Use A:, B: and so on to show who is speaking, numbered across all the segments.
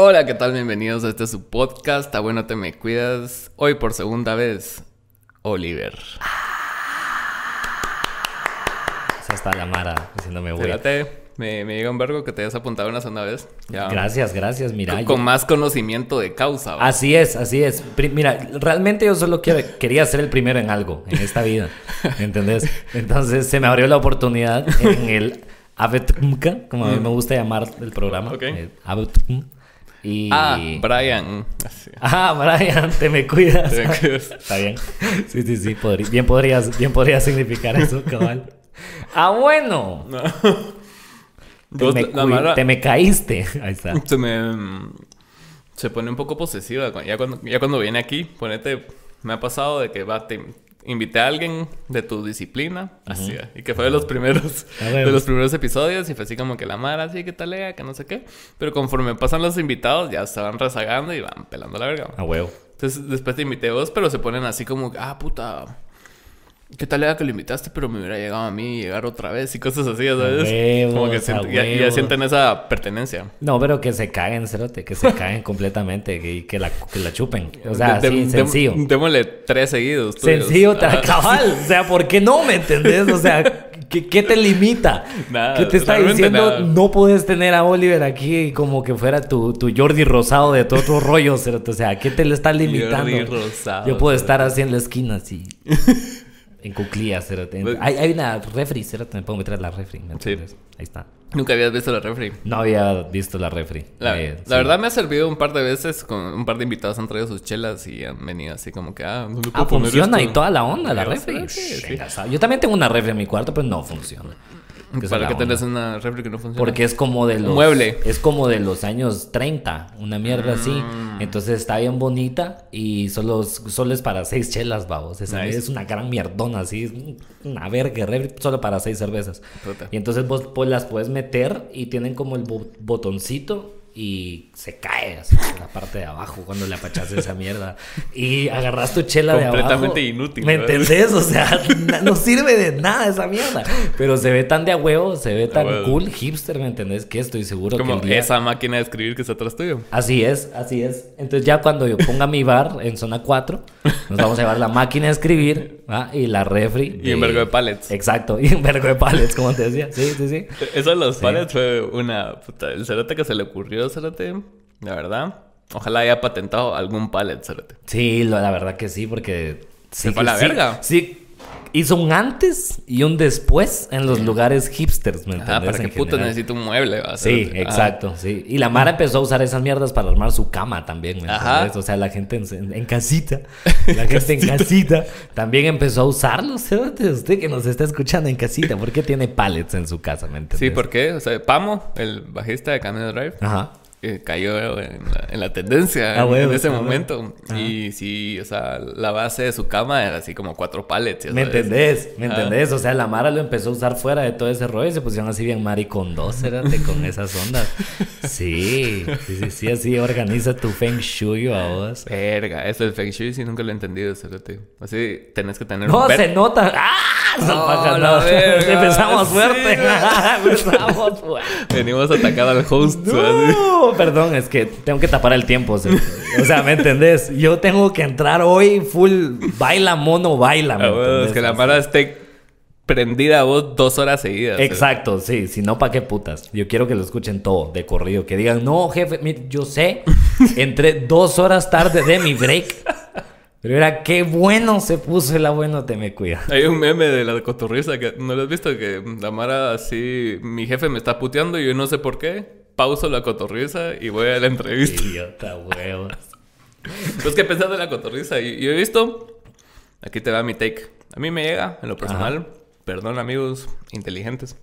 A: Hola, ¿qué tal? Bienvenidos a este su podcast. A bueno te me cuidas. Hoy por segunda vez, Oliver.
B: Esa está la Mara diciéndome güey.
A: Espérate, me, me llega un vergo que te hayas apuntado una segunda vez. Ya.
B: Gracias, gracias. Mira,
A: Con,
B: yo-
A: con más conocimiento de causa. ¿va?
B: Así es, así es. Pri- Mira, realmente yo solo quiero- quería ser el primero en algo en esta vida. ¿Entendés? Entonces se me abrió la oportunidad en el Abetumka, como a mí me gusta llamar el programa.
A: Ok.
B: eh. Y...
A: Ah, Brian. Así.
B: Ah, Brian, te me cuidas.
A: Te me cuidas.
B: Está bien. Sí, sí, sí. podrí- bien, podrías, bien podría significar eso, cabal. Ah, bueno. Te,
A: Vos,
B: me,
A: la
B: cui-
A: Mara-
B: te me caíste. Ahí está.
A: Se me... Se pone un poco posesiva. Ya cuando, ya cuando viene aquí, ponete... Me ha pasado de que va, te invité a alguien de tu disciplina, así, y que fue de los primeros, de los primeros episodios, y fue así como que la mara, así, que tal, lea, que no sé qué. Pero conforme pasan los invitados, ya se van rezagando y van pelando la verga.
B: A huevo.
A: Entonces, después te invité a vos, pero se ponen así como, ah, puta, ¿qué tal era que lo invitaste? Pero me hubiera llegado a mí llegar otra vez y cosas así, ¿sabes?
B: huevos,
A: como que sienten- ya, sienten esa pertenencia.
B: No, pero que se caguen, cerote, que se caguen completamente y que la, que la chupen. O sea,
A: De-
B: sí,
A: de-
B: sencillo.
A: Démosle tres seguidos. tuyos.
B: Sencillo,
A: Ah,
B: cabal. O sea, ¿por qué no me entendés? O sea, ¿qué, qué te limita?
A: Nada,
B: ¿Qué te está diciendo?
A: nada.
B: No puedes tener a Oliver aquí como que fuera tu, tu Jordi Rosado de tu otro rollo, cerote. O sea, ¿qué te le está limitando?
A: Jordi Rosado,
B: Yo puedo estar así en la esquina, así. En cuclillas, Hay, hay una refri, cerote. Me puedo meter a la refri, ¿me
A: Sí.
B: Ahí está.
A: Nunca habías visto la refri.
B: No había visto la refri.
A: La,
B: Eh,
A: la
B: sí.
A: verdad me ha servido un par de veces. Con un par de invitados han traído sus chelas y han venido así como que, ah, ¿dónde
B: Ah,
A: puedo poner
B: funciona
A: esto?
B: y toda la onda, la refri.
A: sí.
B: Yo también tengo una refri en mi cuarto, pero no funciona. Que
A: ¿Para qué tenés una refri que no funciona?
B: Porque es como de los...
A: Mueble.
B: Es como de los años 30, una mierda así.
A: Mm.
B: Entonces está bien bonita y solo, solo es para seis chelas, vamos. Esa
A: Nice.
B: es una gran mierdona así. Una verga, refri solo para seis cervezas.
A: Puta.
B: Y entonces vos pues, las puedes meter y tienen como el bo- botoncito y se cae así en la parte de abajo cuando le apachas esa mierda. Y agarras tu chela de abajo.
A: Completamente inútil,
B: ¿Me
A: ¿no?
B: entendés? O sea, no sirve de nada esa mierda. Pero se ve tan de a huevo, se ve tan
A: huevo.
B: cool, hipster, ¿me entendés? Que estoy seguro
A: como
B: que día...
A: esa máquina de escribir que está atrás tuyo.
B: Así es, así es. Entonces ya cuando yo ponga mi bar en zona 4, nos vamos a llevar la máquina de escribir y la refri.
A: Y un vergo de pallets.
B: Exacto, y un vergo de pallets, como te decía. Sí, sí, sí.
A: Eso de los pallets fue una puta. El cerote que se le ocurrió, cerote. La verdad. Ojalá haya patentado algún pallet, cerote.
B: Sí, lo- la verdad que sí, porque...
A: Se
B: sí
A: fue a la
B: sí,
A: verga.
B: Sí, hizo un antes y un después en los lugares hipsters, ¿me entiendes?
A: Ajá, para puta
B: general.
A: necesito un mueble, va,
B: Sí,
A: cerote. Ajá.
B: exacto, sí. Y la Mara empezó a usar esas mierdas para armar su cama también, ¿me
A: Ajá.
B: entiendes? O sea, la gente en, en casita, la gente en casita también empezó a usarlos. Cerote, Usted que nos está escuchando en casita, ¿por qué tiene pallets en su casa, ¿me entiendes?
A: Sí, ¿por qué? O sea, Pamo, el bajista de Camino Drive,
B: Ajá.
A: Eh, cayó en la, en la tendencia
B: Ah,
A: en,
B: huevo,
A: en ese
B: ah,
A: momento. Y sí, o sea, la base de su cama era así como cuatro pallets.
B: ¿Me
A: sabes.
B: entendés? ¿Me entendés? O sea, la Mara lo empezó a usar fuera de todo ese rollo y se pusieron así bien maricondos, cerote, con esas ondas. Sí, sí, sí, sí, así organiza tu feng shui a vos.
A: Verga, eso del Feng Shui sí nunca lo he entendido, cerote. Así tenés que tener
B: No,
A: un
B: se nota. ¡Ah!
A: No, la
B: no.
A: verga.
B: Empezamos fuerte.
A: no.
B: Empezamos fuerte.
A: Venimos a atacar al host. así.
B: No, perdón, es que tengo que tapar el tiempo. O sea, o sea, ¿me entendés? Yo tengo que entrar hoy full baila mono, baila. ¿me
A: Ah, bueno, es que la Mara esté prendida a vos dos horas seguidas.
B: Exacto, sí, si no, ¿para qué putas? Yo quiero que lo escuchen todo de corrido, que digan, no, jefe, mire, yo sé, entré dos horas tarde de mi break, pero era qué bueno se puso el abuelo, te me cuida.
A: Hay un meme de la cotorriza que no lo has visto que la Mara así, mi jefe me está puteando y yo no sé por qué. Pauso la cotorriza y voy a la entrevista.
B: Idiota, huevos.
A: Pues qué pensás de la cotorriza. Y yo he visto, aquí te va mi take. A mí me llega, en lo personal, perdón amigos inteligentes.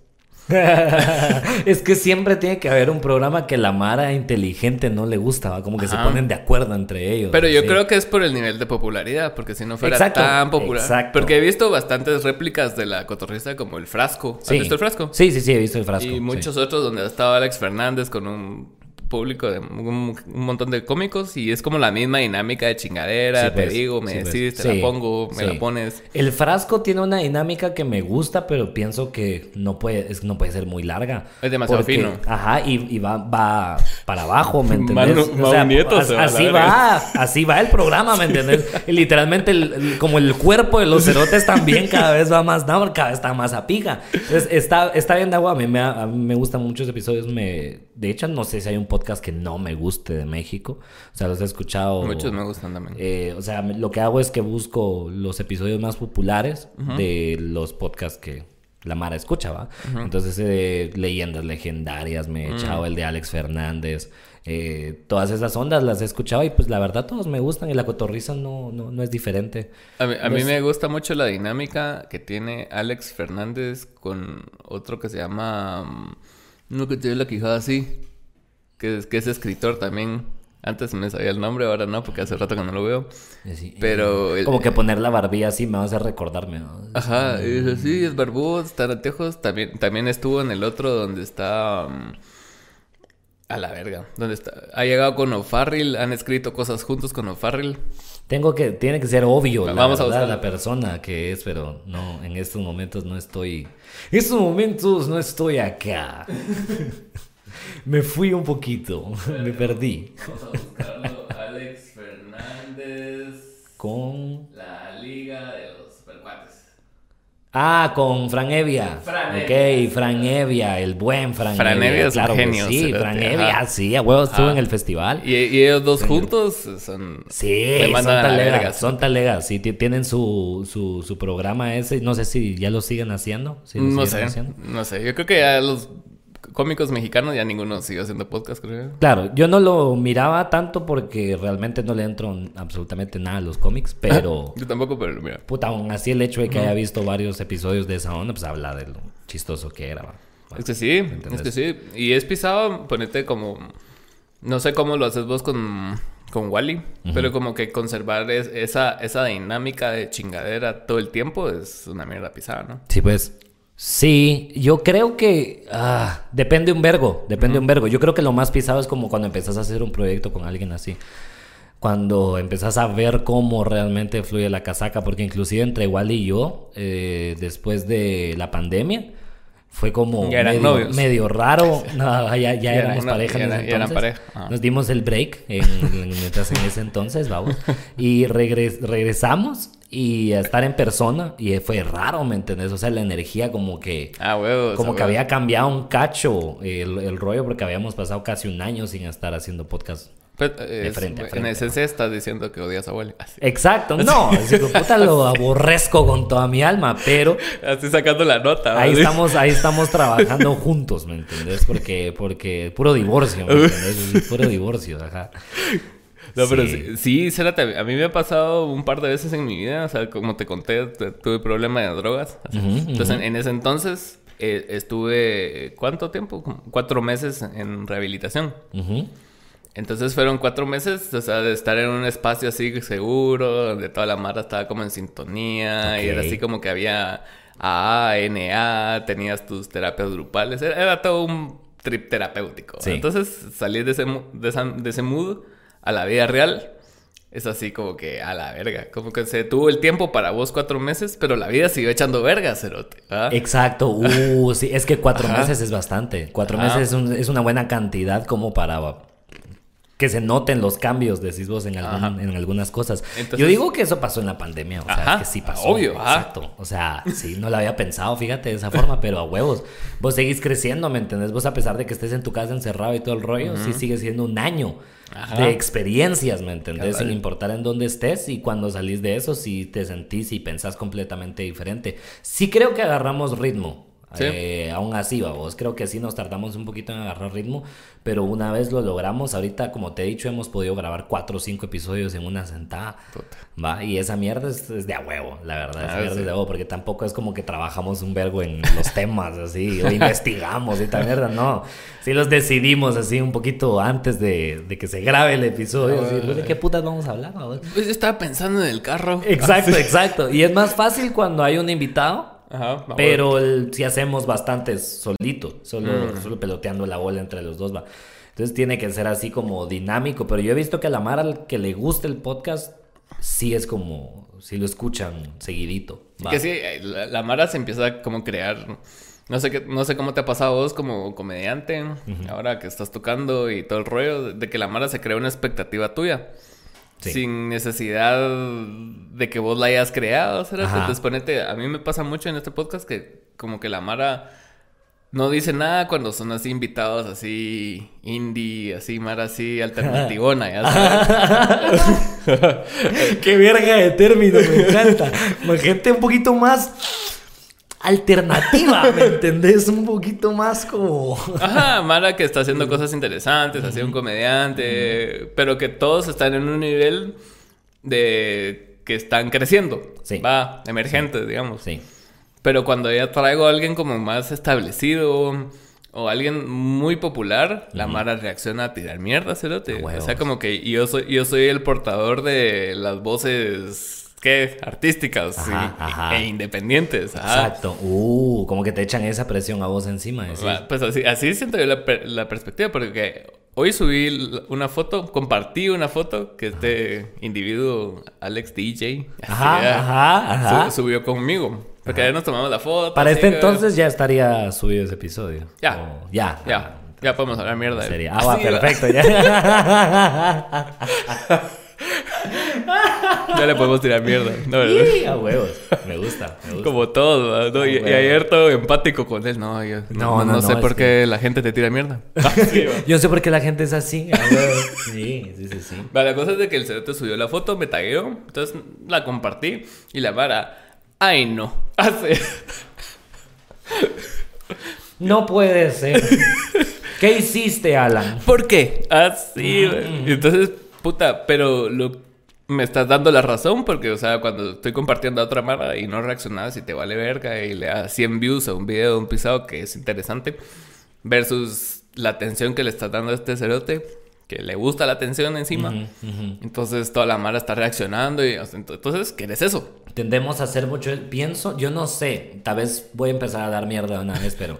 B: es que siempre tiene que haber un programa que la Mara inteligente no le gusta, ¿va? como que se ponen de acuerdo entre ellos.
A: Pero yo
B: sí.
A: creo que es por el nivel de popularidad, porque si no fuera
B: Exacto,
A: tan popular.
B: exacto.
A: Porque he visto bastantes réplicas de la cotorriza como el frasco. ¿Has
B: Sí.
A: visto el frasco?
B: Sí, sí, sí, he visto el frasco.
A: Y
B: sí.
A: muchos otros donde ha estado Alex Fernández con un público de un, un montón de cómicos y es como la misma dinámica de chingadera,
B: Sí,
A: te
B: pues,
A: digo, me
B: sí, pues.
A: decís, te
B: Sí,
A: la pongo, me la pones.
B: El frasco tiene una dinámica que me gusta, pero pienso que no puede, es- no puede ser muy larga.
A: Es demasiado fino.
B: Ajá, y, y va, va, para abajo, ¿me
A: Manu-
B: entendés?
A: Nieto
B: as-
A: se va a la
B: así va, así va el programa, ¿me entendés? Y literalmente, el- el- como el cuerpo de los cerotes también cada vez va más down, cada vez está más a pica. Entonces, está, está bien de agua. A mí, me, a mí me gustan muchos episodios. Me, de hecho, no sé si hay un podcast que no me guste de México. O sea, los he escuchado.
A: Muchos me gustan también.
B: Eh, o sea, me- lo que hago es que busco los episodios más populares de los podcasts que la Mara escucha, ¿va? Entonces, eh, leyendas legendarias, me he echado el de Alex Fernández. eh, todas esas ondas las he escuchado y pues la verdad todos me gustan y la cotorriza no, no, no es diferente.
A: A mí, a mí me gusta mucho la dinámica que tiene Alex Fernández con otro que se llama... mm, Uno que tiene la quijada así. Que es, que es escritor también. Antes me sabía el nombre, ahora no, porque hace rato que no lo veo.
B: Así,
A: Pero
B: eh,
A: el-
B: como que poner la barbilla así me va a hacer recordarme. ¿no?
A: Ajá, es así, es barbudo, anteojos. También, también estuvo en el otro donde está... mm, a la verga. Donde está... Ha llegado con O'Farrill, han escrito cosas juntos con O'Farrill.
B: Tengo que, tiene que ser obvio la,
A: Vamos a
B: verdad,
A: buscarlo.
B: la persona que es, pero no, en estos momentos no estoy. En estos momentos no estoy acá. Me fui un poquito, me perdí.
A: Vamos a buscarlo. Alex Fernández.
B: Con.
A: La Liga de los Supercuates.
B: Ah, con Fran Evia.
A: Fran
B: ok,
A: Evia.
B: Fran Evia, el buen Fran,
A: Fran
B: Evia.
A: Evia es un
B: claro que
A: genio,
B: Sí, Fran
A: ajá.
B: Evia, sí, a huevo estuvo
A: Ah.
B: en el festival.
A: Y, y ellos dos juntos son.
B: Sí, son talegas,
A: verga.
B: son talegas. Sí, ti- tienen su, su, su programa ese. No sé si ya lo siguen haciendo. si lo
A: No
B: siguen
A: sé,
B: haciendo.
A: no sé. Yo creo que ya los cómicos mexicanos ya ninguno sigue haciendo podcast, creo.
B: Claro, yo no lo miraba tanto porque realmente no le entro absolutamente nada a los cómics, pero
A: Yo tampoco, pero mira.
B: puta, aún así el hecho de que haya visto varios episodios de esa onda, pues habla de lo chistoso que era. Va.
A: Es que sí, es que sí. Y es pisado, ponete como. No sé cómo lo haces vos con, con Wally, pero como que conservar es- esa, esa dinámica de chingadera todo el tiempo es una mierda pisada, ¿no?
B: Sí, pues. Sí, yo creo que ah, depende un vergo, depende un vergo. Yo creo que lo más pisado es como cuando empezás a hacer un proyecto con alguien así. Cuando empezás a ver cómo realmente fluye la casaca, porque inclusive entre Wally y yo, eh, después de la pandemia, fue como
A: Ya eran
B: medio,
A: novios.
B: medio raro. No, ya, ya,
A: eran
B: éramos pareja en
A: ya
B: ese
A: ya eran
B: entonces.
A: pareja.
B: Nos dimos el break en, en- mientras en ese entonces, vamos. Y regres- regresamos y a estar en persona y fue raro, ¿me entendés? O sea, la energía como que...
A: Ah, huevos.
B: Como
A: ah,
B: que había cambiado un cacho el, el rollo porque habíamos pasado casi un año sin estar haciendo podcast.
A: Pues, eh, es-
B: frente a
A: En esencia estás diciendo que odias a Wally. Así,
B: Exacto, no, es decir, puta lo aborrezco con toda mi alma, pero
A: así sacando la nota.
B: ahí estamos, ahí estamos trabajando juntos, ¿me entendés? Porque, porque puro divorcio, ¿me entendés? Puro divorcio, ajá.
A: No, pero
B: Sí.
A: sí, cérate, a mí me ha pasado un par de veces en mi vida, o sea, como te conté, tuve problema de drogas. así. Entonces, en, en ese entonces eh, estuve, ¿cuánto tiempo? Como Cuatro meses en rehabilitación.
B: Ujú.
A: Entonces fueron cuatro meses, o sea, de estar en un espacio así seguro, donde toda la mara estaba como en sintonía, y era así como que había AA, NA, tenías tus terapias grupales, era, era todo un trip terapéutico.
B: Sí.
A: Entonces salir de ese, de, esa- de ese mood a la vida real es así como que a la verga, como que se tuvo el tiempo para vos cuatro meses, pero la vida siguió echando verga, cerote.
B: Exacto, uh, sí, es que cuatro
A: Ajá.
B: meses es bastante. Cuatro
A: Ajá.
B: meses es, un- es una buena cantidad como para que se noten los cambios, decís vos, en, algún- en algunas cosas.
A: Entonces-
B: Yo digo que eso pasó en la pandemia, o sea,
A: Ajá,
B: que sí pasó.
A: obvio, ajá.
B: Exacto. O sea, sí, no lo había pensado, fíjate, de esa forma, pero a huevos. Vos seguís creciendo, ¿me entendés? Vos a pesar de que estés en tu casa encerrado y todo el rollo, sí sigue siendo un año
A: Ajá.
B: de experiencias, ¿me entendés? Sin importar en dónde estés y cuando salís de eso, sí te sentís y pensás completamente diferente. Sí creo que agarramos ritmo.
A: Sí.
B: Eh, aún así, vamos, creo que sí nos tardamos un poquito en agarrar ritmo, pero una vez lo logramos, ahorita, como te he dicho, hemos podido grabar cuatro o cinco episodios en una sentada,
A: Puta.
B: va, y esa mierda es, es de a huevo, la verdad, esa
A: Ah,
B: mierda
A: sí.
B: es de a huevo, porque tampoco es como que trabajamos un vergo en los temas, así, o investigamos y tal mierda, no, sí los decidimos así un poquito antes de, de que se grabe el episodio, así,
A: Ah.
B: ¿de qué putas vamos a hablar? vamos?
A: Pues yo estaba pensando en el carro.
B: Exacto, exacto, y es más fácil cuando hay un invitado,
A: Ajá,
B: pero el- si hacemos bastantes solito, solo, solo peloteando la bola entre los dos va. Entonces tiene que ser así como dinámico, pero yo he visto que a la Mara al que le gusta el podcast, sí es como, si lo escuchan seguidito. va.
A: Que sí, eh, la, la Mara se empieza a como crear no sé qué, no sé cómo te ha pasado a vos como comediante, ahora que estás tocando y todo el rollo, de que la Mara se crea una expectativa tuya.
B: Sí.
A: Sin necesidad de que vos la hayas creado, ¿sabes? Entonces ponete, a mí me pasa mucho en este podcast que como que la Mara no dice nada cuando son así invitados así indie, así Mara así alternativona, ya sabes.
B: Qué verga de término, me encanta. Gente un poquito más alternativa, ¿me entendés? Un poquito más como...
A: Ajá, Mara que está haciendo cosas interesantes, así un comediante, pero que todos están en un nivel de que están creciendo.
B: Sí.
A: Va, emergentes, digamos.
B: Sí.
A: Pero cuando ya traigo a alguien como más establecido o alguien muy popular, la Mara reacciona a tirar mierda, cerote. O sea, como que yo soy, yo soy el portador de las voces, ¿qué? Artísticas
B: Ajá,
A: y-
B: ajá.
A: e independientes. Ajá.
B: Exacto. Uh, como que te echan esa presión a vos encima.
A: Pues así, así siento yo la, la perspectiva, porque hoy subí una foto, compartí una foto que este individuo, Alex DJ, ya, subió conmigo. Porque ayer nos tomamos la foto.
B: Para este
A: que-
B: entonces ya estaría subido ese episodio.
A: Ya.
B: O- ya.
A: Ya, ya podemos hablar mierda.
B: Sería. Ah, va. perfecto. Ya.
A: Ya le podemos tirar mierda. No, ¿verdad?
B: Sí, a huevos. Me gusta, me gusta.
A: Como todo. No, y, y ayer todo empático con él. No, yo no,
B: No,
A: no,
B: no,
A: sé
B: no,
A: por qué la gente te tira mierda.
B: Yo sé por qué la gente es así. a huevos. Sí, sí, sí, sí.
A: Va, la cosa es de que el cerote subió la foto, me tagueó, entonces la compartí y la vara, ay no, hace.
B: No puede ser. ¿Qué hiciste, Alan?
A: ¿Por qué? Así, güey. Y Entonces, puta, pero lo, me estás dando la razón porque, o sea, cuando estoy compartiendo a otra mara y no reaccionas y te vale verga y le das 100 views a un video de un pisado que es interesante versus la atención que le estás dando a este cerote que le gusta la atención encima. Entonces toda la mara está reaccionando y entonces, ¿qué es eso?
B: Tendemos a hacer mucho. Pienso, yo no sé. Tal vez voy a empezar a dar mierda una vez, pero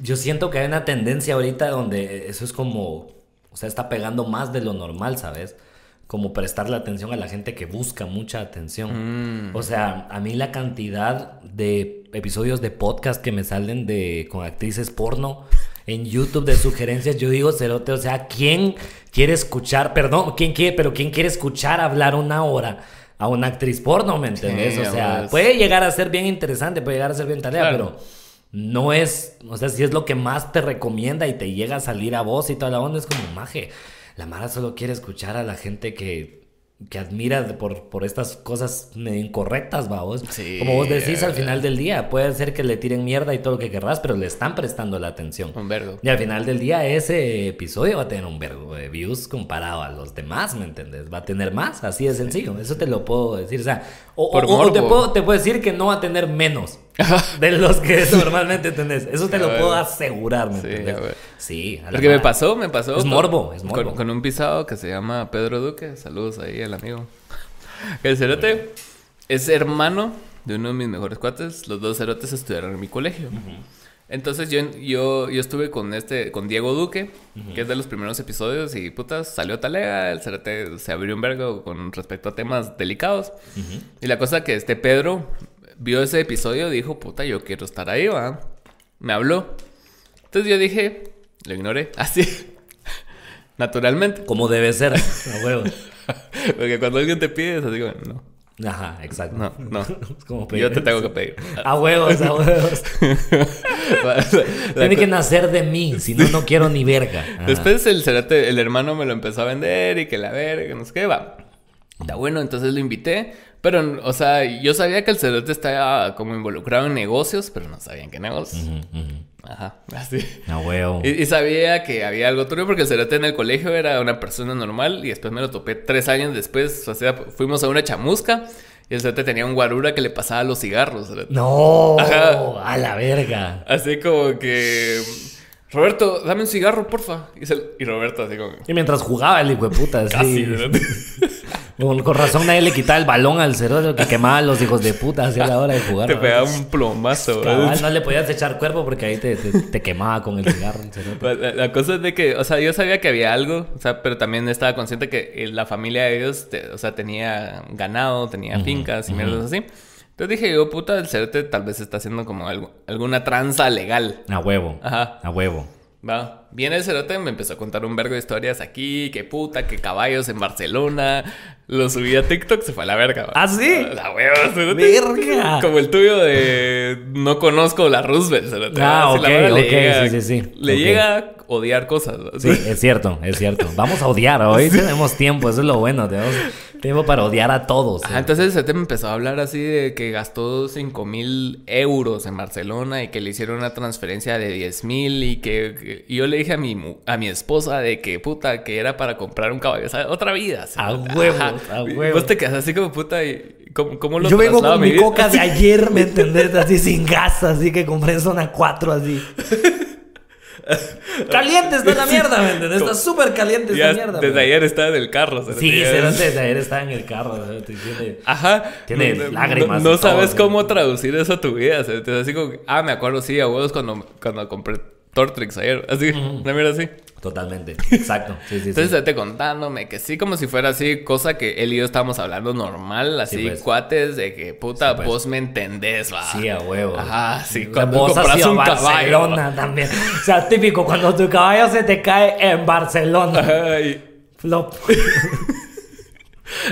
B: yo siento que hay una tendencia ahorita donde eso es como. O sea, está pegando más de lo normal, ¿sabes? Como prestarle atención a la gente que busca mucha atención. O sea, a mí la cantidad de episodios de podcast que me salen de con actrices porno en YouTube de sugerencias, yo digo, cerote, o sea, ¿quién quiere escuchar, perdón, quién quiere, pero quién quiere escuchar hablar una hora a una actriz porno, ¿me entendés?
A: Sí,
B: o sea,
A: pues.
B: puede llegar a ser bien interesante, puede llegar a ser bien tarea,
A: Claro.
B: pero no es, o sea, si es lo que más te recomienda y te llega a salir a vos y toda la onda, es como maje. La Mara solo quiere escuchar a la gente que, que admira por, por estas cosas incorrectas, va vos.
A: Sí.
B: Como vos decís al final del día, puede ser que le tiren mierda y todo lo que querrás, pero le están prestando la atención.
A: Un vergo.
B: Y al final del día ese episodio va a tener un vergo de views comparado a los demás, ¿me entendés? Va a tener más, así de sencillo. Eso te lo puedo decir. O sea, o,
A: Por
B: o- o te,
A: morbo.
B: puedo, te puedo decir que no va a tener menos de los que normalmente tenés. Eso te lo puedo asegurar, ¿me
A: Sí, ya veo.
B: Sí. a
A: me pasó, me pasó.
B: Es
A: con-
B: morbo, es morbo.
A: Con, con un pisado que se llama Pedro Duque. Saludos ahí al amigo. El cerote es hermano de uno de mis mejores cuates. Los dos cerotes estudiaron en mi colegio. Entonces yo, yo, yo estuve con este, con Diego Duque, que es de los primeros episodios, y putas, salió talega, el cerote se abrió un vergo con respecto a temas delicados. Y la cosa que este Pedro vio ese episodio dijo, puta, yo quiero estar ahí, va. Me habló. Entonces yo dije, lo ignoré, así, naturalmente.
B: Como debe ser, a huevo.
A: Porque cuando alguien te pide, es así como, no,
B: Ajá, exacto.
A: no, no.
B: Es como
A: Yo te tengo que pedir.
B: A huevos, a huevos. Tiene que nacer de mí, si no, no quiero ni verga. Ajá.
A: Después el el hermano me lo empezó a vender y que la verga, no sé qué, va. Está bueno, entonces lo invité. Pero, o sea, yo sabía que el cerote estaba como involucrado en negocios, pero no sabía en qué negocios. Ajá, así.
B: A huevo.
A: Y, y sabía que había algo turbio porque el cerote en el colegio era una persona normal y después me lo topé tres años después. O sea, fuimos a una chamusca y el cerote tenía un guarura que le pasaba los cigarros. cerote.
B: No,
A: Ajá.
B: a la verga.
A: Así como que... Roberto, dame un cigarro, porfa. Y, se- y Roberto así como...
B: Y mientras jugaba el hijo de puta, así.
A: Casi.
B: Con, razón nadie le quitaba el balón al cerote que quemaba a los hijos de puta hacia la hora de jugar.
A: Te pegaba un plomazo.
B: Cabal,
A: ¿verdad?
B: no le podías echar cuerpo porque ahí te, te- te quemaba con el cigarro el cerote.
A: La, la cosa es de que, o sea, yo sabía que había algo, o sea, pero también estaba consciente que eh, la familia de ellos, te- o sea, tenía ganado, tenía fincas y mierdas así. Entonces dije yo, puta, el cerote tal vez está haciendo como algo, alguna tranza legal.
B: A huevo.
A: Ajá.
B: A huevo.
A: Va. Viene el cerote, me empezó a contar un vergo de historias aquí, que puta, que caballos en Barcelona. Lo subí a TikTok, se fue a la verga. va.
B: ¿Ah, sí?
A: La hueva, cerote.
B: Verga.
A: Como el tuyo de no conozco la Roosevelt, cerote.
B: Ah,
A: Así la
B: ok, ok,
A: llega-
B: sí, sí, sí.
A: Le
B: Ok.
A: llega a odiar cosas. ¿no?
B: Sí, es cierto, es cierto. Vamos a odiar. Hoy tenemos tiempo, eso es lo bueno. Tenemos tiempo para odiar a todos.
A: Ajá, entonces el CT me empezó a hablar así de que gastó 5 mil euros en Barcelona y que le hicieron una transferencia de 10 mil y que, y yo le dije a mi, a mi esposa de que puta, que era para comprar un caballo, ¿sabes? Otra vida.
B: A
A: ¿sabes?
B: huevo,
A: Ajá.
B: a
A: Y
B: huevo.
A: Vos te quedas así como puta y ¿cómo, cómo lo
B: Yo vengo
A: a
B: con mi
A: vida?
B: coca de ayer, ¿me entendés? Así sin gas, así que compré en zona 4, así. caliente está la mierda, ¿me entendés? Está súper caliente esta mierda.
A: desde ayer estaba en el carro.
B: Sí, desde ayer estaba en el carro.
A: Ajá.
B: Tiene lágrimas
A: No, sabes cómo traducir eso a tu vida. ah, me acuerdo, sí, a huevos cuando, cuando compré Tortrix ayer. Así, una mierda así.
B: Totalmente, exacto. Sí, sí,
A: Entonces,
B: sí.
A: contándome que sí, como si fuera así, cosa que él y yo estábamos hablando normal, así,
B: Sí, pues.
A: cuates, de que puta,
B: pues.
A: vos me entendés, va.
B: Sí, a huevo.
A: Ajá, sí, cuando
B: vos
A: compras un caballo.
B: Barcelona también. O sea, típico, cuando tu caballo se te cae en Barcelona.
A: Ajá, y
B: Flop.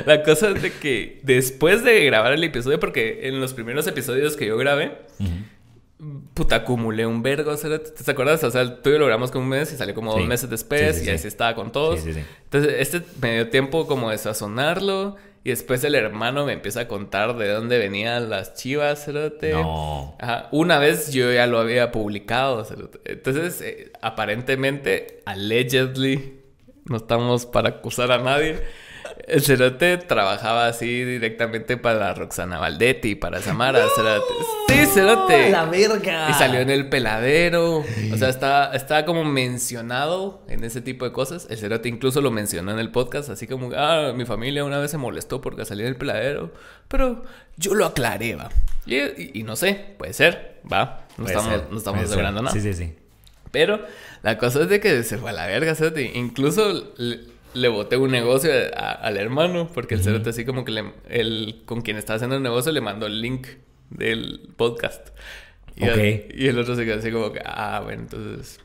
A: la cosa es de que después de grabar el episodio, porque en los primeros episodios que yo grabé, puta, acumulé un vergo. ¿Te acuerdas? O sea, el tuyo lo grabamos como un mes y salió como
B: Sí.
A: dos meses después
B: Sí, sí,
A: y así
B: sí.
A: estaba con todos. Entonces, este me dio tiempo como de sazonarlo. Y después el hermano me empieza a contar de dónde venían las chivas, cerote.
B: No.
A: Ajá. Una vez yo ya lo había publicado. cerote. Entonces, eh, aparentemente, allegedly, no estamos para acusar a nadie. El cerote trabajaba así directamente para Roxana Valdetti, para Samara. cerote. Sí, cerote.
B: La verga.
A: Y salió en el peladero. O sea, está, está como mencionado en ese tipo de cosas. El cerote incluso lo mencionó en el podcast, así como, ah, mi familia una vez se molestó porque salí en el peladero. Pero yo lo aclaré, va. Y, y- y no sé, puede ser, va. No
B: Puede
A: estamos,
B: ser,
A: no estamos
B: puede
A: asegurando
B: ser.
A: nada.
B: Sí, sí, sí.
A: Pero la cosa es de que se fue a la verga, cerote. Incluso le, le boté un negocio a- al hermano, porque el cerote así como que le, el, con quien estaba haciendo el negocio le mandó el link del podcast. Y,
B: Ok.
A: y el otro se quedó así como que, ah, bueno, entonces...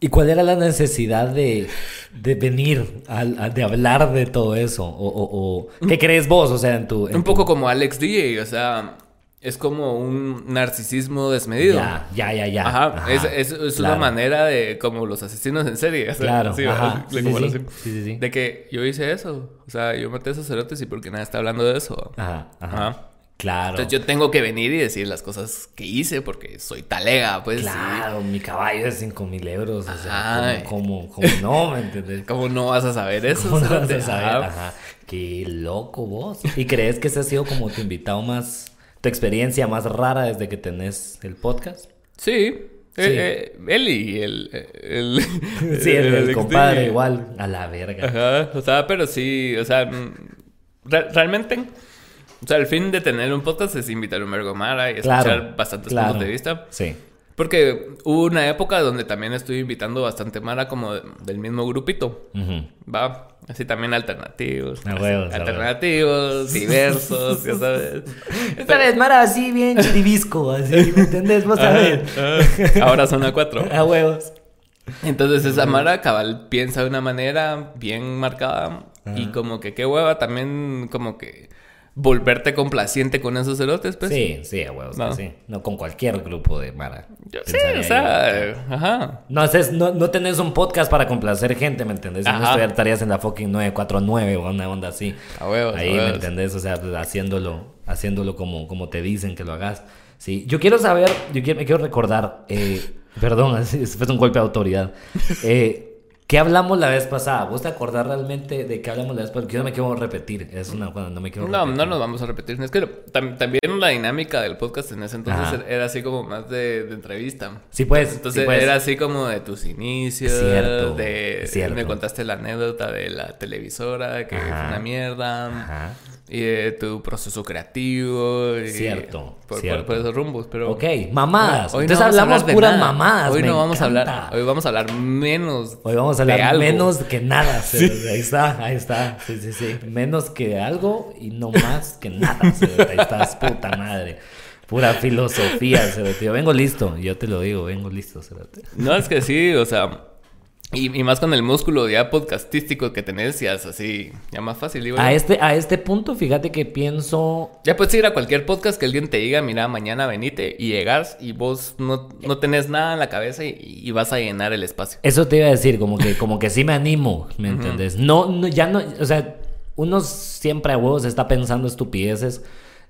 B: ¿Y cuál era la necesidad de, de venir, al- a- de hablar de todo eso? O, o- o- ¿Qué crees vos? O sea, en tu... en
A: Un
B: tu-
A: poco como Alex DJ, o sea, es como un narcisismo desmedido.
B: Ya, ya, ya, ya.
A: Ajá,
B: Ajá,
A: es, es- es
B: claro.
A: una manera de como los asesinos en serie. o sea,
B: Claro,
A: así,
B: ajá, sí,
A: como
B: sí, sí.
A: De que yo hice eso. O sea, yo maté a esos cerotes y porque nadie está hablando de eso.
B: Ajá, ajá.
A: Ajá.
B: Claro.
A: Entonces yo tengo que venir y decir las cosas que hice porque soy talega, pues.
B: Claro, mi caballo es 5 mil euros. O sea,
A: Ay.
B: ¿cómo, cómo, cómo no? ¿Me entendés?
A: ¿Cómo no vas a saber eso?
B: ¿Cómo no vas a saber?
A: Ajá.
B: Qué loco vos. ¿Y crees que ese ha sido como tu invitado más, tu experiencia más rara desde que tenés el podcast?
A: Sí.
B: Sí.
A: Eh, eh, él y el... el,
B: Sí, el, compadre igual. A la verga.
A: Ajá, o sea, pero sí, o sea, mm, re- realmente, o sea, el fin de tener un podcast es invitar a un vergo Mara y escuchar
B: Claro.
A: bastantes
B: claro.
A: puntos de vista.
B: Sí.
A: Porque hubo una época donde también estoy invitando bastante Mara como de- del mismo grupito. Va, así también alternativos.
B: A
A: así,
B: huevos, a
A: alternativos, diversos, ya sabes.
B: Esta vez, Mara, así bien chiribisco, así, ¿me entendés? Vos sabés.
A: Ahora son a cuatro.
B: A huevos.
A: Entonces esa Mara cabal piensa de una manera bien marcada y como que qué hueva también como que volverte complaciente con esos cerotes, pues.
B: Sí, sí, a huevos,
A: No.
B: sí. No con cualquier grupo de Mara.
A: Yo- sí, o
B: yo.
A: sea, ajá.
B: No, haces, no, no tenés un podcast para complacer gente, ¿me entendés? Si no
A: Ajá.
B: estarías en la fucking 949 o una onda así.
A: A huevos, a
B: Ahí, ¿me entendés? O sea, haciéndolo, haciéndolo como, como te dicen que lo hagas. Sí, yo quiero saber, yo quiero, me quiero recordar, eh, perdón, fue un golpe de autoridad. Eh, ¿Qué hablamos la vez pasada? ¿Vos te acordás realmente de qué hablamos la vez pasada? Porque yo no me quiero repetir. Es una cosa, no me quiero
A: No,
B: repetir.
A: no nos vamos a repetir. Es que tam- también la dinámica del podcast en ese entonces
B: Ajá.
A: era así como más de, de entrevista.
B: Sí, pues.
A: Entonces
B: sí, pues.
A: era así como de tus inicios,
B: Cierto,
A: de
B: cierto.
A: me contaste la anécdota de la televisora que
B: Ajá.
A: fue una mierda
B: Ajá.
A: y de tu proceso creativo y
B: Cierto,
A: por, por-
B: cierto.
A: por esos rumbos, pero
B: Ok, mamadas.
A: Hoy no
B: Entonces
A: a
B: hablamos puras mamadas.
A: Hoy
B: me
A: no vamos a hablar, hoy vamos a hablar menos.
B: Hoy vamos vamos a
A: De
B: hablar
A: algo.
B: menos que nada. Ahí está, ahí está. Sí, sí, sí. Menos que algo y no más que nada. Ahí estás, puta madre. Pura filosofía. Yo vengo listo, yo te lo digo, vengo listo.
A: No, es que sí, o sea... Y, y más con el músculo ya podcastístico que tenés, ya es así, ya más fácil, digo.
B: A
A: yo.
B: este, a este punto, fíjate que pienso
A: Ya puedes ir a cualquier podcast que alguien te diga, mira, mañana venite y llegas y vos no, no tenés nada en la cabeza y, y vas a llenar el espacio.
B: Eso te iba a decir, como que, como que sí me animo, ¿me entendés? No, no, ya no, o sea, uno siempre a huevos está pensando estupideces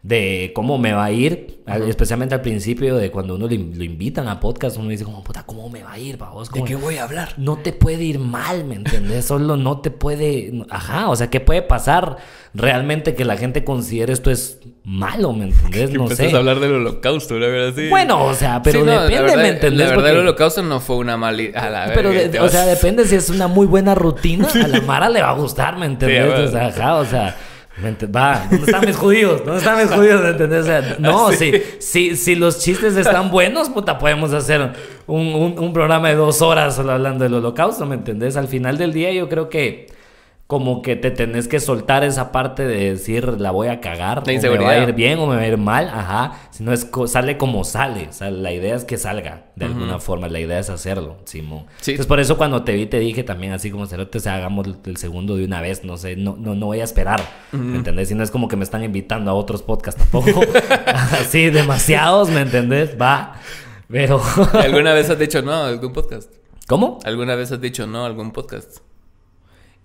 B: de cómo me va a ir, al- especialmente al principio de cuando uno lo, in- lo invitan a podcast, uno dice como, puta, ¿cómo me va a ir, vos?
A: ¿De qué voy a hablar?
B: No te puede ir mal, ¿me entendés? Solo no te puede, ajá, o sea, ¿qué puede pasar realmente que la gente considere esto es malo, ¿me entendés? No sé.
A: a hablar del holocausto, la verdad, sí.
B: Bueno, o sea, pero
A: Sí, no, la
B: depende,
A: verdad-
B: ¿me entendés?
A: La verdad,
B: Porque-
A: el holocausto no fue una mala idea. A la
B: pero, de-
A: te
B: o
A: vas-
B: sea, depende si es una muy buena rutina, a la Mara le va a gustar, ¿me entendés?
A: Sí,
B: o sea, ajá, o sea, ¿me ent- va, ¿dónde están mis judíos? ¿Dónde están mis judíos? ¿Me entendés? O sea, no, si, si, si los chistes están buenos, puta, podemos hacer un, un- un programa de dos horas solo hablando del holocausto, ¿me entendés? Al final del día yo creo que como que te tenés que soltar esa parte de decir la voy a cagar,
A: La
B: o me va a
A: inseguridad.
B: ir bien o me va a ir mal, ajá, si no es co- sale como sale, o sea, la idea es que salga de alguna forma, la idea es hacerlo, Simón.
A: Sí.
B: Entonces por eso cuando te vi te dije también así como cerote, o sea, hagamos el- el segundo de una vez, no sé, no, no, no voy a esperar, ¿me entendés? Y no es como que me están invitando a otros podcasts tampoco, así demasiados, ¿me entendés? Va, pero...
A: ¿Alguna vez has dicho no a algún podcast?
B: ¿Cómo?
A: ¿Alguna vez has dicho no a algún podcast?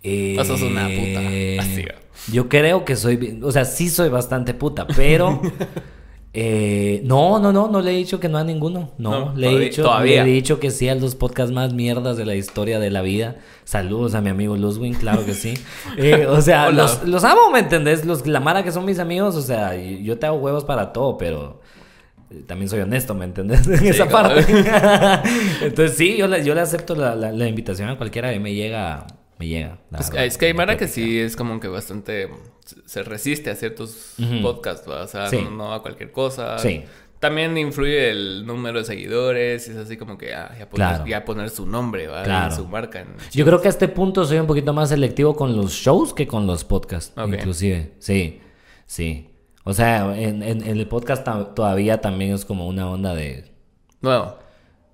B: Eh,
A: una puta. Así, va.
B: Yo creo que soy, o sea, sí soy bastante puta, pero eh, no, no, no, no le he dicho que no a ninguno. No,
A: No,
B: le he dicho,
A: todavía.
B: le he dicho que sí a los podcasts más mierdas de la historia de la vida. Saludos a mi amigo Luzwin, claro que sí. Eh, o sea, los, los amo, ¿me entendés? Los la mara que son mis amigos, o sea, yo te hago huevos para todo, pero eh, también soy honesto, ¿me entendés? En esa
A: claro.
B: parte. Entonces sí, yo le, yo le acepto la, la- la invitación a cualquiera que me llega, me llega. la
A: Es,
B: verdad,
A: es que hay Mara que sí es como que bastante... Se resiste a ciertos podcasts, ¿va? o sea,
B: Sí.
A: no, no a cualquier cosa.
B: Sí.
A: También influye el número de seguidores y es así como que ah, ya, poner,
B: Claro.
A: ya poner su nombre, ¿va?
B: Claro.
A: Su marca. en-
B: Yo creo que a este punto soy un poquito más selectivo con los shows que con los podcasts,
A: Ok.
B: inclusive. Sí, sí. O sea, en, en- en el podcast todavía también es como una onda de...
A: Nuevo.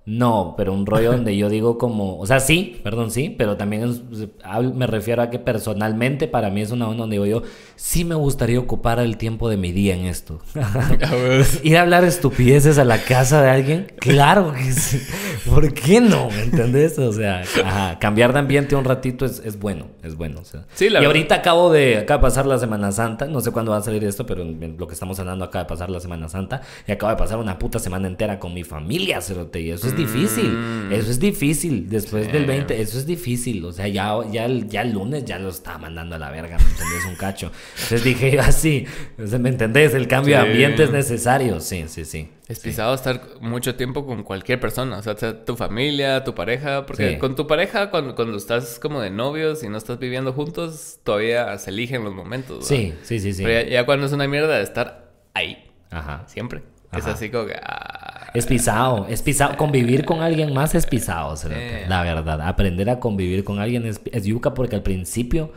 B: No, pero un rollo donde yo digo como... O sea, sí, perdón, sí, pero también es- hablo- me refiero a que personalmente para mí es una onda donde digo yo, sí me gustaría ocupar el tiempo de mi día en esto. Ir a hablar estupideces a la casa de alguien, claro que sí. ¿Por qué no? ¿Me entendés? O sea, ajá, cambiar de ambiente un ratito es, es bueno, es bueno. o sea.
A: Sí, la
B: y
A: verdad.
B: ahorita acabo de, acaba de pasar la Semana Santa, no sé cuándo va a salir esto, pero lo que estamos hablando acaba de pasar la Semana Santa y acaba de pasar una puta semana entera con mi familia, cerote, y eso es difícil,
A: Mm.
B: eso es difícil, después
A: Sí.
B: del 20, eso es difícil, o sea, ya, ya, el- ya el lunes ya lo estaba mandando a la verga, ¿me entendés? Un cacho. Entonces dije yo así, ¿me entendés? El cambio
A: Sí.
B: de ambiente es necesario, sí, sí, sí.
A: Es pisado estar mucho tiempo con cualquier persona, o sea, sea tu familia, tu pareja, porque
B: Sí.
A: con tu pareja cuando, cuando estás como de novios y no estás viviendo juntos, todavía se eligen los momentos. ¿va?
B: Sí, sí, sí, sí.
A: Pero ya, ya cuando es una mierda de estar ahí,
B: Ajá.
A: siempre. Es
B: Ajá.
A: así como que... ah,
B: Es pisado, es pisado. Convivir con alguien más es pisado,
A: Sí.
B: la verdad. Aprender a convivir con alguien es, es yuca porque al principio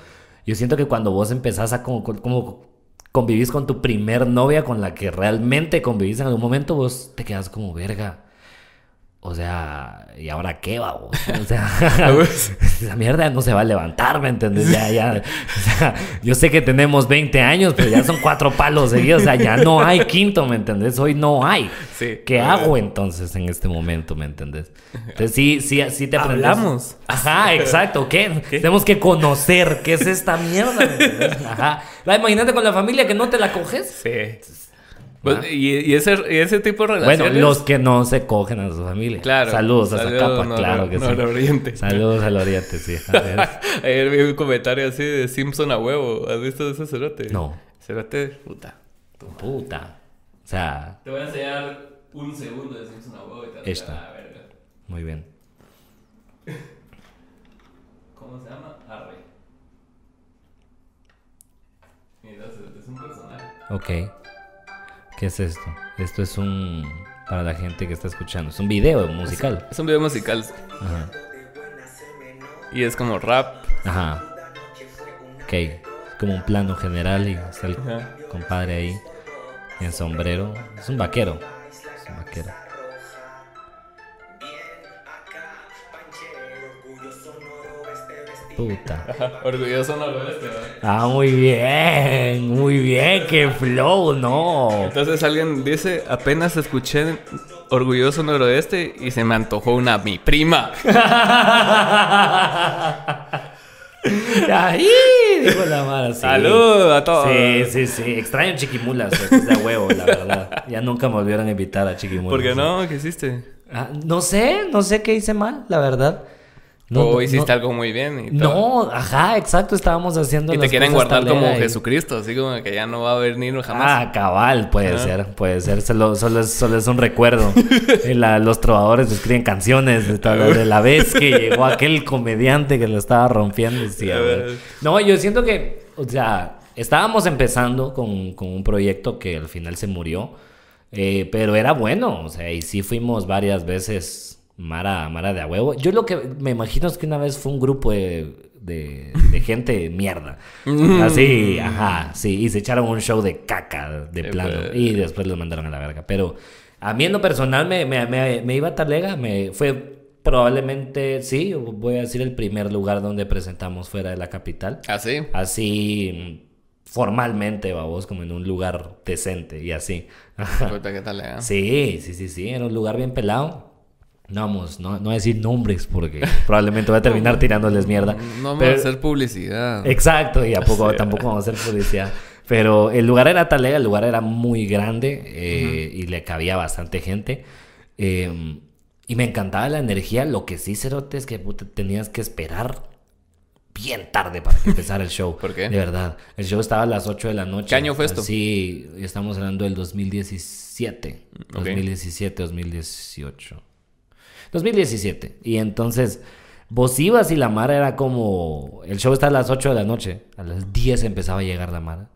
B: yo siento que cuando vos empezás a como, como convivís con tu primer novia con la que realmente convivís en algún momento, vos te quedas como verga. O sea, ¿y ahora qué va vos? O sea, esa mierda no se va a levantar, ¿me entendés? Ya, ya. O sea, yo sé que tenemos 20 años, pero ya son cuatro palos seguidos. O sea, ya no hay quinto, ¿me entendés? Hoy no hay.
A: Sí.
B: ¿Qué hago entonces en este momento, me entendés? Entonces sí, sí, sí te aprendes.
A: Hablamos.
B: Ajá, exacto. ¿Qué? Tenemos que conocer qué es esta mierda, ¿me entendés? Ajá. Imagínate con la familia que no te la coges.
A: Sí. Pues, y, y ese, y ese tipo de relaciones...
B: Bueno, los que no se cogen a su familia.
A: Claro.
B: Saludos a esa
A: Saludos,
B: capa,
A: no,
B: claro
A: no,
B: que
A: no,
B: sí.
A: al oriente.
B: Saludos al oriente, sí.
A: Ayer vi un comentario así de Simpson a huevo. ¿Has visto ese cerote?
B: No.
A: Cerote, puta.
B: Puta. O sea,
A: Te voy a enseñar un segundo de Simpson a huevo y te vas a verga.
B: muy bien.
A: ¿Cómo se llama? Arre. Mira, es un personaje.
B: Ok. ¿Qué es esto? Esto es un... Para la gente que está escuchando. Es un video musical.
A: Es un video musical.
B: Ajá.
A: y es como rap.
B: Ajá. Ok. Como un plano general y está el
A: Ajá.
B: compadre ahí en sombrero. Es un vaquero. Es un vaquero. Puta.
A: Orgulloso noroeste, ¿verdad?
B: Ah, muy bien, muy bien, qué flow, no.
A: Entonces alguien dice, apenas escuché Orgulloso Noroeste y se me antojó una mi prima.
B: Ahí, dijo la Mara, sí.
A: ¡Salud a todos!
B: Sí, sí, sí. Extraño Chiquimulas, es de huevo, la verdad. Ya nunca me volvieron a invitar a Chiquimulas.
A: ¿Por qué no? ¿Qué hiciste?
B: Ah, no sé, no sé qué hice mal, la verdad. No,
A: o hiciste
B: no-
A: algo muy bien y todo.
B: No, ajá, exacto, estábamos haciendo
A: Y te
B: las
A: quieren
B: cosas
A: guardar como
B: y-
A: Jesucristo, así como que ya no va a venir jamás.
B: Ah, cabal, puede ser, puede ser. Solo, solo, es, solo es un recuerdo. La- los trovadores escriben canciones de, la vez que llegó aquel comediante que lo estaba rompiendo. sí, a ver. No, yo siento que, o sea, estábamos empezando con, con un proyecto que al final se murió, eh, pero era bueno, o sea, y sí fuimos varias veces Mara, Mara de a huevo. Yo lo que me imagino es que una vez fue un grupo de, de, de gente mierda. Así, ajá, sí, y se echaron un show de caca de plano
A: pues.
B: y después los mandaron a la verga. Pero a mí en lo personal me, me, me, me iba a Talega, me fue probablemente, sí, voy a decir el primer lugar donde presentamos fuera de la capital.
A: ¿Ah, sí?
B: Así formalmente, vamos, como en un lugar decente y así.
A: ¿qué tal, eh?
B: Sí, sí, sí, sí, era un lugar bien pelado. No vamos, no, no decir nombres porque probablemente voy a terminar tirándoles mierda.
A: No vamos
B: Pero-
A: a hacer publicidad.
B: Exacto, y a poco tampoco vamos a hacer publicidad. Pero el lugar era talega, el lugar era muy grande eh, y le cabía bastante gente. Eh, y me encantaba la energía. Lo que sí, Cerote, es que puta, tenías que esperar bien tarde para que empezara el show.
A: ¿Por qué?
B: De verdad. El show estaba a las 8 de la noche.
A: ¿Qué año fue esto?
B: Sí, estamos hablando del 2017.
A: Ok.
B: 2017, 2018. 2017. Y entonces, vos ibas y la Mara era como. El show está a las 8 de la noche. A las 10 empezaba a llegar la Mara.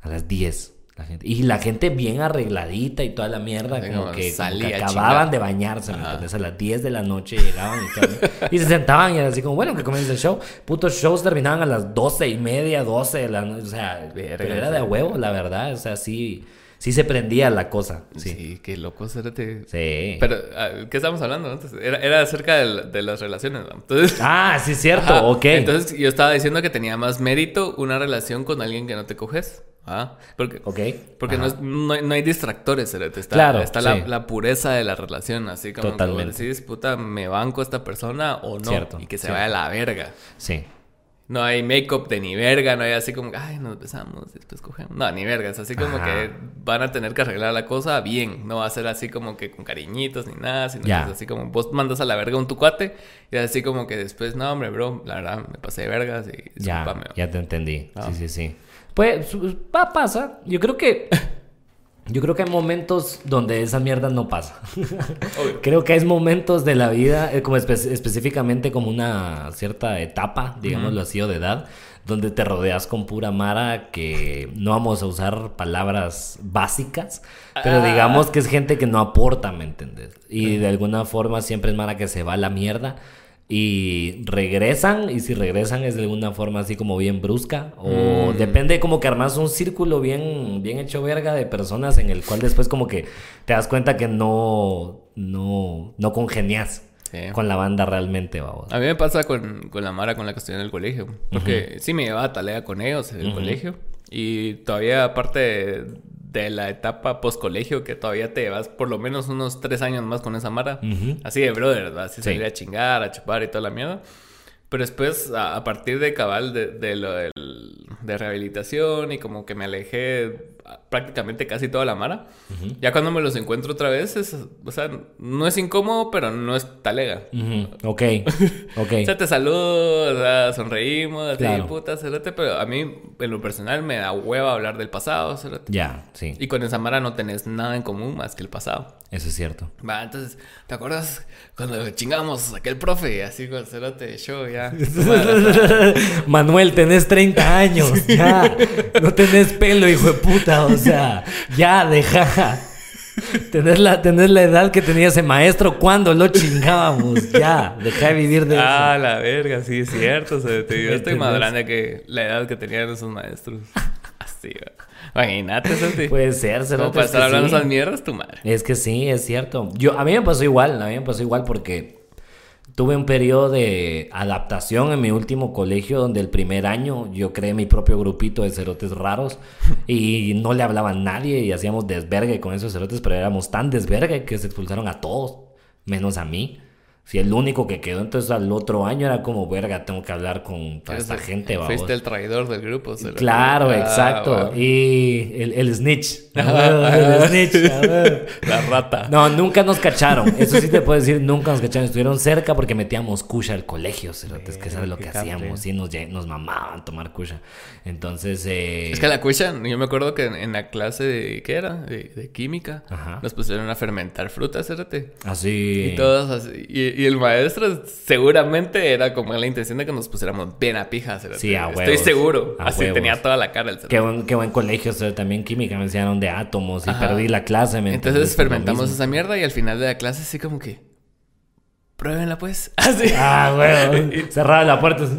B: A las 10. La gente. Y la gente bien arregladita y toda la mierda. Como que, como que acababan de bañarse. ¿me? A las 10 de la noche llegaban y, todo. y se sentaban y era así como, bueno, que comienza el show. Putos shows terminaban a las 12 y media, 12 de la noche. O sea,
A: Verga,
B: pero era de huevo, la verdad. O sea, sí, sí se prendía la cosa.
A: Sí,
B: Sí.
A: qué loco, cérate.
B: Sí.
A: Pero, ah, ¿qué estábamos hablando antes? Era, era acerca de, de las relaciones, ¿no? Entonces...
B: Ah, sí, cierto,
A: Ajá.
B: ok.
A: Entonces yo estaba diciendo que tenía más mérito una relación con alguien que no te coges. Ah, porque,
B: ok.
A: porque no, es- no, hay- no hay distractores. Está,
B: Claro,
A: está la,
B: sí.
A: la pureza de la relación, así como que
B: Totalmente.
A: decís, puta, me banco a esta persona o no.
B: Cierto,
A: y que se
B: cierto.
A: vaya a la verga.
B: Sí.
A: No hay make-up de ni verga, no hay así como, ay, nos besamos, después cogemos. No, ni verga, es así como
B: Ajá.
A: que van a tener que arreglar la cosa bien. No va a ser así como que con cariñitos ni nada, sino que es así como vos mandas a la verga un tu cuate y así como que después, no, hombre, bro, la verdad me pasé de vergas y
B: Ya, ya te entendí.
A: Ah.
B: Sí, sí, sí. Pues pa- pasa. Yo creo que. Yo creo que hay momentos donde esa mierda no pasa. Creo que hay momentos de la vida, eh, como espe- específicamente como una cierta etapa, digámoslo así, o de edad, donde te rodeas con pura mara que no vamos a usar palabras básicas, pero
A: Ah.
B: digamos que es gente que no aporta, ¿me entiendes? Y de alguna forma siempre es mara que se va a la mierda y regresan y si regresan es de alguna forma así como bien brusca o
A: Mm.
B: depende como que armas un círculo bien bien hecho verga de personas en el cual después como que te das cuenta que no no no congenias
A: Sí.
B: con la banda realmente vamos
A: A mí me pasa con, con la Mara con la que estoy en el colegio. Porque sí me llevaba tarea con ellos en el colegio. Y todavía, aparte de, de la etapa post-colegio, que todavía te llevas por lo menos unos tres años más con esa Mara.
B: Ujú.
A: Así de brother, ¿verdad? Así
B: Sí.
A: salir a chingar, a chupar y toda la mierda. Pero después, a, a partir de cabal de, de lo del- de rehabilitación y como que me alejé prácticamente casi toda la mara, ya cuando me los encuentro otra vez, es, o sea, no es incómodo, pero no es talega.
B: Ujú, ok ok
A: O sea, te saludo, o sea, sonreímos,
B: Claro.
A: puta, cerote, pero a mí, en lo personal, me da hueva hablar del pasado,
B: ya sí
A: Y con esa Mara no tenés nada en común más que el pasado.
B: eso es cierto
A: Va, entonces, ¿te acuerdas cuando chingamos aquel profe? Así con cerote show, ya.
B: Manuel, tenés 30 años, ya. No tenés pelo, hijo de puta, o sea, ya, deja. tenés, la, tenés la edad que tenía ese maestro cuando lo chingábamos. Ya, deja de vivir de
A: Ah,
B: eso.
A: la verga, sí, es cierto. o sea, te- yo
B: ¿Me
A: estoy más grande que la edad que tenían esos maestros. Así. Imagínate, Santi.
B: Puede ser,
A: Como
B: cerote,
A: para estar hablando
B: sí.
A: esas mierdas, tu madre.
B: Es que sí, es cierto. Yo, a mí me pasó igual, a mí me pasó igual porque tuve un periodo de adaptación en mi último colegio donde el primer año yo creé mi propio grupito de cerotes raros y no le hablaba a nadie y hacíamos desvergue con esos cerotes, pero éramos tan desvergue que se expulsaron a todos, menos a mí. Si el único que quedó entonces al otro año era como, verga, tengo que hablar con toda esta gente, babos".
A: Fuiste el traidor del grupo. cerote.
B: Claro,
A: Ah,
B: exacto.
A: va.
B: Y el, el snitch.
A: Ajá.
B: el snitch. a ver.
A: La rata.
B: No, nunca nos cacharon. Eso sí te puedo decir, nunca nos cacharon. Estuvieron cerca porque metíamos kusha al colegio, cerotes, que eso era lo que hacíamos. Sí, nos, nos mamaban tomar kusha. Entonces, eh...
A: Es que la cucha, yo me acuerdo que en, en la clase de, ¿qué era? De, de química,
B: Ajá.
A: nos pusieron a fermentar frutas, cérate.
B: Así...
A: Y todos así. Y, y el maestro seguramente era como la intención de que nos pusiéramos bien a pija, cérate.
B: Sí, a
A: Estoy
B: huevos.
A: seguro.
B: A
A: así
B: huevos.
A: tenía toda la cara el.
B: Qué buen, qué buen colegio, o sea, también química me enseñaron de átomos y
A: Ajá.
B: perdí la clase. ¿me
A: Entonces fermentamos esa mierda y al final de la clase así como que... Pruébenla pues. Así.
B: Ah, bueno. Cerraba la puerta. así.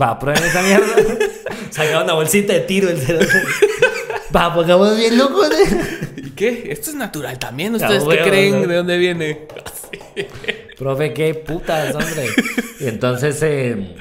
B: Va, prueben esa mierda. Sacaba una bolsita de tiro el cerote. Va, pongamos bien locos.
A: ¿Y qué? Esto es natural también. ¿Ustedes qué creen? ¿De dónde viene?
B: Profe, qué putas, hombre. Y entonces eh,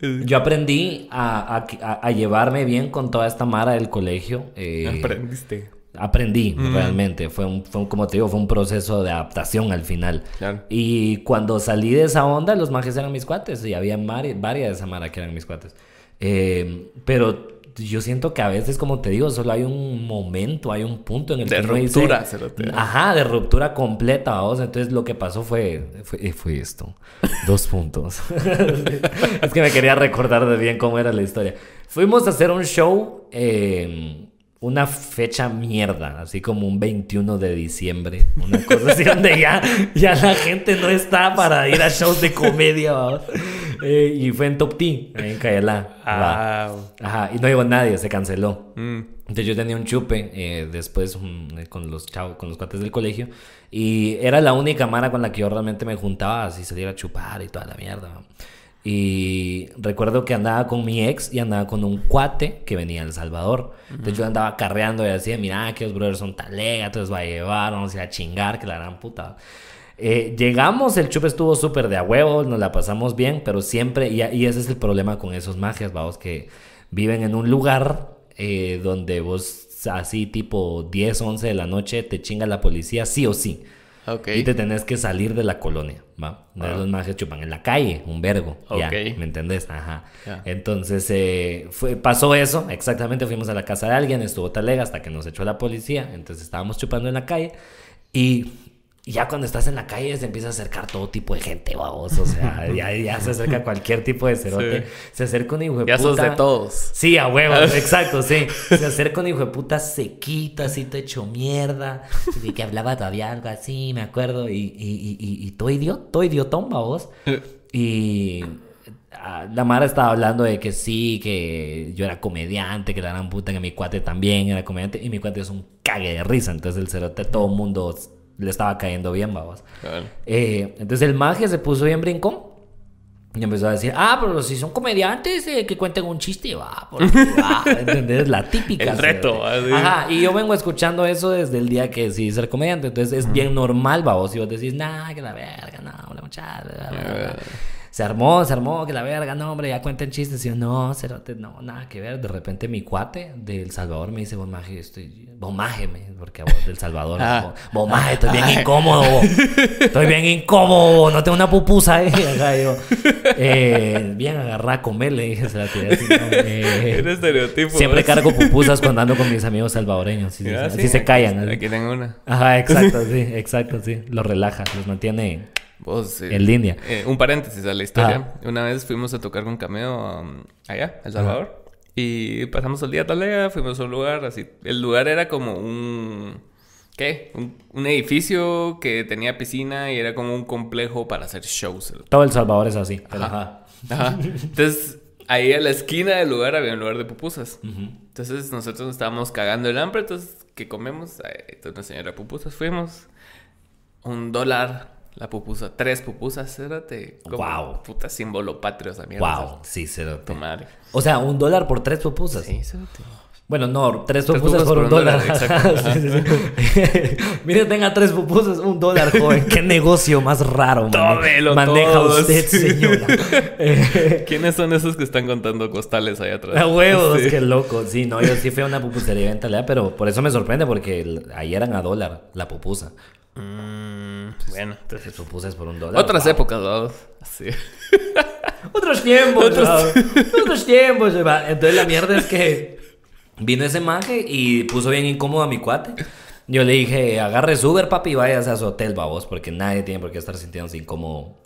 B: yo aprendí a, a- a- a llevarme bien con toda esta mara del colegio. eh,
A: Aprendiste.
B: aprendí realmente. Fue un, fue un- como te digo, fue un proceso de adaptación al final.
A: Claro.
B: Y cuando salí de esa onda, los majes eran mis cuates. Y había varias de esa mara que eran mis cuates. Eh, pero yo siento que a veces, como te digo, solo hay un momento, hay un punto en el
A: De
B: que uno dice-
A: ruptura, cerote.
B: Ajá, de ruptura completa, vamos. Entonces lo que pasó fue, fue, fue esto. Dos puntos. es que me quería recordar de bien cómo era la historia. Fuimos a hacer un show, eh, una fecha mierda, así como un 21 de diciembre. Una cosa así donde ya, ya la gente no está para ir a shows de comedia, vamos. Eh, y fue en Top T, ahí en Cayalá. va.
A: Ah.
B: Ajá, y no llegó nadie, se canceló.
A: mm.
B: Entonces yo tenía un chupe eh, después eh, con los chavos, con los cuates del colegio. Y era la única mara con la que yo realmente me juntaba así salir a chupar y toda la mierda. Y recuerdo que andaba con mi ex y andaba con un cuate que venía de El Salvador. Entonces yo andaba carreando y decía, mira, que los brothers son talega, los va a llevar, vamos a ir a chingar, que la gran puta. Eh, llegamos, el chupe estuvo súper de a huevo, nos la pasamos bien, pero siempre, y, y ese es el problema con esos magias, vamos, que viven en un lugar eh, donde vos así tipo 10, 11 de la noche te chinga la policía, sí o sí.
A: Ok.
B: Y te tenés que salir de la colonia, ¿va?
A: Ah.
B: Los majes chupan en la calle, un vergo. Ya,
A: Ok.
B: ¿me entendés? Ajá.
A: Ya.
B: Entonces, eh, fue, pasó eso, exactamente, fuimos a la casa de alguien, estuvo talega hasta que nos echó la policía, entonces estábamos chupando en la calle y ya cuando estás en la calle se empieza a acercar todo tipo de gente, vamos, o sea, ya, ya se acerca cualquier tipo de cerote,
A: Sí.
B: se acerca un hijo de
A: Ya sos
B: puta.
A: de todos.
B: Sí, a huevo, exacto, sí. Se acerca un hijo de puta sequito, así todo hecho mierda. Y que hablaba todavía algo así, me acuerdo. Y, y, y, y, y todo idiota, todo idiotón, vos. Y ah, la Mara estaba hablando de que sí, que yo era comediante, que la gran puta, que mi cuate también era comediante. Y mi cuate es un cague de risa. Entonces el cerote, todo el mundo le estaba cayendo bien.
A: Claro.
B: Eh, entonces el magia se puso bien brincón. Y empezó a decir, ah, pero si son comediantes, eh, que cuenten un chiste, va, porque va, ¿entendés? La típica.
A: El reto, así.
B: Ajá, y yo vengo escuchando eso desde el día que decidí ser comediante, entonces es bien normal, va, vos, y vos decís, nah, que la verga, no, la muchacha, bla, bla, bla". Se armó, se armó, que la verga, no, hombre, ya cuenten chistes. Y yo, no, cerote, no, nada que ver. De repente mi cuate del Salvador me dice, vos maje, estoy, vos maje, me", porque vos del Salvador,
A: Ah.
B: vos, vos maje, estoy bien incómodo, estoy bien incómodo, no tengo una pupusa, eh. Acá yo, eh, bien agarrada a comer, le dije, tiré así, ¿no? Eh,
A: estereotipo.
B: Siempre cargo pupusas cuando ando con mis amigos salvadoreños. Así,
A: Ah,
B: así
A: sí,
B: se
A: aquí-
B: callan. así.
A: Aquí tengo una.
B: Ajá, exacto, sí, exacto, sí. Los relaja, los mantiene
A: Vos, eh,
B: en línea.
A: eh, un paréntesis a la historia. Una vez fuimos a tocar con Cameo um, allá, El Salvador. Y pasamos el día a Talega, fuimos a un lugar así. El lugar era como un... ¿Qué? Un, un edificio que tenía piscina y era como un complejo para hacer shows.
B: Todo El Salvador es así.
A: Ajá.
B: ajá.
A: Entonces, ahí a la esquina del lugar había un lugar de pupusas. Entonces, nosotros nos estábamos cagando el hambre. Entonces, ¿qué comemos? Eh, una señora pupusas fuimos. Un dólar la pupusa. Tres pupusas, cérate.
B: Wow.
A: Puta símbolo patrio esa mierda.
B: Wow, sí, cérate.
A: Tu madre.
B: O sea, un dólar por tres pupusas.
A: Sí, cérate.
B: Bueno, no, tres
A: Tres
B: pupusas por un
A: por un
B: dólar.
A: dólar, exacto.
B: Sí, sí, sí. Mire, tenga tres pupusas, un dólar, joven. Qué negocio más raro
A: Tómelo
B: maneja
A: todos.
B: usted, señora.
A: ¿Quiénes son esos que están contando costales ahí atrás?
B: A huevos, qué loco. Sí, no, yo sí fui a una pupusería en Talea, pero por eso me sorprende, porque ahí eran a dólar la pupusa.
A: Mm, bueno, entonces.
B: pupusas por un dólar.
A: Otras
B: wow.
A: épocas, vamos. Sí.
B: Otros tiempos,
A: Otros-
B: ¿no? Otros tiempos. Entonces la mierda es que vino ese maje y puso bien incómodo a mi cuate. Yo le dije, agarre Uber, papi, y váyase a su hotel, babos, porque nadie tiene por qué estar sintiéndose incómodo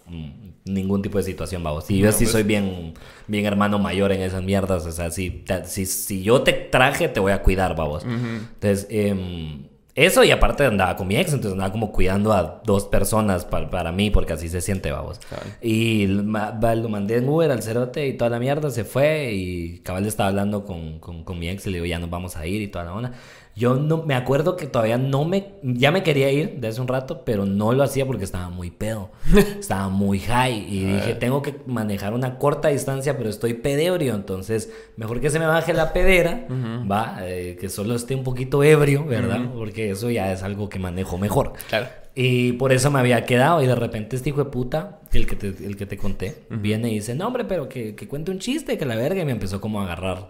B: ningún tipo de situación, babos. Y yo
A: No,
B: sí
A: pues.
B: soy bien, bien hermano mayor en esas mierdas. O sea, si, si, si yo te traje, te voy a cuidar, babos. Entonces, em, eso y aparte andaba con mi ex, entonces andaba como cuidando a dos personas para, para mí, porque así se siente, babos. Y ma- lo mandé en Uber al cerote y toda la mierda se fue. Y cabal estaba hablando con, con, con mi ex y le digo, ya nos vamos a ir y toda la onda. Yo no me acuerdo que todavía no me. Ya me quería ir de hace un rato, pero no lo hacía porque estaba muy pedo. estaba muy high. Y dije, tengo que manejar una corta distancia, pero estoy pedebrio. Entonces, mejor que se me baje la pedera, va, Eh, que solo esté un poquito ebrio, ¿verdad? Porque eso ya es algo que manejo mejor.
A: Claro.
B: Y por eso me había quedado. Y de repente este hijo de puta, el que te, el que te conté, viene y dice, no, hombre, pero que, que cuente un chiste, que la verga. Y me empezó como a agarrar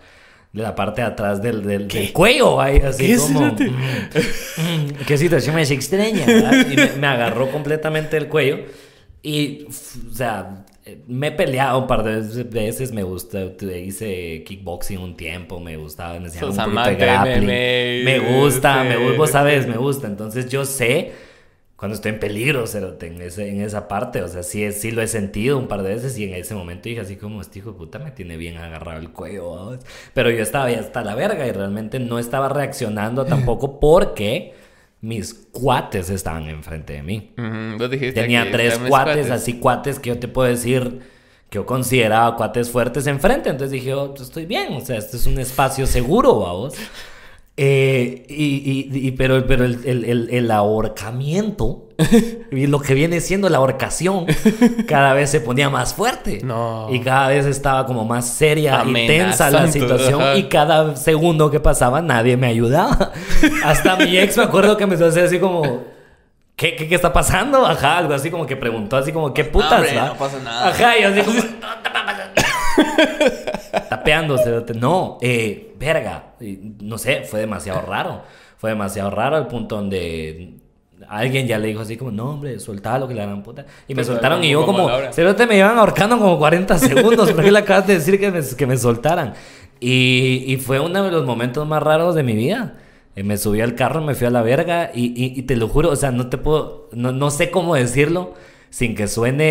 B: la parte de atrás del, del, del cuello, ahí, así
A: ¿Qué?
B: como... "Mm, mm, qué situación más extraña, ¿verdad? Y me, me agarró completamente el cuello. Y, o sea, me he peleado un par de veces- me gusta, hice kickboxing un tiempo, me gustaba, me enseñaron
A: Sos
B: un poquito de grappling. Me gusta, me gusta, vos sabes, me gusta. Entonces yo sé cuando estoy en peligro, cerote, en, ese, en esa parte. O sea, sí, sí lo he sentido un par de veces y en ese momento dije así como, este hijo de puta me tiene bien agarrado el cuello. ¿vamos?". Pero yo estaba ya hasta la verga y realmente no estaba reaccionando tampoco porque mis cuates estaban enfrente de mí.
A: Vos dijiste
B: Tenía tres
A: mis
B: cuates, así cuates que yo te puedo decir que yo consideraba cuates fuertes enfrente. Entonces dije, oh, estoy bien, o sea, este es un espacio seguro, vamos. Eh, y, y- y- pero pero el, el- el- el ahorcamiento y lo que viene siendo la ahorcación cada vez se ponía más fuerte
A: No.
B: y cada vez estaba como más seria y tensa la situación
A: ajá.
B: y cada segundo que pasaba nadie me ayudaba hasta mi ex me acuerdo que a hacer así como ¿Qué, qué, qué está pasando? Ajá, algo así como que preguntó así como, ¿qué putas?
A: Hombre,
B: va?"
A: no pasa nada.
B: Ajá, y así como, "No, te va a pasar". Tapeándose. No, eh, verga. No sé, fue demasiado raro. Fue demasiado raro al punto donde alguien ya le dijo así como, no, hombre, lo que le dan puta. Y me soltaron y yo como, cerote me iban ahorcando como 40 segundos. ¿Por qué le acabas de decir que me, que me soltaran? Y, y fue uno de los momentos más raros de mi vida. Eh, Me subí al carro, me fui a la verga y, y- y te lo juro, o sea, no te puedo, no, no sé cómo decirlo sin que suene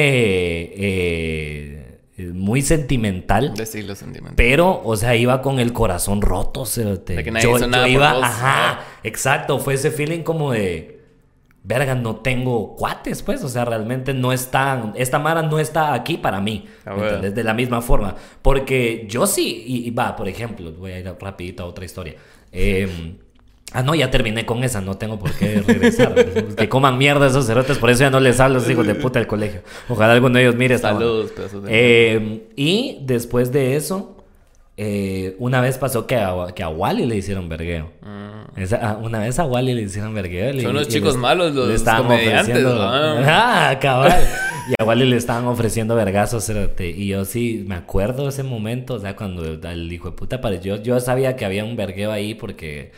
B: eh, muy sentimental.
A: Decirlo sentimental.
B: Pero, o sea, iba con el corazón roto. cerote.
A: De que nadie
B: yo,
A: hizo
B: yo
A: nada por
B: iba,
A: vos.
B: ajá, exacto. Fue ese feeling como de, verga, no tengo cuates, pues. O sea, realmente no están, esta Mara no está aquí para mí.
A: Ah.
B: De la misma forma. Porque yo sí, y, y va, por ejemplo, voy a ir rapidito a otra historia. Eh, Ah, no, ya terminé con esa, no tengo por qué regresar. que coman mierda esos cerotes, por eso ya no les hablo a los hijos de puta del colegio. Ojalá alguno de ellos mire esta.
A: Saludos, pedazos de-
B: Eh, y después de eso, eh, una vez pasó que a, que a Wally le hicieron vergueo. Esa- ah, una vez a Wally le hicieron vergueo. le-
A: Mm. Son los chicos
B: les-
A: malos, los comediantes, ¿no?
B: Ah, cabal. Y a Wally le estaban ofreciendo vergazos. cerote. Y yo sí me acuerdo ese momento, o sea, cuando el hijo de puta apareció. Yo sabía que había un vergueo ahí porque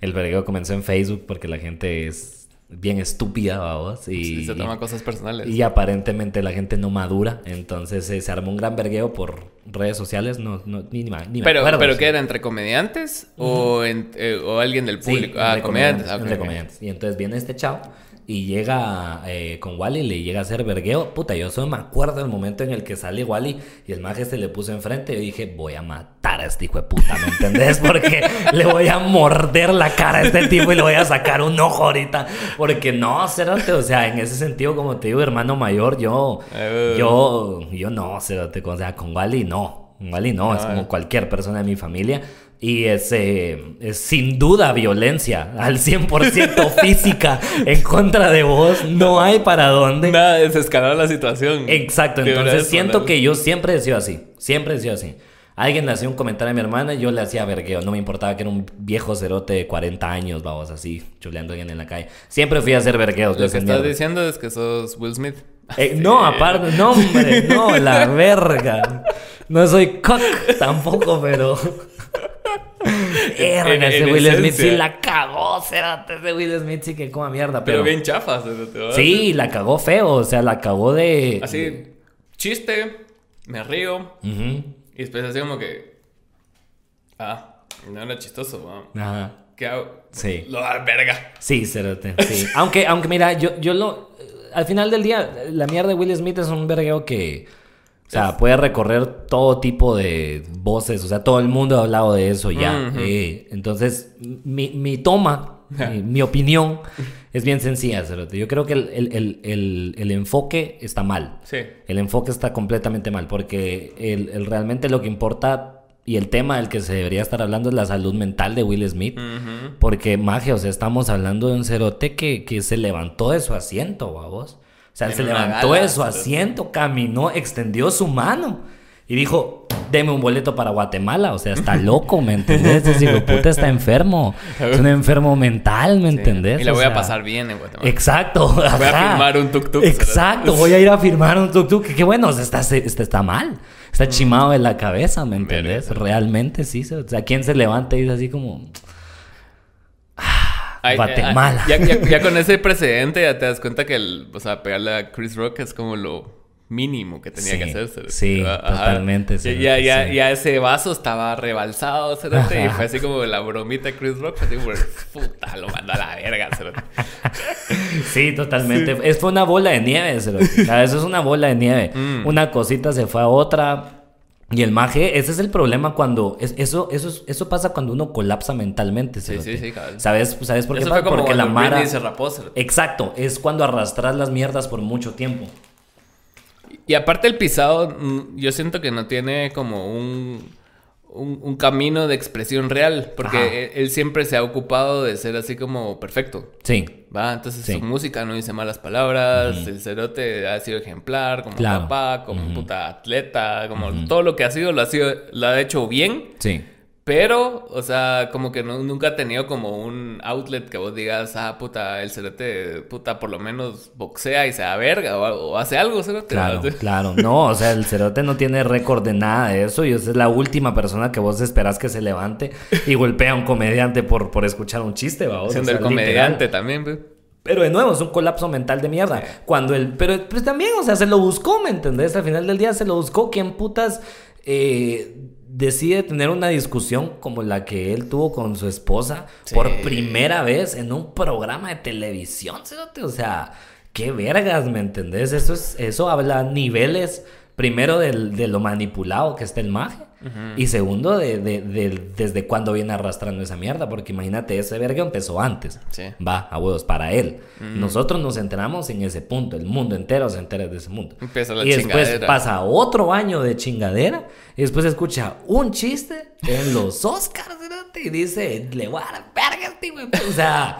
B: el vergueo comenzó en Facebook porque la gente es bien estúpida, vamos. Y,
A: Sí, se toma cosas personales.
B: y aparentemente la gente no madura, entonces eh, se armó un gran vergueo por redes sociales, no, no, ni, ni, ni me
A: pero,
B: acuerdo,
A: pero. ¿qué era? ¿Entre comediantes o, en- eh, o alguien del
B: Sí,
A: público? ah, comediantes.
B: comediantes,
A: ah,
B: entre comediantes. Y entonces viene este chavo y llega eh, con Wally, le llega a hacer vergueo. Puta, yo solo me acuerdo del momento en el que sale Wally y el maje se le puso enfrente. Y dije, voy a matar a este hijo de puta, ¿me entendés? Porque le voy a morder la cara a este tipo y le voy a sacar un ojo ahorita. Porque no, cérate, o sea, en ese sentido, como te digo, hermano mayor, yo,
A: Eh.
B: yo, yo no, cérate, o sea, con Wally no. Wally no, es como cualquier persona de mi familia. Y es, eh, es sin duda violencia, al 100% física en contra de vos. No hay para dónde.
A: Nada, desescalar la situación.
B: Exacto, entonces siento que yo siempre he sido así, siempre he sido así. Alguien le hacía un comentario a mi hermana y yo le hacía vergueo, no me importaba que era un viejo cerote de 40 años, vamos, así, chuleando a alguien en la calle. Siempre fui a hacer vergueos
A: Lo que estás
B: mierda.
A: diciendo es que sos Will Smith.
B: Eh, no, aparte, no, hombre, no, la verga. No soy cock tampoco, pero. Verga, ese Will Smith sí la cagó, cerote, ese Will Smith sí que coma mierda,
A: Pero
B: pero.
A: bien chafas.
B: Sí, la cagó feo, o sea, la cagó de.
A: Así, chiste, me río. Y después así como que... Ah, no era chistoso. ¿no?
B: Ajá.
A: ¿Qué hago?
B: Sí.
A: Lo da verga.
B: Sí, cerote, sí. aunque, aunque mira, yo, yo lo. Al final del día, la mierda de Will Smith es un vergueo que. O sea, puede recorrer todo tipo de voces. O sea, todo el mundo ha hablado de eso ya. Eh, entonces, mi, mi toma, mi, mi opinión es bien sencilla, cerote. Yo creo que el, el- el- el- enfoque está mal.
A: Sí.
B: El enfoque está completamente mal porque el, realmente lo que importa y el tema del que se debería estar hablando es la salud mental de Will Smith. Porque, magia, o sea, estamos hablando de un cerote que, que se levantó de su asiento, vos. Sea, se levantó
A: gala,
B: de su
A: cerote.
B: asiento, caminó, extendió su mano y dijo, deme un boleto para Guatemala. O sea, está loco, ¿me entendés? Ese hijo puta está enfermo. Es un enfermo mental, ¿me
A: Sí.
B: entendés?
A: Y la
B: O
A: voy a pasar bien en Guatemala.
B: Exacto.
A: Voy a firmar un tuk-tuk.
B: Exacto, voy a ir a firmar un tuk-tuk. Que, que bueno, está, está, está mal. Está chimado de la cabeza, ¿me entendés? Realmente sí. O sea, ¿quién se levanta y dice así como...
A: Ay,
B: Guatemala.
A: ya, ya- ya con ese precedente ya te das cuenta que el, o sea, pegarle a Chris Rock es como lo mínimo que tenía
B: Sí,
A: que hacerse.
B: sí, totalmente,
A: Ya,
B: sí,
A: ya, ya,
B: sí.
A: ya ese vaso estaba rebalsado, cerote, y fue así como la bromita de Chris Rock, así como, puta, lo mandó a la verga, cerote.
B: Sí, totalmente. Es, fue una bola de nieve. o sea, Eso es una bola de nieve.
A: Mm.
B: Una cosita se fue a otra. Y el maje, ese es el problema cuando... es- eso, eso, es- eso pasa cuando uno colapsa mentalmente.
A: Sí, sí, sí, cabal.
B: ¿Sabes, ¿Sabes por qué
A: Eso fue como
B: Porque la mara...
A: Se rapó.
B: Exacto, es cuando arrastras las mierdas por mucho tiempo.
A: Y aparte el pisado, mm, yo siento que no tiene como un, un, un camino de expresión real, porque él, él siempre se ha ocupado de ser así como perfecto.
B: Sí,
A: Va, entonces
B: Sí.
A: su música no dice malas palabras, el cerote ha sido ejemplar, como
B: Claro.
A: papá, como puta atleta, como todo lo que ha sido lo ha sido, lo ha hecho bien,
B: sí.
A: Pero, o sea, como que no- nunca ha tenido como un outlet que vos digas, ah, puta, el cerote, puta, por lo menos boxea y se da verga o, o hace algo, cerote.
B: Claro,
A: ¿va?
B: claro. No, o sea, el cerote no tiene récord de nada de eso y esa es la última persona que vos esperás que se levante y golpea a un comediante por, por escuchar un chiste, ¿va? O
A: Siendo
B: sea,
A: el comediante
B: literal.
A: también, pues.
B: Pero de nuevo, es un colapso mental de mierda. Cuando el... Pero pues también, o sea, se lo buscó, ¿me entendés? Al final del día se lo buscó. ¿Quién putas eh, decide tener una discusión como la que él tuvo con su esposa
A: Sí.
B: por primera vez en un programa de televisión? cerote? O sea, qué vergas, ¿me entendés? Eso, es, eso habla a niveles, primero del- de lo manipulado que está el maje. Y segundo, de, de- de- desde cuándo viene arrastrando esa mierda. Porque imagínate, ese verga empezó antes.
A: Sí.
B: Va, a huevos, para él. Nosotros nos enteramos en ese punto. El mundo entero se entera de ese mundo.
A: Empieza la
B: y después
A: chingadera.
B: pasa otro año de chingadera. Y después escucha un chiste en los Oscars. Y dice, le voy a dar verga a este hijo de puta". O sea,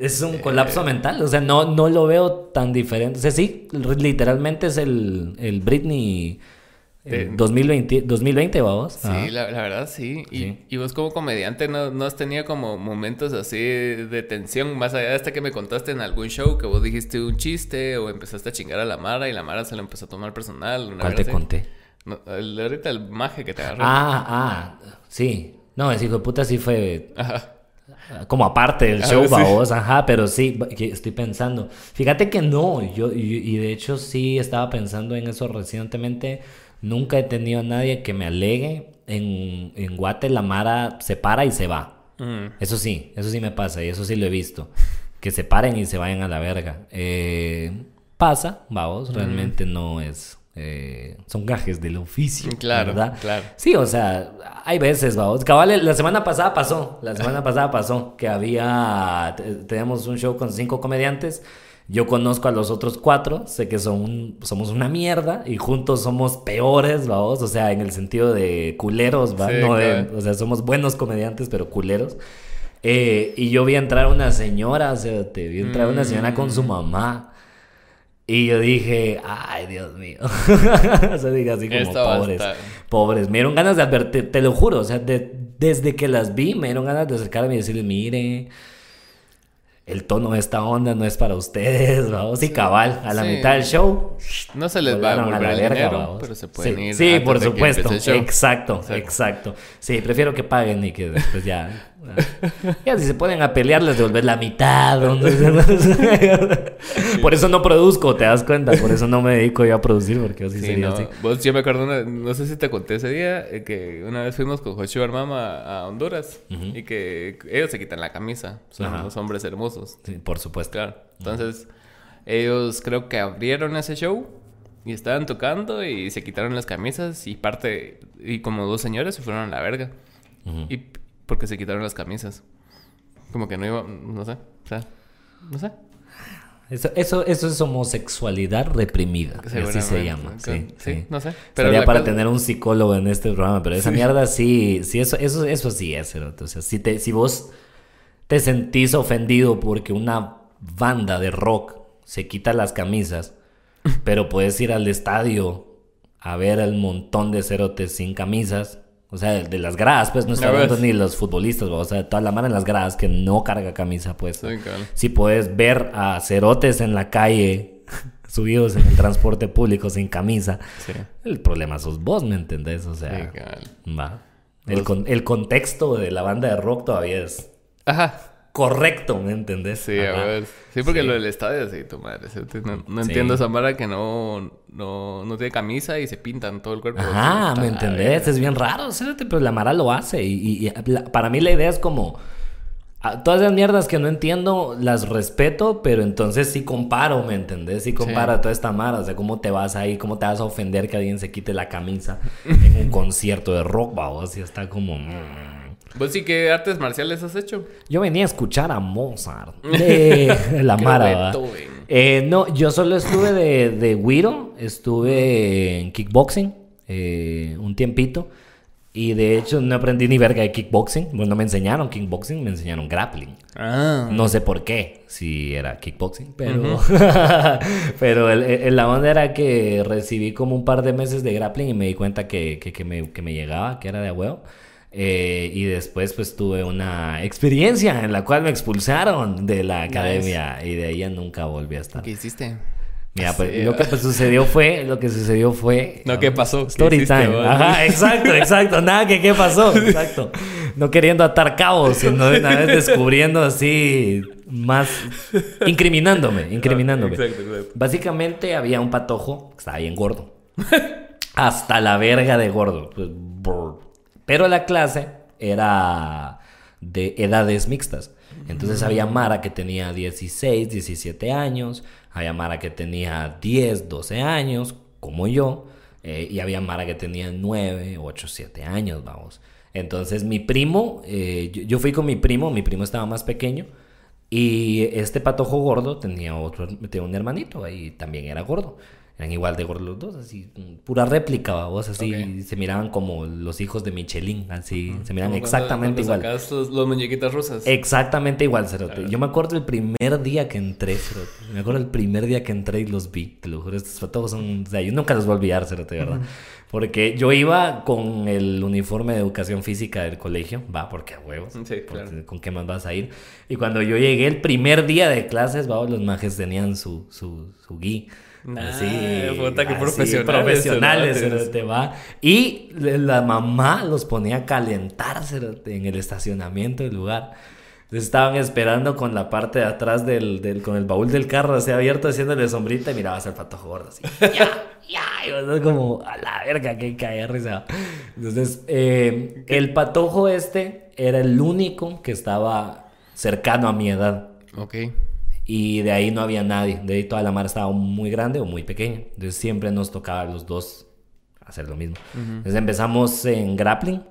B: es un colapso mental. O sea, no, no lo veo tan diferente. O sea, sí, literalmente es el, el Britney...
A: De-
B: el 2020, 2020, vamos.
A: Sí, la, la verdad sí. Y,
B: Sí.
A: y vos como comediante no, no has tenido como momentos así de tensión, más allá de este que me contaste en algún show, que vos dijiste un chiste o empezaste a chingar a la Mara y la Mara se lo empezó a tomar personal.
B: ¿Cuál te
A: así.
B: conté?
A: No, el, ahorita el maje que te agarró.
B: Ah, ah, sí. No, ese hijo de puta sí fue
A: Ajá.
B: como aparte del
A: Ah,
B: show,
A: sí.
B: babos, ajá, pero sí, estoy pensando. Fíjate que no, yo, y, y de hecho sí estaba pensando en eso recientemente. Nunca he tenido a nadie que me alegue. En, en Guate la Mara se para y se va.
A: Mm.
B: Eso sí, eso sí me pasa y eso sí lo he visto. Que se paren y se vayan a la verga. Eh, pasa, vamos, realmente no es... eh, son gajes del oficio,
A: Claro,
B: ¿verdad?
A: claro.
B: Sí, o sea, hay veces, vamos. Cabal, la semana pasada pasó. La semana pasada pasó que había. te- Teníamos un show con cinco comediantes. Yo conozco a los otros cuatro, sé que son un- somos una mierda y juntos somos peores, vamos, o sea, en el sentido de culeros, ¿va?
A: Sí,
B: No de- o sea, somos buenos comediantes, pero culeros. Eh, y yo vi entrar una señora, o sea, te vi entrar una señora con
A: Mm.
B: su mamá. Y yo dije, ay, Dios mío. o sea, dije así como
A: a
B: pobres. Pobres. Me dieron ganas de advertir, te lo juro. O sea, de- desde que las vi, me dieron ganas de acercarme y decirles, mire, el tono de esta onda no es para ustedes, vamos. Y cabal, a la
A: Sí.
B: mitad del show,
A: No se les va a
B: volaron
A: devolver el dinero,
B: vamos.
A: pero se pueden
B: sí,
A: ir.
B: Sí, por supuesto.
A: el.
B: Exacto,
A: Exacto.
B: exacto. Sí, prefiero que paguen y que después ya. Ya si se ponen a pelear, les devolver la mitad. Por eso no produzco, te das cuenta. Por eso no me dedico yo a producir, porque así
A: Sí,
B: sería
A: no.
B: así.
A: Vos, yo me acuerdo, una- no sé si te conté ese día, eh, que una vez fuimos con Joshua Armama a Honduras y que ellos se quitan la camisa. Son
B: Ajá.
A: unos hombres hermosos.
B: Sí, por supuesto.
A: Claro. Entonces, ellos creo que abrieron ese show y estaban tocando y se quitaron las camisas y parte, y como dos señores se fueron a la verga. Y porque se quitaron las camisas. Como que no iba, no sé, o sea, no sé.
B: Eso, eso, eso es homosexualidad reprimida. Así se llama. Sí,
A: Sí,
B: sí.
A: no sé.
B: Pero
A: la
B: para
A: cosa-
B: tener un psicólogo en este programa, pero esa mierda sí, sí, eso, eso, eso sí es, cerote. O sea, si, te, si vos te sentís ofendido porque una banda de rock se quita las camisas, pero puedes ir al estadio a ver al montón de cerotes sin camisas. O sea, de las gradas, pues no está hablando ni los futbolistas, o sea, toda la mano en las gradas que no carga camisa, pues.
A: Sí.
B: Si puedes ver a cerotes en la calle, subidos en el transporte público sin camisa,
A: Sí.
B: el problema sos vos, ¿me entendés? O
A: Sí,
B: sea, va. El, con- el contexto de la banda de rock todavía es
A: Ajá.
B: Correcto, ¿me entendés?
A: Sí,
B: Ajá.
A: a ver. Sí, porque
B: Sí.
A: lo del estadio, sí, tu madre. No, no
B: Sí.
A: entiendo esa mara que no, no, no tiene camisa y se pintan todo el cuerpo. Está
B: ¿me entendés? Es bien raro, pero la Mara lo hace. Y, y- y la- para mí la idea es como... a- todas las mierdas que no entiendo las respeto, pero entonces sí comparo, ¿me entendés? Sí comparo
A: Sí.
B: toda esta Mara. O sea, ¿cómo te vas ahí? ¿Cómo te vas a ofender que alguien se quite la camisa en un concierto de rock, babos? Y está como... mm.
A: ¿Vos sí qué artes marciales has hecho?
B: Yo venía a escuchar a Mozart de la Mara. Eh, no, yo solo estuve de, de Guiro, estuve en kickboxing eh, un tiempito. Y de hecho no aprendí ni verga de kickboxing. Bueno, no me enseñaron kickboxing, me enseñaron grappling.
A: Ah.
B: No sé por qué, si era kickboxing, pero, pero el- el- la onda era que recibí como un par de meses de grappling y me di cuenta que, que, que me, que me llegaba, que era de a huevo. Eh, y después pues tuve una experiencia en la cual me expulsaron de la academia y de ahí ya nunca volví a estar.
A: ¿Qué hiciste?
B: Mira, pues,
A: Sí,
B: lo que pues, sucedió fue, lo que sucedió fue...
A: No, ¿qué pasó? ¿Qué
B: Story time.
A: vos?
B: Ajá, exacto, exacto. Nada que qué pasó, exacto. No queriendo atar cabos, sino de una vez descubriendo así más... Incriminándome, incriminándome.
A: Exacto, exacto.
B: Básicamente había un patojo que estaba bien gordo. Hasta la verga de gordo. Pues, brr. Pero la clase era de edades mixtas. Entonces había Mara que tenía 16, 17 años. Había Mara que tenía 10, 12 años, como yo. eh, y había Mara que tenía 9, 8, 7 años, vamos. Entonces mi primo, eh, yo, yo fui con mi primo, mi primo estaba más pequeño. Y este patojo gordo tenía otro, tenía un hermanito ahí también era gordo. Eran igual de gordos los dos, así, mm, pura réplica, vos, así,
A: Ok.
B: se miraban como los hijos de Michelin, así, se miraban
A: Como
B: exactamente
A: cuando-
B: igual.
A: cuando los, los muñequitas rusas.
B: Exactamente igual, Cerote. Yo me acuerdo el primer día que entré, Cerote. Me acuerdo el primer día que entré y los vi. Te lo juro, estos fotos son... O sea, yo nunca los voy a olvidar, Cerote, ¿verdad? Porque yo iba con el uniforme de educación física del colegio. Va, porque a huevos.
A: Sí,
B: porque
A: claro.
B: ¿Con qué más vas a ir? Y cuando yo llegué el primer día de clases, va, los majes tenían su, su, su gui.
A: Ah,
B: Así,
A: puta,
B: así,
A: profesionales,
B: va. Y la mamá los ponía a calentar cerote, en el estacionamiento del lugar. Entonces estaban esperando con la parte de atrás del, del- con el baúl del carro así abierto, haciéndole sombrita y mirabas al patojo gordo así. Ya, ya. Y sos como, a la verga, que cae risa. Entonces, eh, el patojo este era el único que estaba cercano a mi edad.
A: Ok.
B: Y de ahí no había nadie. De ahí toda la mar estaba muy grande o muy pequeña. Entonces siempre nos tocaba a los dos hacer lo mismo. Entonces empezamos en grappling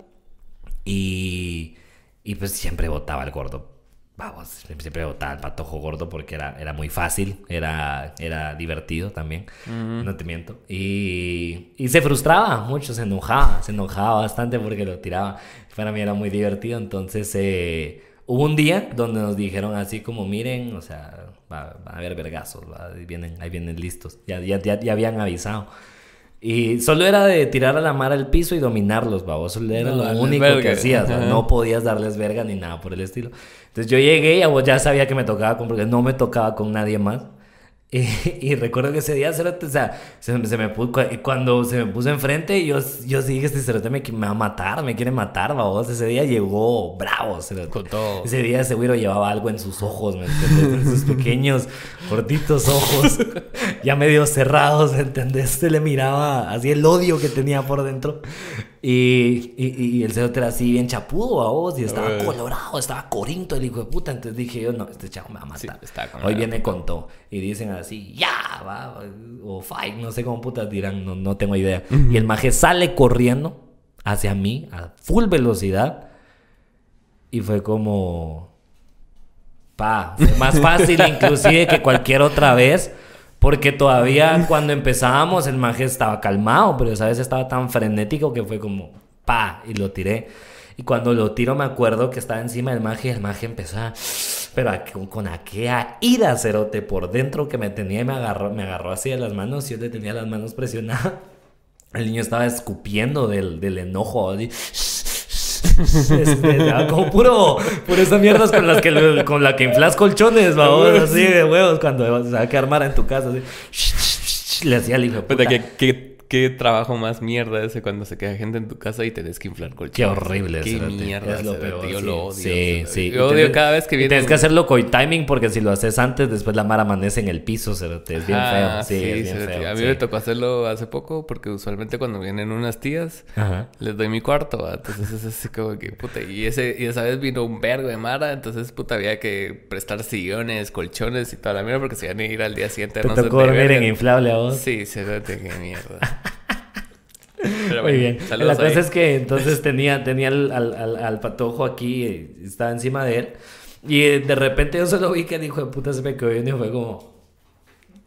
B: y, y pues siempre votaba el gordo. vamos, siempre votaba el patojo gordo porque era, era muy fácil, era, era divertido también, no te miento. Y, y se frustraba mucho, se enojaba, se enojaba bastante porque lo tiraba. Para mí era muy divertido, entonces eh, hubo un día donde nos dijeron así como, miren, o sea, va, va a haber vergazos, ahí, vienen, ahí vienen listos, ya, ya, ya, ya habían avisado. Y solo era de tirar a la mar al piso y dominarlos, babos. Solo era
A: No,
B: lo único
A: verga.
B: que hacías. no podías darles verga ni nada por el estilo. Entonces yo llegué y ya sabía que me tocaba con, porque no me tocaba con nadie más. Y, y recuerdo que ese día, cerote, o sea, se, se me puso, cuando se me puso enfrente, yo, yo sí dije, este cerote me, me va a matar, me quiere matar, babos. Ese día llegó bravo, cerote.
A: Con todo.
B: Ese día ese güiro llevaba algo en sus ojos, ¿me? En sus pequeños, gorditos ojos, ya medio cerrados, ¿me entendés? Se le miraba así el odio que tenía por dentro. Y, y, y el cerote era así bien chapudo a vos y estaba
A: Uy.
B: colorado, estaba corinto el hijo de puta. Entonces dije yo, no, este chavo me va a matar. Hoy viene con todo. Y dicen así, ya, va, o fight, no sé cómo putas dirán, no, no tengo idea. Y el maje sale corriendo hacia mí a full velocidad. Y fue como... Pa, fue más fácil inclusive que cualquier otra vez. Porque todavía cuando empezábamos el maje estaba calmado, pero esa vez estaba tan frenético que fue como pa y lo tiré. Y cuando lo tiro me acuerdo que estaba encima del maje y el maje empezó a... Pero a- con, aquella ira cerote por dentro que me tenía y me agarró, me agarró así de las manos y yo le tenía las manos presionadas. El niño estaba escupiendo del, del enojo. Así. Este, como puro, puro esas mierdas con las que con la que inflas colchones, babos, así de huevos cuando se va a quedar mara en tu casa, así. Le hacía al hijo
A: Puta,
B: puta.
A: ¿qué, qué, trabajo más mierda ese cuando se queda gente en tu casa y tenés que inflar colchones.
B: Qué horrible,
A: Qué mierda,
B: Es lo peor.
A: Yo
B: sí.
A: lo odio.
B: Sí, sí.
A: Yo odio cada vez que viene.
B: Tienes que hacerlo con timing porque si lo haces antes, después la mara amanece en el piso, cerote. Es bien
A: Ah,
B: feo. Sí, es bien feo.
A: A mí
B: sí.
A: me tocó hacerlo hace poco porque usualmente cuando vienen unas tías
B: Ajá.
A: les doy mi cuarto, ¿va? entonces es así como que puta. Y, ese, y esa vez vino un vergo de Mara, entonces puta había que prestar sillones, colchones y toda la mierda porque se iban a ir al día siguiente.
B: Te
A: no
B: tocó dormir en inflable a vos.
A: Sí, cerote, qué mierda. Pero
B: Muy
A: bueno,
B: bien.
A: saludos
B: La cosa
A: ahí.
B: es que entonces tenía, tenía al, al- al- al patojo aquí, eh, estaba encima de él. Y eh, de repente yo solo vi que el hijo de puta se me quedó y fue como.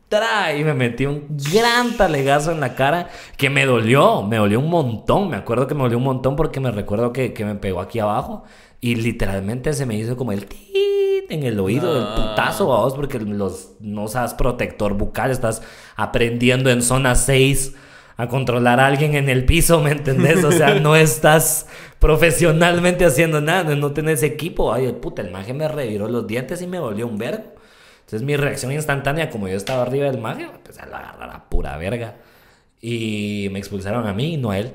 B: ¡Tra! Y me metí un gran talegazo en la cara que me dolió, me dolió un montón. Me acuerdo que me dolió un montón porque me recuerdo que, que me pegó aquí abajo y literalmente se me hizo como el en el oído del
A: No.
B: putazo, vos, porque los, no usas protector bucal, estás aprendiendo en zona 6 a controlar a alguien en el piso, ¿me entendés? O sea, no estás profesionalmente haciendo nada, no tenés equipo. Ay, puta, el maje me reviró los dientes y me dolió un vergo. Entonces mi reacción instantánea, como yo estaba arriba del maje, empecé a agarrar a pura verga. Y me expulsaron a mí y no a él.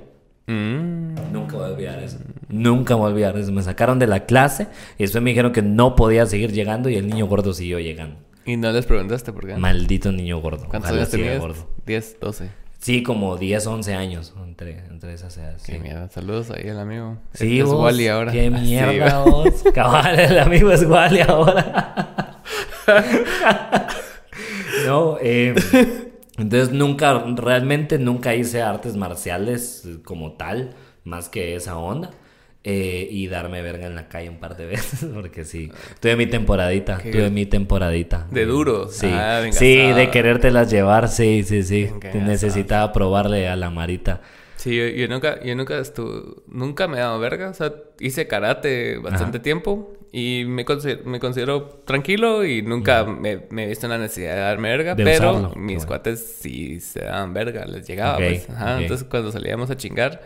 A: Mm.
B: Nunca voy a olvidar eso. Nunca voy a olvidar eso. Me sacaron de la clase y después me dijeron que no podía seguir llegando y el niño gordo siguió llegando.
A: Y no les preguntaste por qué.
B: Maldito niño gordo.
A: ¿Cuántos años tenías?
B: gordo.
A: 10, 12.
B: Sí, como 10, 11 años entre, entre esas edades.
A: Qué
B: sí.
A: mierda. Saludos ahí al amigo.
B: Sí,
A: es
B: vos,
A: Wally ahora.
B: Qué
A: Ah, sí,
B: mierda
A: va.
B: vos. Cabal, el amigo es Wally ahora. no, eh, entonces nunca, realmente nunca hice artes marciales como tal, más que esa onda. Eh, y darme verga en la calle un par de veces, porque sí. Tuve mi temporadita,
A: Qué-
B: tuve mi temporadita.
A: De duro.
B: Sí,
A: Ah,
B: sí, de querértelas llevar, sí, sí, sí. Necesitaba probarle a la marita.
A: Sí, yo, yo nunca, yo nunca estuve, nunca me he dado verga. O sea, hice karate bastante
B: Ajá.
A: tiempo y me, consi- me considero tranquilo y nunca me, me he visto en la necesidad de darme verga.
B: De
A: pero
B: usarlo,
A: mis
B: bueno.
A: cuates sí se daban verga, les llegaba. Pues. Ajá. Entonces cuando salíamos a chingar,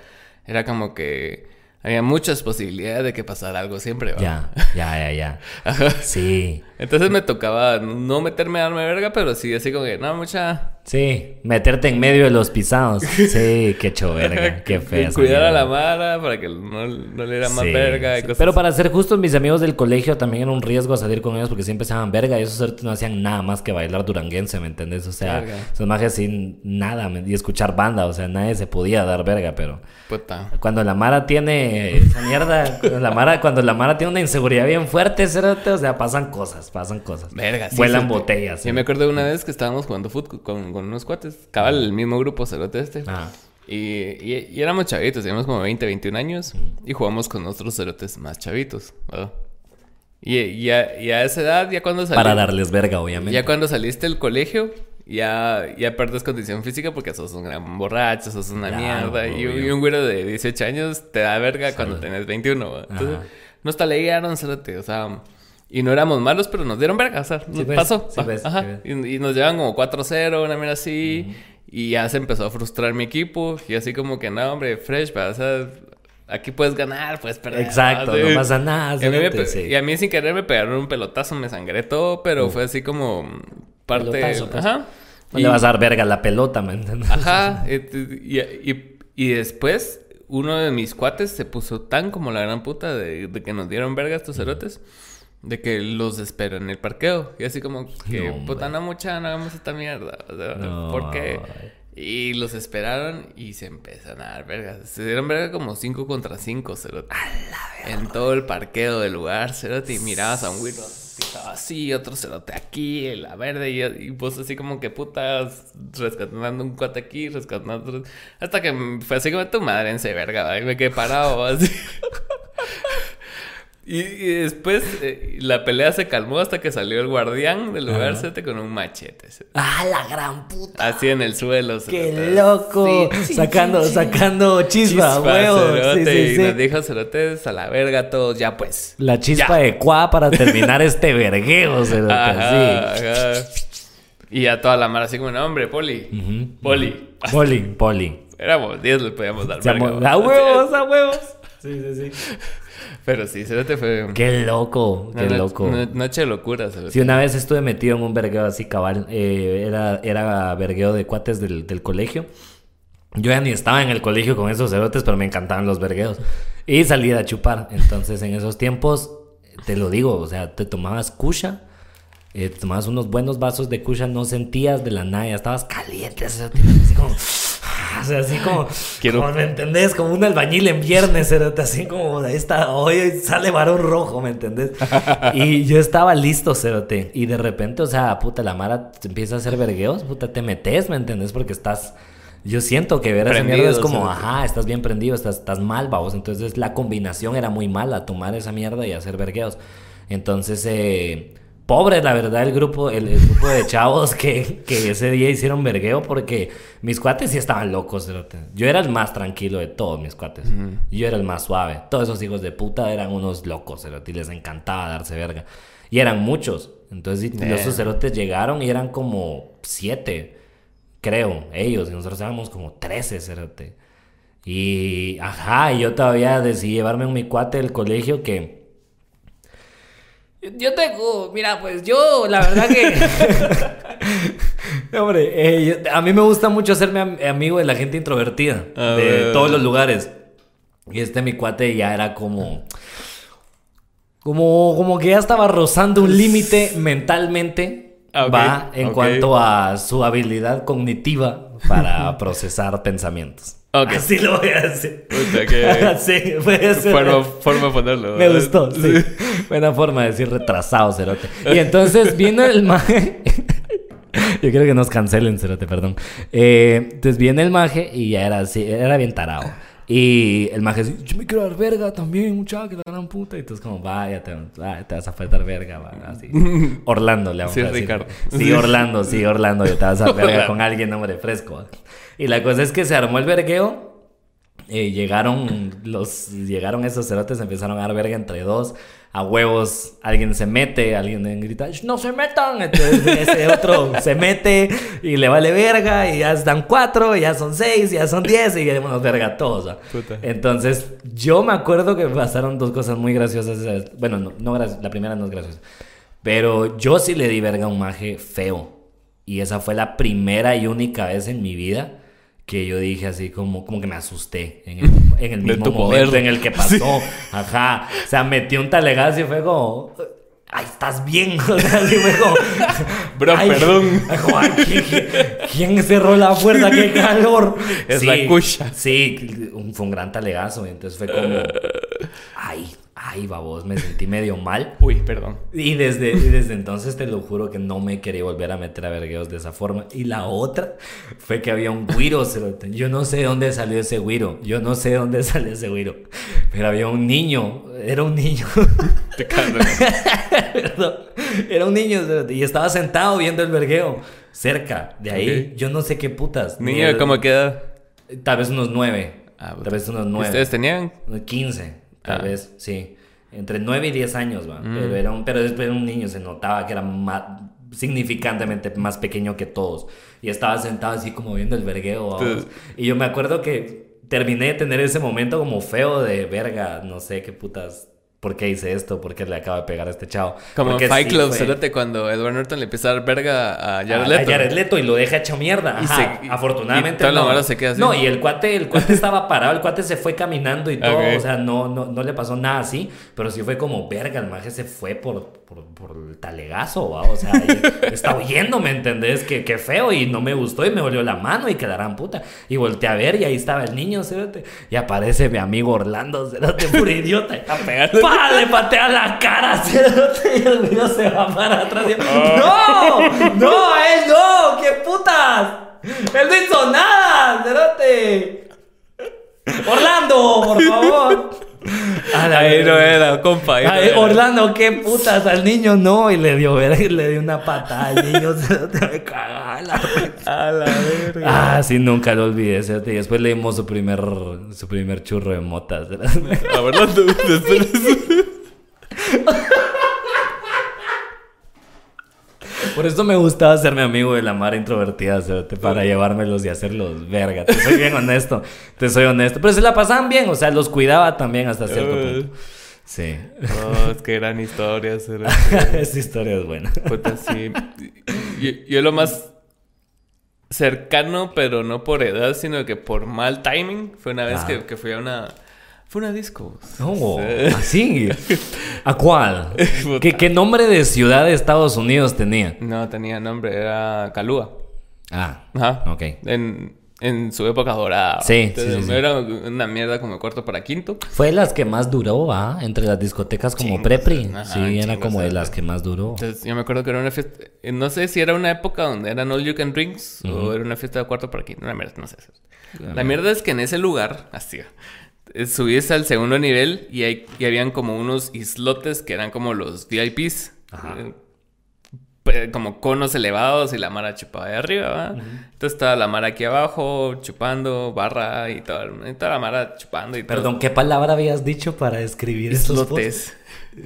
A: era como que había muchas posibilidades de que pasara algo siempre. ¿va?
B: Ya, ya, ya, ya. Sí.
A: Entonces me tocaba no meterme a darme verga, pero sí así como que, no, mucha...
B: Sí, meterte en medio de los pisados. Sí, qué choverga, qué fea.
A: Cuidar a la mara para que no, no le diera más
B: Sí,
A: verga y
B: sí.
A: cosas
B: Pero para ser justos, mis amigos del colegio también era un riesgo salir con ellos porque siempre se daban verga y esos certos no hacían nada más que bailar duranguense, ¿me entendés? O sea,
A: Verga.
B: esos majes sin nada y escuchar banda, o sea, nadie se podía dar verga, pero
A: Puta.
B: cuando la Mara tiene esa mierda, cuando la Mara, cuando la Mara tiene una inseguridad bien fuerte, cerote, o sea, pasan cosas, pasan cosas.
A: Verga, sí,
B: Vuelan botellas.
A: Yo me acuerdo de una vez que estábamos jugando fútbol con, con unos cuates. Cabal, el mismo grupo, cerote este.
B: Ah.
A: Y, y, y éramos chavitos, teníamos como 20, 21 años. Y jugamos con otros cerotes más chavitos. ¿verdad? Y, y a, y a esa edad, ya cuando salí...
B: Para darles verga, obviamente.
A: Ya cuando saliste del colegio, ya, ya perdes condición física porque sos un gran borracho, sos una
B: Claro,
A: mierda. Y, un güero de 18 años te da verga cuando tenés 21. ¿va? Entonces, nos talearon, cerote, o sea... Y no éramos malos, pero nos dieron verga, o sea, nos
B: ves,
A: pasó.
B: sí
A: va,
B: ves,
A: Ajá.
B: sí ves.
A: Y, y nos llevan como 4-0, una mierda así. Y ya se empezó a frustrar mi equipo. Y así como que, no, hombre, fresh, va, o sea... Aquí puedes ganar, puedes perder.
B: Exacto, no pasa nada.
A: Y a, mí me y a mí sin querer me pegaron un pelotazo, me sangré todo, pero fue así como parte...
B: Pelotazo, pues.
A: Ajá.
B: No
A: Y-
B: le vas a dar verga a la pelota, ¿me entiendes?
A: Ajá. Y, y- y después uno de mis cuates se puso tan como la gran puta de, de que nos dieron verga estos cerotes. De que los espero en el parqueo. Y así como que,
B: No,
A: puta, no mucha, no hagamos esta mierda. O sea,
B: No.
A: ¿por qué? Y los esperaron y se empezaron a dar vergas. Se dieron verga como 5 contra 5, cerote. En todo el parqueo del lugar, cerote. Y mirabas a un güiro así, estaba así, otro cerote aquí, en la verde. Y, y vos así como que putas, rescatando un cuate aquí, rescatando otro. Hasta que fue así como tu madre en ese verga, y me quedé parado así. Y, y después eh, la pelea se calmó hasta que salió el guardián del lugar,
B: Ajá.
A: cerote, con un machete.
B: ¡Ah, la gran puta!
A: Así en el suelo.
B: ¡Qué
A: cerote.
B: loco!
A: Sí.
B: sacando, sacando chispa,
A: Chispa,
B: huevos. Sí,
A: cerote,
B: sí,
A: y
B: sí.
A: nos dijo cerotes a la verga todos, ya pues.
B: La chispa
A: Ya.
B: adecuada para terminar este vergueo, cerote,
A: Ajá,
B: sí.
A: ajá. Y ya toda la mara así como, no, hombre, Poli. Poli.
B: Poli, poli.
A: Éramos 10, le podíamos dar verga.
B: ¡A huevos, a huevos! Sí, sí, sí.
A: Pero sí, Cerote fue...
B: ¡Qué loco! ¡Qué
A: una
B: loco!
A: no- noche de locura, Cerote.
B: Sí, una vez estuve metido en un vergueo así cabal. eh, era, era vergueo de cuates del, del colegio. Yo ya ni estaba en el colegio con esos cerotes, pero me encantaban los vergueos. Y salía a chupar. Entonces, en esos tiempos, te lo digo, o sea, te tomabas kusha. eh, te tomabas unos buenos vasos de kusha, no sentías de la nada, ya estabas caliente, así como... O sea, así como,
A: Quiero-
B: como, ¿me entendés? Como un albañil en viernes, cerote, así como, ahí está, hoy sale varón rojo, ¿me entendés? Y yo estaba listo, cerote, y de repente, o sea, puta, la mara empieza a hacer vergueos, puta, te metes, ¿me entendés? Porque estás... Yo siento que ver esa
A: Prendido,
B: mierda es como,
A: cerote.
B: ajá, estás bien prendido, estás, estás mal, vamos. Entonces la combinación era muy mala, tomar esa mierda y hacer vergueos. Entonces, eh, pobre, la verdad, el grupo, el, el grupo de chavos que, que ese día hicieron vergueo porque mis cuates sí estaban locos. cerote. Yo era el más tranquilo de todos mis cuates. Yo era el más suave. Todos esos hijos de puta eran unos locos, cerote, y les encantaba darse verga. Y eran muchos. Entonces, y los cerotes llegaron y eran como siete creo, ellos, y nosotros éramos como 13, cerote. Y, ajá, y yo todavía decidí llevarme a mi cuate del colegio que... Yo tengo, mira, pues yo, la verdad que... Hombre, eh, yo- a mí me gusta mucho hacerme am- amigo de la gente introvertida,
A: A
B: de
A: ver.
B: todos los lugares. Y este mi cuate ya era como... Como, como que ya estaba rozando un límite mentalmente,
A: Ah,
B: va, en cuanto a su habilidad cognitiva para procesar pensamientos.
A: Ok.
B: Así lo voy a decir.
A: Puta, que...
B: sí, puede ser.
A: forma, forma de ponerlo.
B: Me
A: ¿verdad?
B: gustó, sí. Buena forma de decir retrasado, cerote. Y entonces viene el maje. Yo quiero que nos cancelen, cerote, perdón. Eh, entonces viene el maje y ya era así, era bien tarado. Y el maje dice, yo me quiero dar verga también, muchacho, que la gran puta. Y entonces como, vaya, te, va, te vas a faltar verga, va, así. Orlando le vamos
A: Sí,
B: a decir.
A: Ricardo.
B: Sí, Orlando, sí, Orlando, yo te vas a verga con alguien, hombre, fresco. Y la cosa es que se armó el vergueo eh, llegaron los llegaron esos cerotes, empezaron a dar verga entre dos. A huevos, alguien se mete, alguien grita, "Sh, no se metan. Entonces ese otro se mete y le vale verga. Y ya están cuatro, y ya son seis, y ya son diez, y queremos verga todos. Entonces, yo me acuerdo que pasaron dos cosas muy graciosas. esa- Bueno, no, no la primera no es graciosa. Pero yo sí le di verga a un maje feo. Y esa fue la primera y única vez en mi vida que yo dije así como, como que me asusté en el, en el
A: De
B: mismo momento
A: poder.
B: en el que pasó. Ajá. O sea, metí un talegazo y fue como... Ay, estás bien. O sea, así fue como...
A: Bro,
B: "Ay,
A: perdón".
B: "Ay, ¿quién, cerró la puerta? ¡Qué calor!
A: Es la cucha.
B: Sí, fue un gran talegazo. y Entonces fue como... Ay, ay, babos, me sentí medio mal.
A: Uy, perdón.
B: Y desde, y desde entonces te lo juro que no me quería volver a meter a vergueos de esa forma. Y la otra fue que había un güiro, cerote. Yo no sé dónde salió ese güiro. Yo no sé dónde salió ese güiro. Pero había un niño. Era un niño.
A: Te cago.
B: Perdón. Era un niño y estaba sentado viendo el vergueo. Cerca de ahí. Yo no sé qué putas. Ni
A: Niño, ¿cómo queda?
B: Tal vez unos nueve.
A: Ah,
B: tal vez unos nueve.
A: ¿Ustedes tenían?
B: 15, tal
A: Ah.
B: vez, sí. Entre 9 y 10 años, va.
A: Mm.
B: Pero, era un, pero después era un niño, se notaba que era más, significantemente más pequeño que todos. Y estaba sentado así como viendo el vergueo. Y yo me acuerdo que terminé de tener ese momento como feo de verga, no sé qué putas. ¿Por qué hice esto? ¿Por qué le acabo de pegar a este chavo?
A: Como
B: Porque
A: Fight
B: sí
A: Club,
B: fue-
A: cuando Edward Norton le empieza a dar verga a
B: a-
A: Jared
B: a
A: Leto.
B: Jared Leto y lo deja hecho mierda.
A: Y
B: Ajá,
A: se-
B: afortunadamente
A: y toda la
B: no.
A: vara se queda así.
B: No, y el cuate, el cuate estaba parado, el cuate se fue caminando y todo, o sea, no, no, no le pasó nada así, pero sí fue como verga, el maje se fue por, por, por el talegazo, ¿va? o sea, está huyendo, ¿me entendés? Que, que feo y no me gustó y me volvió la mano y quedarán puta. Y volteé a ver y ahí estaba el niño, cerote, y aparece mi amigo Orlando, cerote, puro idiota.
A: A pegarle.
B: Le patea la cara, cerote, y el niño se va para atrás. y
A: Ah.
B: ¡No! ¡No! ¡Él no! ¡Qué putas! ¡Él no hizo nada! ¡Cerote! ¡Orlando, por favor! A la
A: Ahí no
B: verga.
A: era, compa. ahí no
B: Ay,
A: era.
B: Orlando, qué putas, al niño no, y le dio y le dio una patada al niño, cerote, me cagaba la.
A: A la verga.
B: Ah, sí, nunca lo olvidé, y después le dimos su primer, su primer churro de motas.
A: A tú, después de eso.
B: Por eso me gustaba hacerme amigo de la Mara introvertida, para llevármelos y hacerlos verga. Te soy bien honesto, te soy honesto. Pero se la pasaban bien, o sea, los cuidaba también hasta cierto punto. Sí.
A: Oh, es que eran historias. Era...
B: Esa historia es buena.
A: Puta, sí. Yo, yo lo más cercano, pero no por edad, sino que por mal timing, fue una vez
B: Ah.
A: que, que fui a una... Fue una disco.
B: Oh,
A: Sí.
B: así. ¿A cuál? ¿Qué, ¿Qué nombre de ciudad de Estados Unidos tenía?
A: No tenía nombre, era Calúa.
B: Ah,
A: Ajá.
B: ok.
A: En, en su época dorada.
B: Sí, sí,
A: Entonces,
B: sí, sí.
A: Era una mierda como cuarto para quinto.
B: Fue de las que más duró, ¿ah? Entre las discotecas como
A: Chingos,
B: Prepri.
A: ajá,
B: sí, era como de las que más duró.
A: Entonces yo me acuerdo que era una fiesta, eh, no sé si era una época donde eran all you can drinks o era una fiesta de cuarto para quinto, una mierda, no sé. La mierda es que en ese lugar, así, subís al segundo nivel y, hay, y habían como unos islotes que eran como los VIPs.
B: Ajá.
A: eh, como conos elevados y la mara chupaba de arriba, ¿va? Entonces estaba la mara aquí abajo chupando, barra y toda, y toda la mara chupando y todo.
B: Perdón, ¿qué palabra habías dicho para escribir estos
A: Islotes.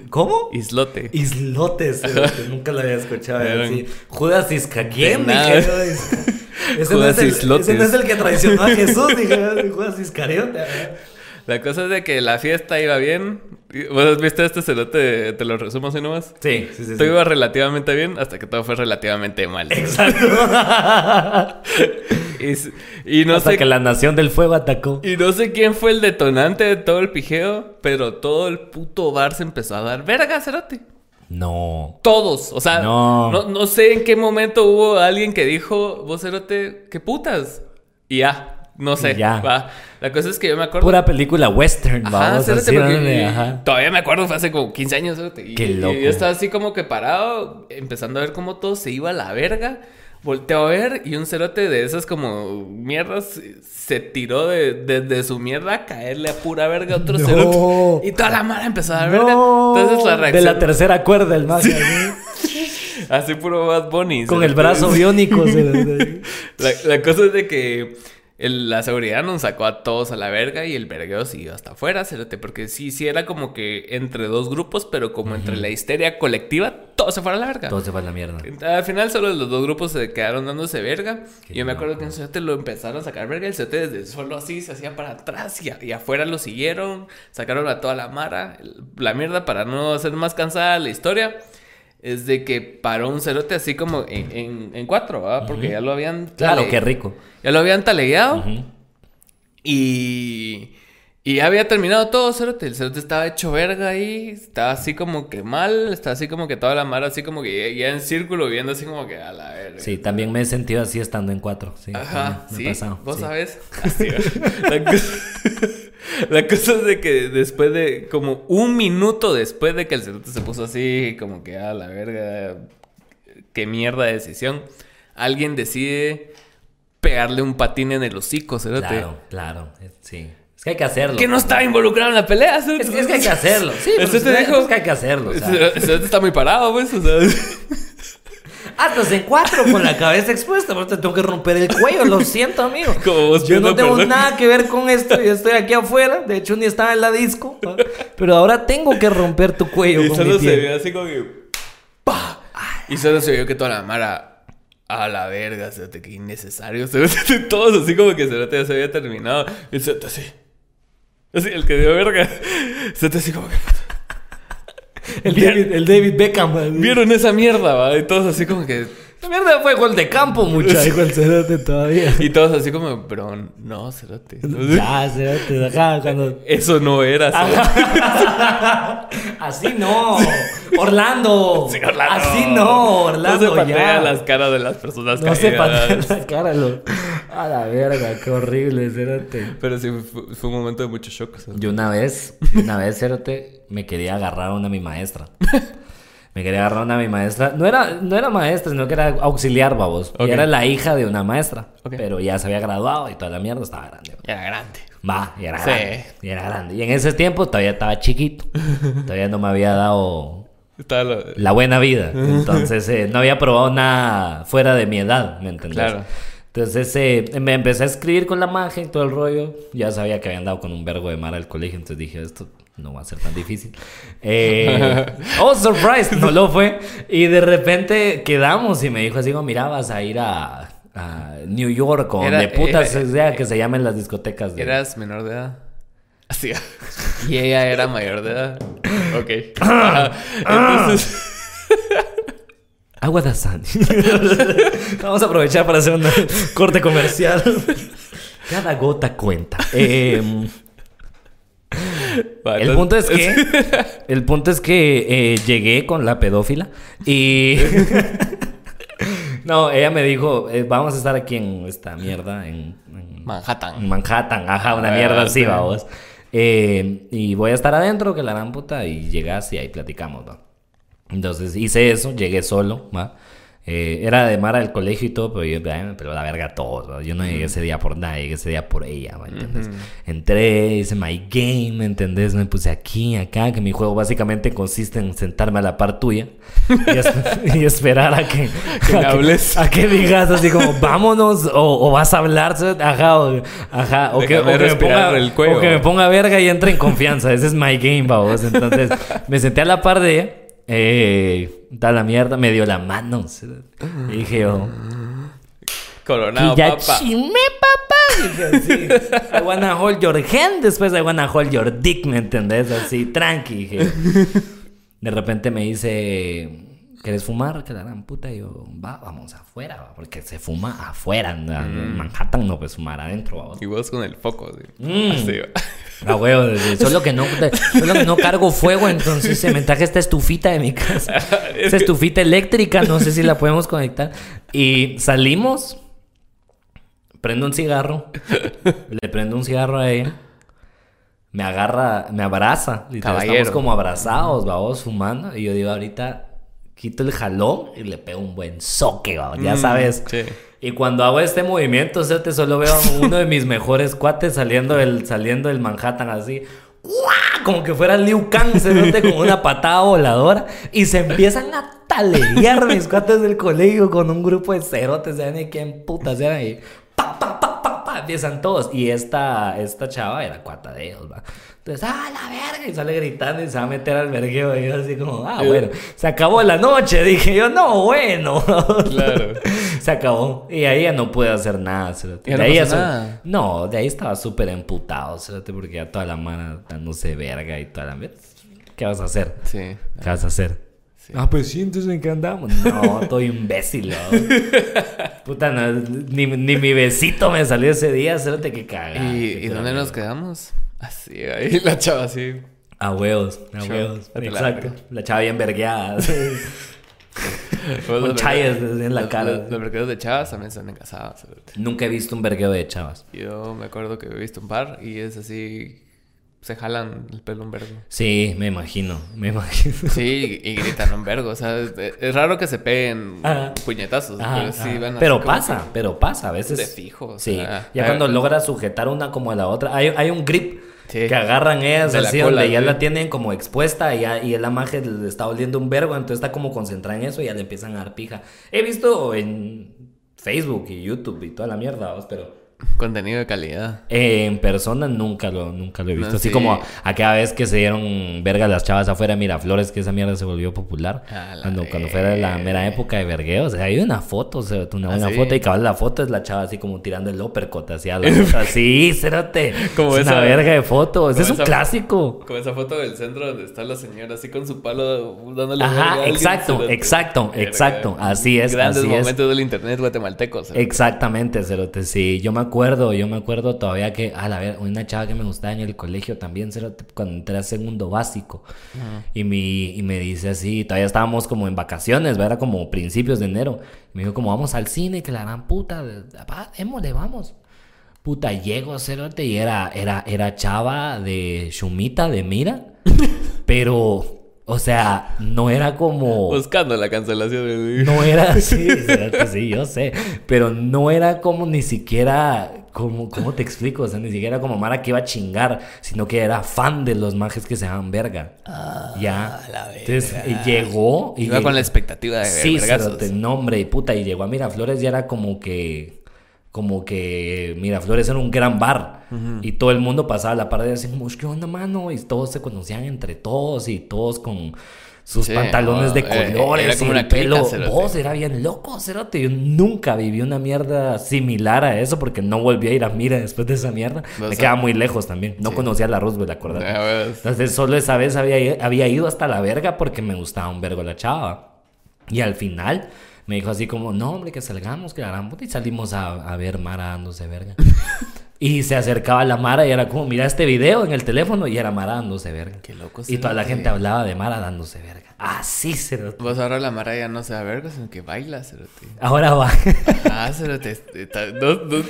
B: ¿Cómo?
A: Islote.
B: Islotes, cerote, nunca lo había escuchado así. Judas Isca- Ese, no
A: Judas
B: es el,
A: Islotes.
B: ese no es el que traicionó a Jesús, dije Judas Iscariote.
A: La cosa es de que la fiesta iba bien. ¿Vos has visto este cerote? Te lo resumo así nomás.
B: Sí, sí, sí.
A: Todo iba relativamente bien hasta que todo fue relativamente mal.
B: Exacto.
A: Y, y no
B: Hasta
A: sé
B: que la nación del fuego atacó.
A: y no sé quién fue el detonante de todo el pijeo, pero todo el puto bar se empezó a dar verga, cerote.
B: No.
A: Todos, o sea,
B: No.
A: no. no sé en qué momento hubo alguien que dijo, vos cerote, qué putas. Y ya, no sé.
B: Ya.
A: va. La cosa es que yo me acuerdo
B: Pura película western,
A: Ajá,
B: vamos así,
A: porque- y-
B: ajá.
A: Todavía me acuerdo, fue hace como 15 años. Y,
B: Qué
A: y
B: loco.
A: yo estaba así como que parado, empezando a ver cómo todo se iba a la verga. Volteo a ver y un cerote de esas como mierdas se tiró de, desde su mierda a caerle a pura verga a otro
B: No.
A: cerote. Y toda la mara empezó a dar verga.
B: No.
A: Entonces la
B: De
A: reacción...
B: la tercera cuerda, el mago. así,
A: Así puro Bad Bunny.
B: Con el brazo biónico.
A: la cosa es de que el- la seguridad nos sacó a todos a la verga y el vergueo siguió hasta afuera, cerote, porque sí, sí era como que entre dos grupos, pero como entre la histeria colectiva, todo se fuera a la verga.
B: Todo se va a la mierda.
A: Al final solo los dos grupos se quedaron dándose verga.
B: Qué
A: yo me acuerdo que un cerote lo empezaron a sacar verga. El cerote desde solo así se hacía para atrás y, y afuera lo siguieron. Sacaron a toda la mara. La mierda para no hacer más cansada la historia. Es de que paró un cerote así como en, en- en cuatro, ¿verdad? Porque ya lo habían...
B: Claro,
A: tale-
B: qué rico.
A: Ya lo habían talegueado. Y... Y ya había terminado todo, Cerote. El Cerote estaba hecho verga ahí. Estaba así como que mal. Estaba así como que toda la mara así como que ya, ya en círculo viendo así como que a la verga.
B: Sí, también me he sentido así estando en cuatro. Sí,
A: Ajá,
B: también me
A: sí.
B: pasado.
A: ¿Vos
B: sí.
A: sabés? Así, la, cosa, es de que después de, como un minuto después de que el cerote se puso así, como que a la verga, qué mierda de decisión, alguien decide pegarle un patín en el hocico, cerote.
B: Claro, claro, sí. Es que hay que hacerlo.
A: Que no estaba involucrado en la pelea, cerote.
B: Es que, es que hay que hacerlo. Sí, pues, es, que hay que hacerlo. o sea.
A: Está muy parado, pues, o sea.
B: Atas en cuatro con la cabeza expuesta, pero te tengo que romper el cuello, lo siento, amigo.
A: Como vos
B: Yo no
A: pidiendo
B: tengo
A: perdón.
B: nada que ver con esto, yo estoy aquí afuera, de hecho ni estaba en la disco, pero ahora tengo que romper tu cuello
A: Y
B: con
A: solo
B: mi
A: se vio así como que. ¡Pah! Y solo se vio que toda la mara. A la verga, cerote, que innecesario. cerote, Todos así como que cerote ya se había terminado. Y el cerote así. Así, el que dio verga. Cerote así como que.
B: El David, el David Beckham.
A: ¿Vieron esa mierda, va? Y todos así como que.
B: Mierda fue gol de campo, muchacho. El cerote todavía.
A: Y todos así como, pero no, cerote.
B: Ya, cerote, ajá, cuando...
A: Eso no era, cerote.
B: Así no, Orlando.
A: Sí, Orlando.
B: Así no, Orlando.
A: No se patea
B: ya.
A: las caras de las personas
B: No se
A: caídas.
B: patea la cara, lo... A la verga, qué horrible, cerote.
A: Pero sí, fue, fue un momento de mucho shock. cerote.
B: Yo una vez, una vez, cerote, me quería agarrar a una mi maestra. Me quería agarrar a una mi maestra. No era, no era maestra, sino que era auxiliar, babos.
A: Ok.
B: Y era la hija de una maestra. Pero ya se había graduado y toda la mierda estaba grande.
A: Era grande.
B: Va, y era
A: Sí.
B: grande. Y era grande. Y en ese tiempo todavía estaba chiquito. Todavía no me había dado
A: lo-
B: la buena vida. Entonces eh, no había probado nada fuera de mi edad, ¿me entendés?
A: Claro.
B: Entonces eh, me empecé a escribir con la magia y todo el rollo. Ya sabía que habían dado con un vergo de mar al colegio, entonces dije, esto no va a ser tan difícil. Eh, oh, surprise, no lo fue. Y de repente quedamos y me dijo así como, mira, vas a ir a, a New York o donde putas
A: era-
B: sea que se llamen las discotecas. de-
A: ¿Eras menor de edad? Así. y ella era mayor de edad. Ok. Entonces.
B: Agua de San. Vamos a aprovechar para hacer un corte comercial. Cada gota cuenta. Em, el punto es que. El punto es que eh, llegué con la pedófila y. no, ella me dijo: eh, Vamos a estar aquí en esta mierda, en, en
A: Manhattan.
B: en Manhattan, ajá, una
A: Ah,
B: mierda así,
A: sí.
B: vamos. Eh, y voy a estar adentro, que la gran puta, y llegas y ahí platicamos, ¿va? Entonces hice eso, llegué solo, ¿va? Eh, era de Mara del colegio y todo, pero yo, "Ay, pero la verga todos, ¿va? Yo no llegué ese día por nada, llegué ese día por ella, ¿me entiendes? Entré, hice my game, ¿me entendés? Me puse aquí, acá, que mi juego básicamente consiste en sentarme a la par tuya y, es- y esperar a que,
A: Que
B: a
A: hables.
B: a que digas así como, vámonos, o, o vas a hablar, ajá, o, ajá, o que, o que me ponga,
A: el
B: o que me ponga verga y entre en confianza. Ese es my game, babos. Entonces, me senté a la par de ella, eh, da la mierda, me dio la mano. Y dije yo,
A: Coronado,
B: y ya
A: papá.
B: chimé, papá. Dije así, I wanna hold your hand, después I wanna hold your dick, ¿me entendés? Así, tranqui. Dije. De repente me dice, ¿quieres fumar? Que la gran puta. Y yo, va, vamos afuera, va, porque se fuma afuera. En en Manhattan no puedes fumar adentro, va.
A: Y vos con el foco, sí.
B: Mm.
A: Así, va.
B: A huevo, solo que no, solo que no cargo fuego, entonces se me traje esta estufita de mi casa. Esta estufita eléctrica, no sé si la podemos conectar. Y salimos, prendo un cigarro, le prendo un cigarro a ella, me agarra, me abraza,
A: Caballero.
B: estamos como abrazados, vamos fumando, y yo digo ahorita quito el jalón y le pego un buen soque, ya
A: Mm,
B: sabes.
A: sí.
B: Y cuando hago este movimiento, o sea, te solo veo a uno de mis mejores cuates saliendo del, saliendo del Manhattan así. Como que fuera Liu Kang, se note con una patada voladora. Y se empiezan a taleguear mis cuates del colegio con un grupo de cerotes, ¿saben ni quién putas eran? Y pa, pa, pa, pa, pa, empiezan todos. Y esta, esta chava era cuata de ellos, ¿va? Entonces, ¡ah, la verga! Y sale gritando y se va a meter al vergueo. Y yo así como, ah, bueno, se acabó la noche. Dije yo, no, bueno.
A: Claro.
B: Se acabó. Y ahí ya no pude hacer nada. de
A: no
B: ahí ya
A: nada.
B: No, de ahí estaba súper emputado, cerote, porque ya toda la mano dándose verga y toda la... ¿Qué vas a hacer?
A: Sí.
B: ¿Qué vas a hacer? Ah, pues sí, entonces en qué andamos. No, estoy imbécil, ¿no? Puta, no, ni, ni mi besito me salió ese día, cerote, que caga.
A: ¿Y, ¿y dónde nos quedamos? Así, ahí la chava así.
B: A huevos, a
A: Chao,
B: huevos. Exacto. La chava bien vergueada.
A: Pues
B: Con
A: los
B: chayas en la
A: los-
B: cara.
A: Los, los de chavas también son encasados.
B: Nunca he visto un vergueo de chavas.
A: Yo me acuerdo que he visto un par y es así se jalan el pelo un vergo.
B: Sí, me imagino, me imagino.
A: Sí, y gritan un vergo. O sea, es, es raro que se peguen
B: Ajá.
A: puñetazos.
B: Ajá,
A: pero sí van
B: Pero
A: como
B: pasa, pero pasa a veces.
A: De fijo.
B: Sí,
A: sea,
B: ya cuando logras sujetar una como a la otra, hay, hay un grip
A: Sí.
B: que agarran ellas
A: De la
B: así,
A: cola,
B: donde ya
A: sí.
B: la tienen como expuesta y, ya, y el amaje le está oliendo un vergo, entonces está como concentrada en eso y ya le empiezan a dar pija. He visto en Facebook y YouTube y toda la mierda, ¿vos? pero
A: Contenido de calidad.
B: eh, en persona nunca lo, nunca lo he visto.
A: No,
B: Así
A: sí.
B: como aquella vez que se dieron verga las chavas afuera de Miraflores, que esa mierda se volvió popular.
A: A la
B: Cuando, cuando fue la
A: verga.
B: mera época de vergueo. O sea, hay una foto, o sea, una
A: ¿Ah,
B: buena
A: sí?
B: foto. Y cabal la foto es la chava así como tirando el uppercut hacia la otra. Sí, cérate.
A: Como
B: es una
A: esa-
B: verga de foto. Ese es un clásico.
A: Como esa foto del centro donde está la señora así con su palo dándole verga a
B: Ajá,
A: alguien,
B: exacto,
A: cerote.
B: exacto,
A: Verga.
B: exacto. Así es,
A: Grandes
B: así es.
A: momentos del internet guatemalteco. cerote.
B: Exactamente, Cerote, sí. Yo me acuerdo, yo me acuerdo todavía que, a la ver, una chava que me gustaba en el colegio también, cuando entré a segundo básico. y, mi, y me dice así, todavía estábamos como en vacaciones, ¿verdad? Como principios de enero. Y me dijo, como vamos al cine, que la gran puta, démosle, vamos. Puta, llego, Cerote, y era, era, era chava de Shumita, de Mira. pero, o sea, no era como...
A: Buscando la cancelación
B: No era así, cerote, sí, yo sé. Pero no era como ni siquiera, como, ¿cómo te explico? O sea, ni siquiera como Mara que iba a chingar, sino que era fan de los majes que se llaman verga. ya.
A: la
B: Entonces
A: verga.
B: eh, llegó y.
A: Iba con la expectativa de
B: Sí,
A: vergazos.
B: cerote, nombre y puta. Y llegó a Miraflores y era como que. Como que Miraflores era un gran bar. Y todo el mundo pasaba a la par de así, ¿qué onda, mano? Y todos se conocían entre todos y todos con sus
A: Sí,
B: pantalones de
A: no,
B: colores
A: era como
B: y el
A: clica,
B: pelo. Vos era bien loco, cerote. Yo nunca viví una mierda similar a eso porque no volví a ir a Mira después de esa mierda.
A: No
B: Me quedaba muy lejos también. No conocía la Roosevelt, acordate.
A: Ves.
B: Entonces solo esa vez había, había ido hasta la verga porque me gustaba un vergo la chava. Y al final me dijo así como, no hombre, que salgamos, que la puta. Y salimos a, a ver Mara dándose verga. y se acercaba la Mara y era como, mira este video en el teléfono y era Mara dándose verga.
A: Qué loco.
B: Y toda la gente hablaba de Mara dándose verga. Así lo...
A: Vos ahora la Mara ya no se da verga, sino que baila, cerote.
B: Ahora va.
A: Ah, cerote. está- No, no,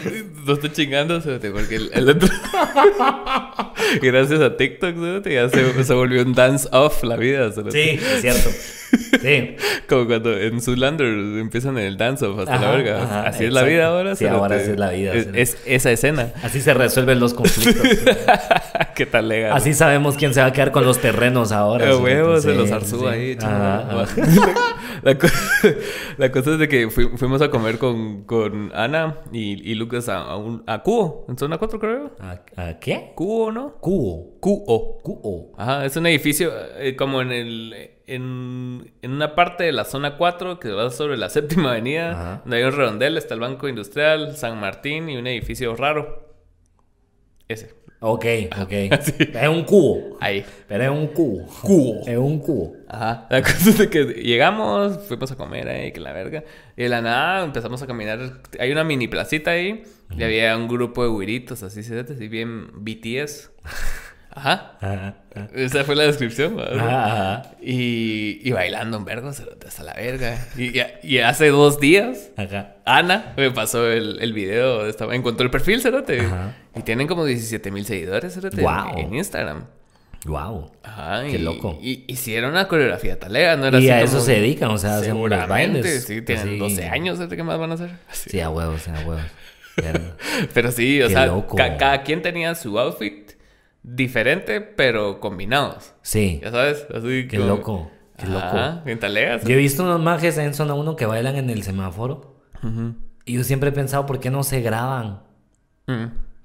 A: no estoy chingando, cerote, porque el, el otro... Gracias a TikTok, cerote, ya se, se volvió un dance-off la vida, cerote.
B: sí, es cierto. Sí.
A: Como cuando en Zoolander empiezan el dance-off hasta la verga.
B: ajá,
A: así es la vida ahora,
B: Sí, ahora
A: cerote.
B: así es la vida,
A: Es,
B: cerote.
A: es esa escena.
B: Así se resuelven los conflictos.
A: ¿Qué tal legal?
B: Así sabemos quién se va a quedar con los terrenos ahora.
A: Huevos, se los arzú
B: sí.
A: Ahí.
B: Ajá,
A: chavo.
B: ajá.
A: La, co- la cosa es de que fui- fuimos a comer con, con Ana y, y Lucas a, a, un, a Cubo, en zona 4 creo.
B: ¿A, a qué?
A: Cubo, ¿no?
B: Cubo.
A: Cubo.
B: Cubo.
A: Ajá, es un edificio eh, como en el en, en una parte de la zona 4 que va sobre la séptima avenida,
B: Ajá.
A: donde hay un redondel, está el Banco Industrial, San Martín y un edificio raro. Ese.
B: Ok, ok. Es un cubo.
A: Ahí.
B: Pero es un cubo.
A: Cubo.
B: Es un cubo.
A: Ajá. La cosa es de que llegamos, fuimos a comer ahí, que la verga. Y de la nada empezamos a caminar. Hay una mini placita ahí. Y había un grupo de güiritos así, cerotes, así bien BTS. Ajá.
B: Ajá, ajá.
A: Esa fue la descripción.
B: Ajá, ajá.
A: Y, y bailando en vergo, cerote, hasta la verga. Y, y- y hace dos días,
B: Ajá.
A: Ana me pasó el, el video. de esta- encontró el perfil, cerote. Y tienen como 17 mil seguidores, cerote, en Instagram.
B: Wow.
A: Ajá,
B: Qué
A: y,
B: loco.
A: Y hicieron una coreografía talega, ¿no? Era
B: Y
A: así
B: a eso se dedican, o sea, hacen
A: Seguramente,
B: bailes.
A: sí, tienen
B: Sí.
A: 12 años, ¿qué más van a hacer? Así.
B: Sí, a huevos, a huevos.
A: Pero sí, o
B: Qué
A: sea, ca- cada quien tenía su outfit diferente, pero combinados.
B: Sí.
A: Ya sabes, así
B: Qué
A: como-
B: loco. Qué
A: Ajá,
B: loco.
A: bien talegas.
B: Yo he visto unos majes en zona 1 que bailan en el semáforo.
A: Ujú.
B: Y yo siempre he pensado, ¿por qué no se graban?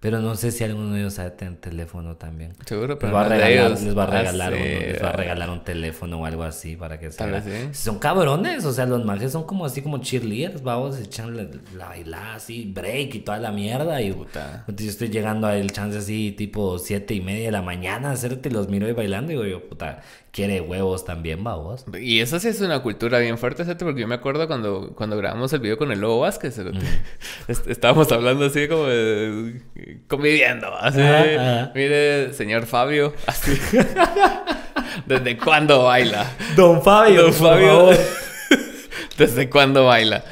B: Pero no sé si alguno de ellos sabe tener teléfono también.
A: Seguro,
B: Les
A: pero
B: va, a regalar,
A: ellos.
B: les va a
A: Ah,
B: regalar uno, les va a regalar un teléfono o algo así para que se
A: sí.
B: Son cabrones, o sea, los majes son como así como cheerleaders, vamos, echan la, la bailada así, break y toda la mierda. Y
A: Puta.
B: yo estoy llegando al chance así, tipo siete y media de la mañana, hacerte los miro ahí bailando y digo yo, puta, quiere huevos también, vos.
A: Y eso sí es una cultura bien fuerte, ¿cierto? Porque yo me acuerdo cuando, cuando grabamos el video con el Lobo Vázquez. Est- estábamos hablando así como de... conviviendo, así.
B: Ajá, ajá.
A: Mire, señor Fabio, así. ¿Desde cuándo baila?
B: Don Fabio,
A: Don Fabio. ¿Desde cuándo baila?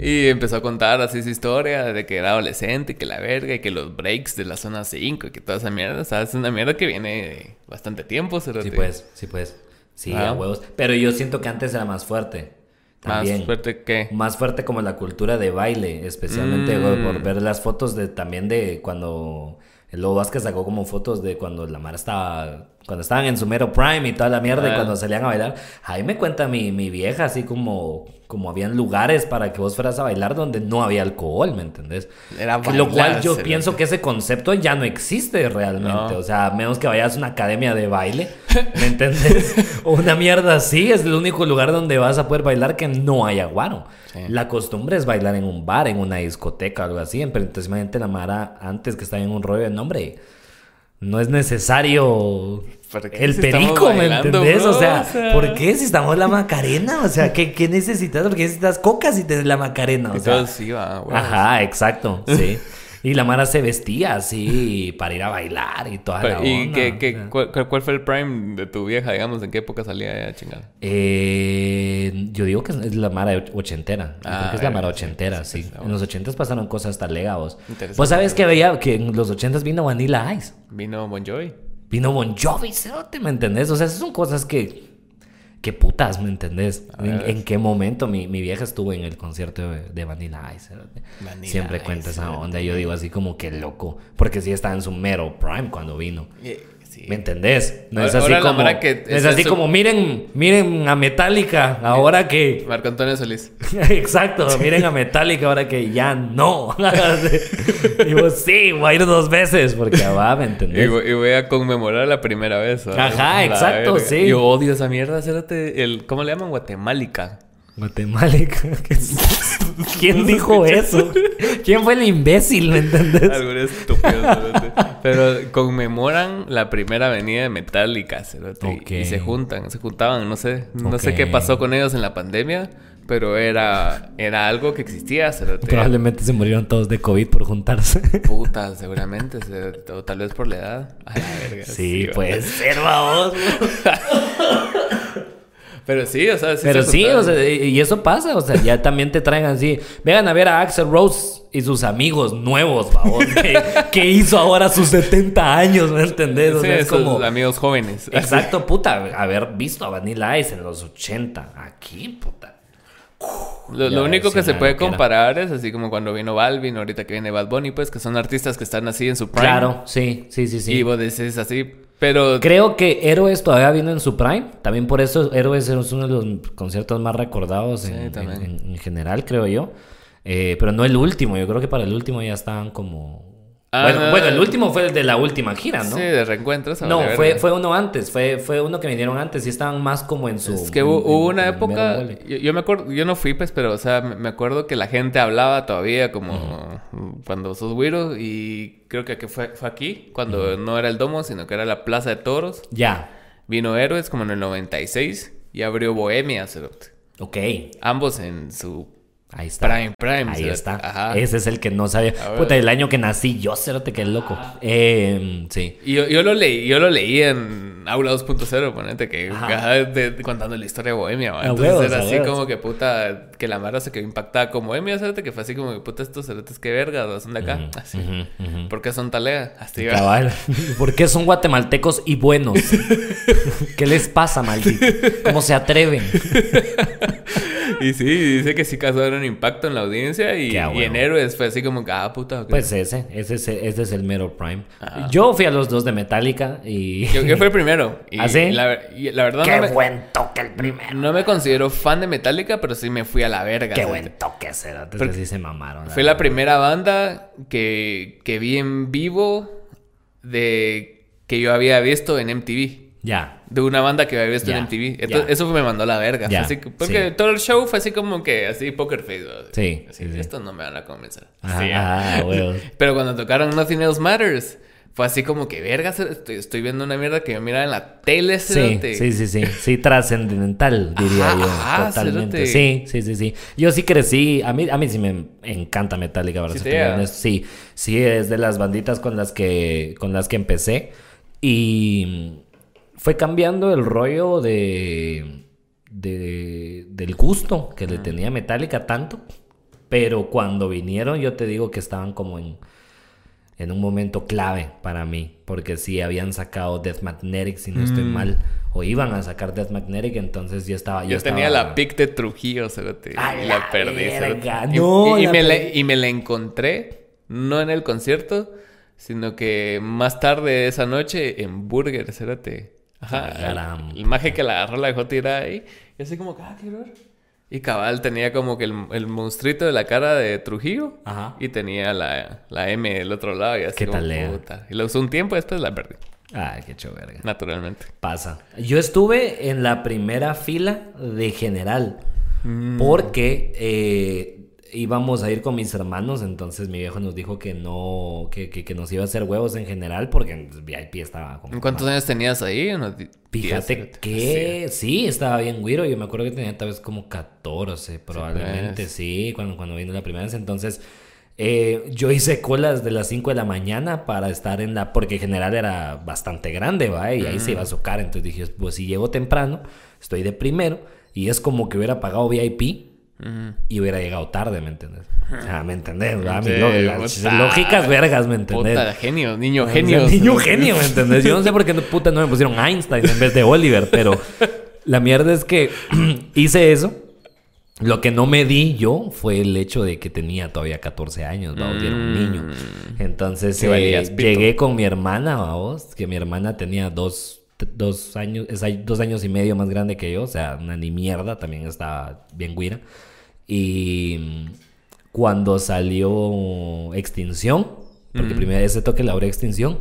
A: Y empezó a contar así su historia de que era adolescente, que la verga, y que los breaks de la zona 5, y que toda esa mierda. O sea, es una mierda que viene de bastante tiempo,
B: Sí, pues, sí, pues. Sí,
A: Ah.
B: a huevos. Pero yo siento que antes era más fuerte. También.
A: Más fuerte que.
B: Más fuerte como la cultura de baile, especialmente
A: Mm.
B: por, por ver las fotos de también de cuando el Lobo Vázquez sacó como fotos de cuando la Mara estaba, cuando estaban en su mero prime y toda la mierda y cuando salían a bailar. Ahí me cuenta mi, mi vieja así como, como habían lugares para que vos fueras a bailar donde no había alcohol, ¿me entendés?
A: Era
B: Que Lo cual
A: bailar,
B: yo pienso que ese concepto ya no existe realmente.
A: No.
B: O sea, a menos que vayas a una academia de baile, ¿me entendés? o una mierda así, es el único lugar donde vas a poder bailar que no haya guaro.
A: Sí.
B: La costumbre es bailar en un bar, en una discoteca, algo así. Pero entonces, imagínate la Mara antes que estaba en un rollo de nombre. No es necesario
A: ¿Por qué
B: el
A: si
B: perico, ¿me entendés?
A: bro?
B: O sea,
A: O sea.
B: ¿por qué si estamos la Macarena? O sea, ¿qué, qué necesitas? Porque necesitas cocas y te la Macarena. O
A: Y
B: sea,
A: todo sí va.
B: Ajá, exacto, sí. Y la Mara se vestía así para ir a bailar y toda la
A: Pero, ¿Y
B: onda,
A: qué,
B: o
A: qué-
B: sea.
A: cuál, fue el prime de tu vieja, digamos? ¿En qué época salía ella chingada?
B: Eh, yo digo que es la Mara ochentera.
A: Ah,
B: creo que es la Mara ochentera,
A: sí,
B: En los ochentas pasaron cosas hasta legados.
A: Interesante.
B: Pues sabes que veía que en los ochentas vino Vanilla Ice.
A: Vino Bon Jovi.
B: Vino Bon Jovi, cerote, ¿me entendés? O sea, esas son cosas que... Que putas, ¿me entendés? ¿En, qué momento mi, mi vieja estuvo en el concierto de, de Vanilla Ice?
A: Vanilla
B: Siempre
A: Ice,
B: cuenta esa onda. Yo digo así como que loco. Porque sí estaba en su mero prime cuando vino.
A: Sí.
B: ¿Me entendés? No es así como... Es así como, miren, miren a Metallica, ahora que...
A: Marco Antonio Solís.
B: Exacto, miren a Metallica ahora que ya no. y vos, sí, voy a ir dos veces porque ya va, ¿me
A: Y,
B: entendés?
A: voy- y voy a conmemorar la primera vez.
B: Ajá,
A: La
B: exacto,
A: verga.
B: sí.
A: Yo odio esa mierda, cérate. El, ¿Cómo le llaman? Guatemálica.
B: Guatemálica. ¿Quién dijo eso? ¿Quién fue el imbécil, me entendés?
A: Algo estúpido. Pero conmemoran la primera venida de Metallica, cerote. Y- se juntan, se juntaban, no sé. No sé qué pasó con ellos en la pandemia, pero era, era algo que existía, cerote.
B: Probablemente se murieron todos de COVID por juntarse.
A: Puta, seguramente, cerote, o tal vez por la edad. A la verga.
B: Sí,
A: va.
B: puede ser, vamos.
A: Pero sí, o sea, sí
B: Pero
A: se
B: sí, o sea, y eso pasa, o sea, ya también te traen así. Vengan a ver a Axel Rose y sus amigos nuevos, babón, que, que hizo ahora sus 70 años, ¿me entendés? O
A: Sí,
B: sea, es
A: esos
B: como...
A: amigos jóvenes.
B: Exacto, puta, haber visto a Vanilla Ice en los 80, aquí, puta.
A: Lo, único que se
B: una
A: puede
B: loquera.
A: comparar es así como cuando vino Balvin, ahorita que viene Bad Bunny, pues que son artistas que están así en su prime.
B: Claro, sí, sí, sí, sí.
A: Y vos decís así, pero
B: Creo que Héroes todavía vino en su prime. También por eso Héroes es uno de los conciertos más recordados
A: Sí,
B: en,
A: también.
B: en- en general, creo yo. Eh, pero no el último. Yo creo que para el último ya estaban como...
A: Ah,
B: bueno,
A: no,
B: bueno,
A: no.
B: el último fue el de la última gira, ¿no?
A: sí, de reencuentros.
B: No, fue, fue uno antes. Fue, fue uno que vinieron antes y estaban más como en su...
A: Es que hubo, una época, yo, yo me acuerdo, yo no fui pues, pero o sea, me acuerdo que la gente hablaba todavía como cuando sos güiro y creo que, que fue, fue aquí, cuando no era el domo, sino que era la Plaza de Toros.
B: Ya.
A: Vino Héroes como en el 96 y abrió Bohemia, cerote.
B: Ok.
A: Ambos en su
B: Ahí está.
A: prime, prime.
B: Ahí está.
A: Ajá.
B: Ese es el que no sabía. Puta, el año que nací yo, cérate que loco. Eh, sí.
A: Yo, yo lo leí, yo lo leí en Aula 2.0, ponete que
B: Ajá.
A: de- de- contando la historia de Bohemia.
B: A
A: Entonces
B: huevos,
A: era así como que puta, que la Mara se quedó impactada con Bohemia, ¿sabes? Que fue así como que puta, estos cerotes que vergas, son de acá. Así.
B: Ujú, ujú.
A: ¿Por qué son talea? Así.
B: Cabal. ¿Por qué son guatemaltecos y buenos? ¿Qué les pasa, maldito? ¿Cómo se atreven?
A: Y sí, dice que sí causaron impacto en la audiencia y, y en. Héroes fue así como que, ah, puta.
B: Pues ese, ese, es- ese es el mero prime. Yo fui a los dos de Metallica y...
A: yo, yo fui el primero. Y
B: ¿Ah, sí?
A: La, y la verdad
B: ¡Qué
A: no me,
B: buen toque el primero!
A: no me considero fan de Metallica, pero sí me fui a la verga.
B: ¡Qué buen toque ese! Antes que sí se mamaron.
A: Fue la primera banda que, que vi en vivo de que yo había visto en MTV.
B: Ya.
A: De una banda que había visto
B: Ya,
A: en MTV. Entonces, eso me mandó a la verga. Así que- porque
B: sí.
A: todo el show fue así como que así poker face. ¿no?
B: Sí,
A: Así,
B: sí, sí.
A: Estos no me van a convencer.
B: Ajá,
A: Sí,
B: ah.
A: Pero cuando tocaron Nothing Else Matters, fue así como que verga, estoy, estoy viendo una mierda que yo miraba en la tele.
B: Sí,
A: cerote".
B: sí, sí, sí. Sí, trascendental, diría
A: Ajá,
B: yo.
A: ajá,
B: totalmente.
A: cerote.
B: Sí, sí, sí, sí. Yo sí crecí. A mí, a mí sí me encanta Metallica, para
A: Sí
B: ser. Sí, sí, es de las banditas con las que, con las que empecé. Y fue cambiando el rollo de, de- del gusto que le tenía Metallica tanto. Pero cuando vinieron, yo te digo que estaban como en, en un momento clave para mí. Porque sí habían sacado Death Magnetic, si no estoy mal. O iban a sacar Death Magnetic, entonces yo estaba.
A: Yo tenía
B: estaba-
A: la pick de Trujillo,
B: la
A: la perdí. Y-
B: no,
A: y, y
B: la
A: me la, y me la encontré, no en el concierto, sino que más tarde esa noche en Burger, cerote. Ajá.
B: Ah, caramba.
A: El, el maje que la agarró la dejó tirar ahí. Y así como, ah, quiero ver. Y cabal tenía como que el, el monstruito de la cara de Trujillo.
B: Ajá.
A: Y tenía la, la M del otro lado. Y así
B: ¿Qué
A: como,
B: tal,
A: puta. Y la usé un tiempo y después la perdí.
B: Ay, qué verga.
A: Naturalmente.
B: Pasa. Yo estuve en la primera fila de general. Porque eh, íbamos a ir con mis hermanos. Entonces mi viejo nos dijo que no. Que, que, que nos iba a hacer huevos en general. Porque VIP estaba como.
A: ¿Cuántos años tenías ahí?
B: Fíjate que sí. estaba bien güiro. Yo me acuerdo que tenía tal vez como 14, probablemente.
A: pues.
B: Sí, cuando, cuando vino la primera vez. Entonces, eh, yo hice colas de las 5 de la mañana para estar en la. Porque en general era bastante grande, ¿va? Y ahí se iba a socar. Entonces dije, pues si llego temprano, estoy de primero. Y es como que hubiera pagado VIP
A: Ujú.
B: y hubiera llegado tarde, ¿me entendés? O sea, ¿me entendés?
A: Sí, puta.
B: lógicas vergas, ¿me entendés?
A: Puta, genio, niño
B: O sea,
A: genio.
B: Niño genio, ¿me entendés? Yo no sé por qué no, puta no me pusieron Einstein en vez de Oliver, pero la mierda es que hice eso. Lo que no me di yo fue el hecho de que tenía todavía 14 años, vamos, y era un niño. Entonces
A: Sí,
B: eh,
A: valías
B: llegué con mi hermana, vamos, que mi hermana tenía dos, dos años, es dos años y medio más grande que yo, o sea, una ni mierda, también estaba bien guira. Y mm, cuando salió Extinción, porque primero ese toque la hora de Extinción,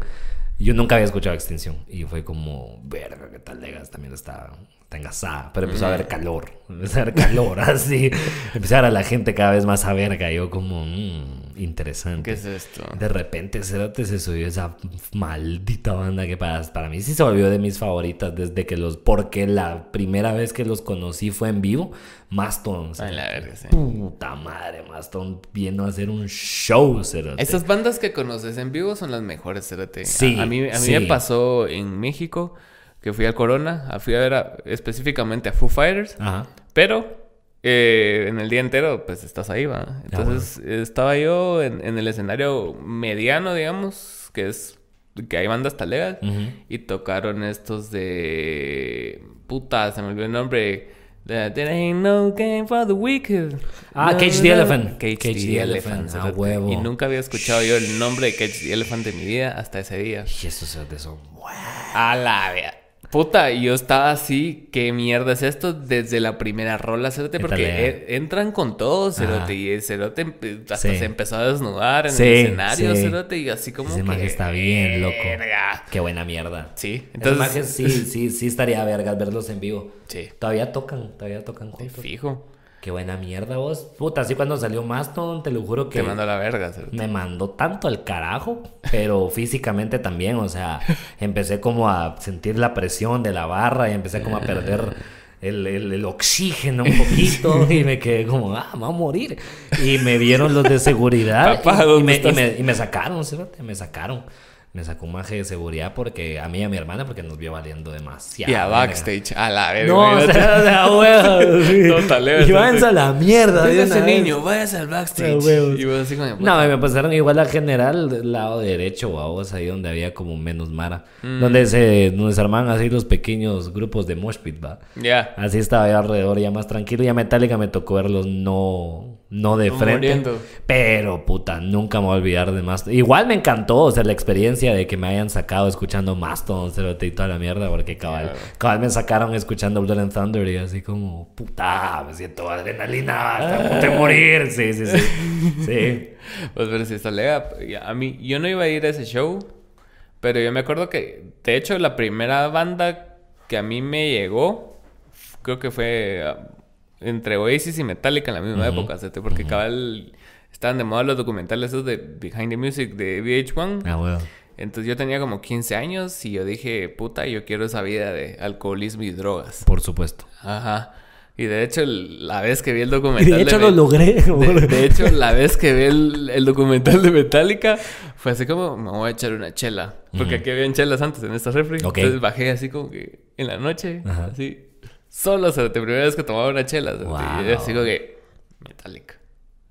B: yo nunca había escuchado Extinción. Y fue como, verga, qué tal Legas también está, está engasada. Pero empezó a haber calor, empezó a haber calor, así. Empecé a ver a la gente cada vez más a verga. Yo como, "Mm, interesante.
A: ¿Qué es esto?
B: De repente Cerote se subió esa maldita banda que para, para mí sí se volvió de mis favoritas desde que los... Porque la primera vez que los conocí fue en vivo. Maston.
A: Ay, la verga, sí.
B: Puta madre, Maston vino a hacer un show, Cerote.
A: Esas bandas que conoces en vivo son las mejores, cerote.
B: Sí,
A: A, a mí, a mí
B: sí.
A: me pasó en México que fui al Corona, fui a ver a- específicamente a Foo Fighters,
B: Ajá.
A: pero eh, en el día entero pues estás ahí, va. Entonces estaba yo en, en el escenario mediano, digamos, que es que hay bandas talegas
B: Ujú.
A: y tocaron estos de puta, se me olvidó el nombre. The- There ain't no game for the wicked.
B: Ah,
A: No,
B: Cage the. Elephant.
A: Cage,
B: Cage
A: the,
B: the
A: Elephant.
B: Elephant, ah, huevo.
A: Y nunca había escuchado yo el nombre de Cage the Elephant de mi vida hasta ese día.
B: Y eso, Cerote, son...
A: A la vea. Puta, y yo estaba así, ¿qué mierda es esto? Desde la primera rola, Cerote,
B: ¿Qué
A: porque e- entran con todo, Cerote,
B: Ajá.
A: y el Cerote hasta
B: Sí.
A: se empezó a desnudar en
B: Sí,
A: el escenario,
B: sí.
A: Cerote, y así como
B: Ese
A: que...
B: está bien, loco.
A: verga.
B: Qué buena mierda.
A: Sí,
B: Entonces,
A: entonces...
B: sí, sí, sí estaría vergas verlos en vivo.
A: Sí,
B: Todavía tocan, todavía tocan juntos.
A: fijo.
B: Qué buena mierda vos. Puta, así cuando salió Maston, te lo juro que
A: Te mando a la verga, Cerote.
B: me mandó tanto al carajo, pero físicamente también, o sea, empecé como a sentir la presión de la barra y empecé como a perder el, el- el oxígeno un poquito y me quedé como, ah, me voy a morir. Y me vieron los de seguridad
A: Papá,
B: y- y,
A: ¿dónde
B: me, y, me, y me sacaron, cerote, me sacaron. Me sacó un maje de seguridad porque a mí y a mi hermana porque nos vio valiendo demasiado.
A: Y a backstage, a la verga.
B: No, o sea, de a huevo, sí.
A: Total, eh,
B: Y váyanse a la mierda. una
A: ese
B: vez.
A: niño, váyase al backstage.
B: A huevos.
A: Y vos así como...
B: No, y me pasaron igual a general del lado derecho, vos, ahí donde había como menos mara. Donde se, donde se armaban así los pequeños grupos de mosh pit, va.
A: Ya.
B: Así estaba yo alrededor ya más tranquilo. Y a Metallica me tocó verlos no, no de
A: No
B: frente.
A: muriendo.
B: Pero, puta, nunca me voy a olvidar de más. Igual me encantó, o sea, la experiencia de que me hayan sacado escuchando Mastodon, Cerote y toda la mierda. Porque cabal, cabal me sacaron escuchando Blood and Thunder y así como, puta, me siento adrenalina hasta a punto de morir. Sí, sí, sí. Sí.
A: Pues pero si está lega, a mí, yo no iba a ir a ese show, pero yo me acuerdo que, de hecho, la primera banda que a mí me llegó, creo que fue ah, entre Oasis y Metallica en la misma época, ¿sí? porque cabal estaban de moda los documentales esos de Behind the Music de VH1.
B: Ah, bueno.
A: Entonces yo tenía como 15 años y yo dije, puta, yo quiero esa vida de alcoholismo y drogas.
B: Por supuesto.
A: Ajá. Y de hecho, la vez que vi el
B: Y
A: documental...
B: de hecho
A: Me-
B: lo logré.
A: de, de hecho, la vez que vi el, el documental de Metallica, fue así como, me voy a echar una chela. Porque aquí habían chelas antes en esta refri.
B: Ok.
A: Entonces bajé así como que en la noche,
B: Ajá.
A: así, Solo, cerote, primera vez que tomaba una chela.
B: Wow.
A: Así como que... Metallica.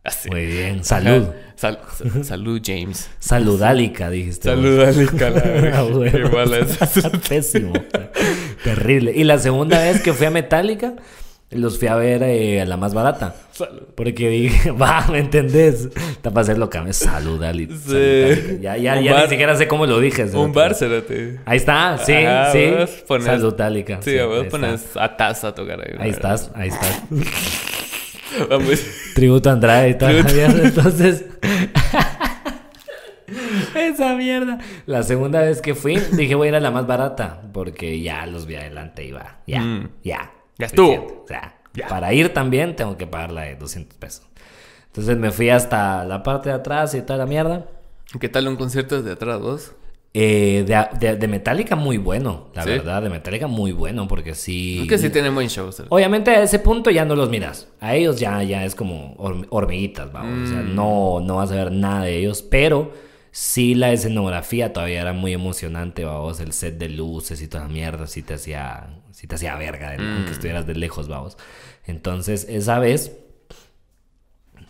A: Así.
B: Muy bien. Salud.
A: Sal- sal- salud, James.
B: Saludálica, dijiste. vos.
A: Salud, Alica. la
B: Ah.
A: Qué mala es.
B: Pésimo. Terrible. Y la segunda vez que fui a Metallica, los fui a ver eh, a la más barata.
A: Salud.
B: Porque dije, va, ¿me entendés? Está para hacer lo que me saludali.
A: Sí.
B: Ya, ya, ya
A: bar-
B: ni siquiera sé cómo lo dije.
A: Un bar, cerote.
B: Ahí está, sí,
A: Ajá,
B: sí.
A: vos pones-
B: Saludálica.
A: Sí, vos
B: ahí
A: pones a taza a tocar ahí.
B: Ahí estás, ahí estás.
A: Vamos.
B: Tributo a Andrade y toda la mierda. Entonces. Esa mierda. La segunda vez que fui, dije voy a ir a la más barata. Porque ya los vi adelante y va. Ya,
A: Mm.
B: ya.
A: Ya estuvo.
B: O sea, para ir también tengo que pagar la de 200 pesos. Entonces me fui hasta la parte de atrás y toda la mierda.
A: ¿Qué tal un concierto desde atrás, vos?
B: Eh, de, de, de Metallica muy bueno, la
A: ¿Sí?
B: verdad. De Metallica muy bueno porque sí.
A: Es que sí tienen buen show. cerote.
B: Obviamente a ese punto ya no los miras. A ellos ya, ya es como horm- hormiguitas, vamos. O sea,
A: Mm.
B: no, no vas a ver nada de ellos. Pero sí la escenografía todavía era muy emocionante, vamos. El set de luces y toda la mierda sí te hacía, sí te hacía verga, de-
A: Mm.
B: aunque estuvieras de lejos, vamos. Entonces, esa vez,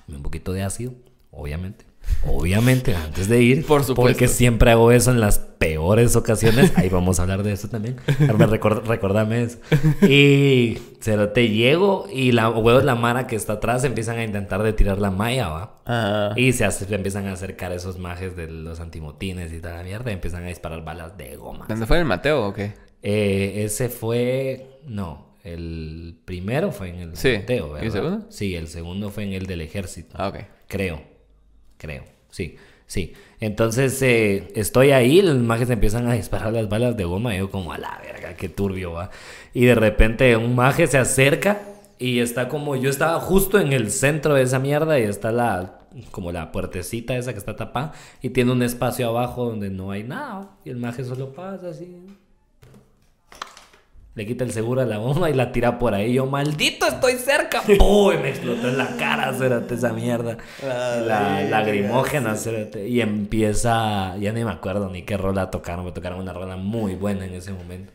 B: un poquito de ácido, obviamente. Obviamente, antes de ir.
A: Por supuesto.
B: Porque siempre hago eso en las peores ocasiones. Ahí vamos a hablar de eso también. Me record- recordame eso. Y cero, te llego y la huevos, la mara que está atrás empiezan a intentar de tirar la malla, va.
A: Ah.
B: Y se, hace- se empiezan a acercar esos majes de los antimotines y toda la mierda. Y empiezan a disparar balas de goma.
A: ¿Dónde fue el Mateo o qué?
B: Eh, ese fue. No. El primero fue en el
A: Sí.
B: sorteo,
A: ¿Y el
B: ¿verdad?
A: segundo?
B: Sí, el segundo fue en el del ejército.
A: Ah, ok.
B: Creo. Creo. Sí. Sí. Entonces eh, estoy ahí, los mages empiezan a disparar las balas de goma. Y yo como a la verga, qué turbio va. Y de repente un maje se acerca y está como... Yo estaba justo en el centro de esa mierda y está la... Como la puertecita esa que está tapada. Y tiene un espacio abajo donde no hay nada. Y el maje solo pasa así. Le quita el seguro a la bomba y la tira por ahí. Yo, maldito, estoy cerca. ¡Uy! Me explotó en la cara, cérate, esa mierda. La lagrimógena, cérate. Y empieza, ya ni me acuerdo ni qué rola tocaron. Me tocaron una rola muy buena en ese momento.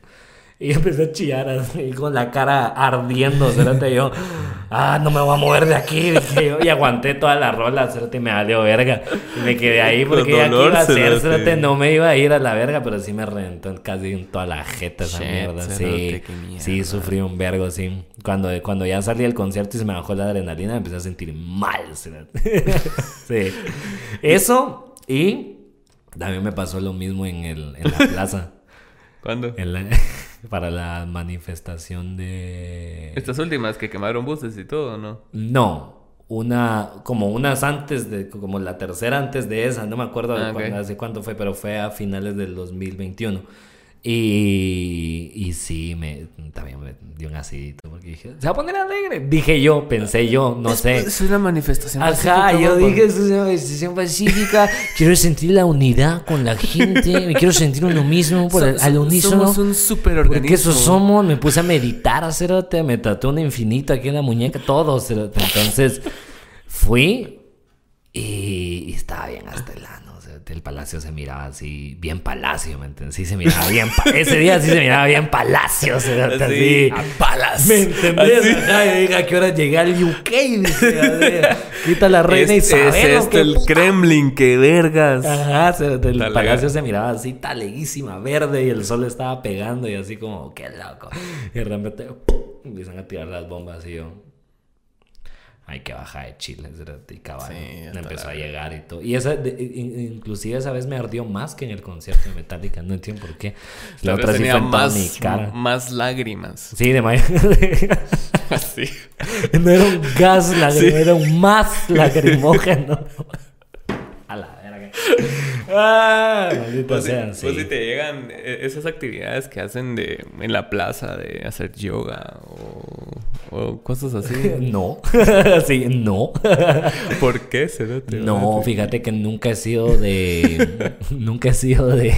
B: Y empecé a chillar así, con la cara ardiendo, cérate. Yo, ah, no me voy a mover de aquí. Dije yo, y aguanté toda la rola, cérate, me valió verga. Y me quedé ahí porque ya que iba a hacer,
A: cérate,
B: no me iba a ir a la verga, pero sí me reventó casi en toda la jeta esa
A: Shit,
B: mierda. Sí,
A: mierda.
B: sí, sufrí un vergo, sí. Cuando, cuando ya salí del concierto y se me bajó la adrenalina, me empecé a sentir mal. cerote. sí. Eso y también me pasó lo mismo en, el, en la plaza.
A: ¿Cuándo?
B: en la- para la manifestación de...
A: Estas últimas que quemaron buses y todo, ¿no?
B: No, una, como unas antes de, como la tercera antes de esa, no me acuerdo de
A: Ah,
B: cuándo- hace cuánto fue, pero fue a finales del 2021. Y, y sí, me, también me dio un acidito porque dije, se va a poner alegre. Dije yo, pensé yo, no sé.
A: Es una manifestación.
B: Ajá,
A: pacífica,
B: yo dije, es una manifestación pacífica, quiero sentir la unidad con la gente, me quiero sentir uno mismo por el- al
A: so-
B: unísono.
A: Somos un superorganismo.
B: Porque eso somos, me puse a meditar, cerote, me tatué un infinito aquí en la muñeca, todo, cerote. Entonces, fui y, y estaba bien hasta el cerote. El palacio se miraba así, bien palacio, ¿me entiendes? Sí se miraba bien, ese día sí se miraba bien palacio, cerote,
A: Así,
B: así.
A: a palas.
B: ¿Me entendés? ¿a qué hora llegué al UK? Dice, Quita la reina
A: Es, es
B: Isabel. ¿o
A: este
B: qué
A: el
B: puta?
A: Kremlin, que vergas.
B: Ajá, se- el
A: Talega.
B: palacio se miraba así taleguísima, verde, y el sol estaba pegando y así como, qué loco. Y de repente ¡pum! empiezan a tirar las bombas y yo, hay que bajar de Chile, y caballo.
A: Sí,
B: empezó
A: la
B: a llegar y todo. Y esa, de- inclusive esa vez me ardió más que en el concierto de Metallica, no entiendo por qué. La
A: vez
B: otra sí fue
A: más,
B: mi cara.
A: más lágrimas.
B: Sí, de mayo.
A: Así.
B: No era un gas lagrimógeno,
A: Sí.
B: era un más lagrimógeno. A la verga. Ah, maldita
A: Pues, sí,
B: sea,
A: pues si te llegan eh, esas actividades que hacen de en la plaza de hacer yoga o, o cosas así.
B: No, sí, no.
A: ¿Por qué, Cerote?
B: No, fíjate que nunca he sido de. nunca he sido de.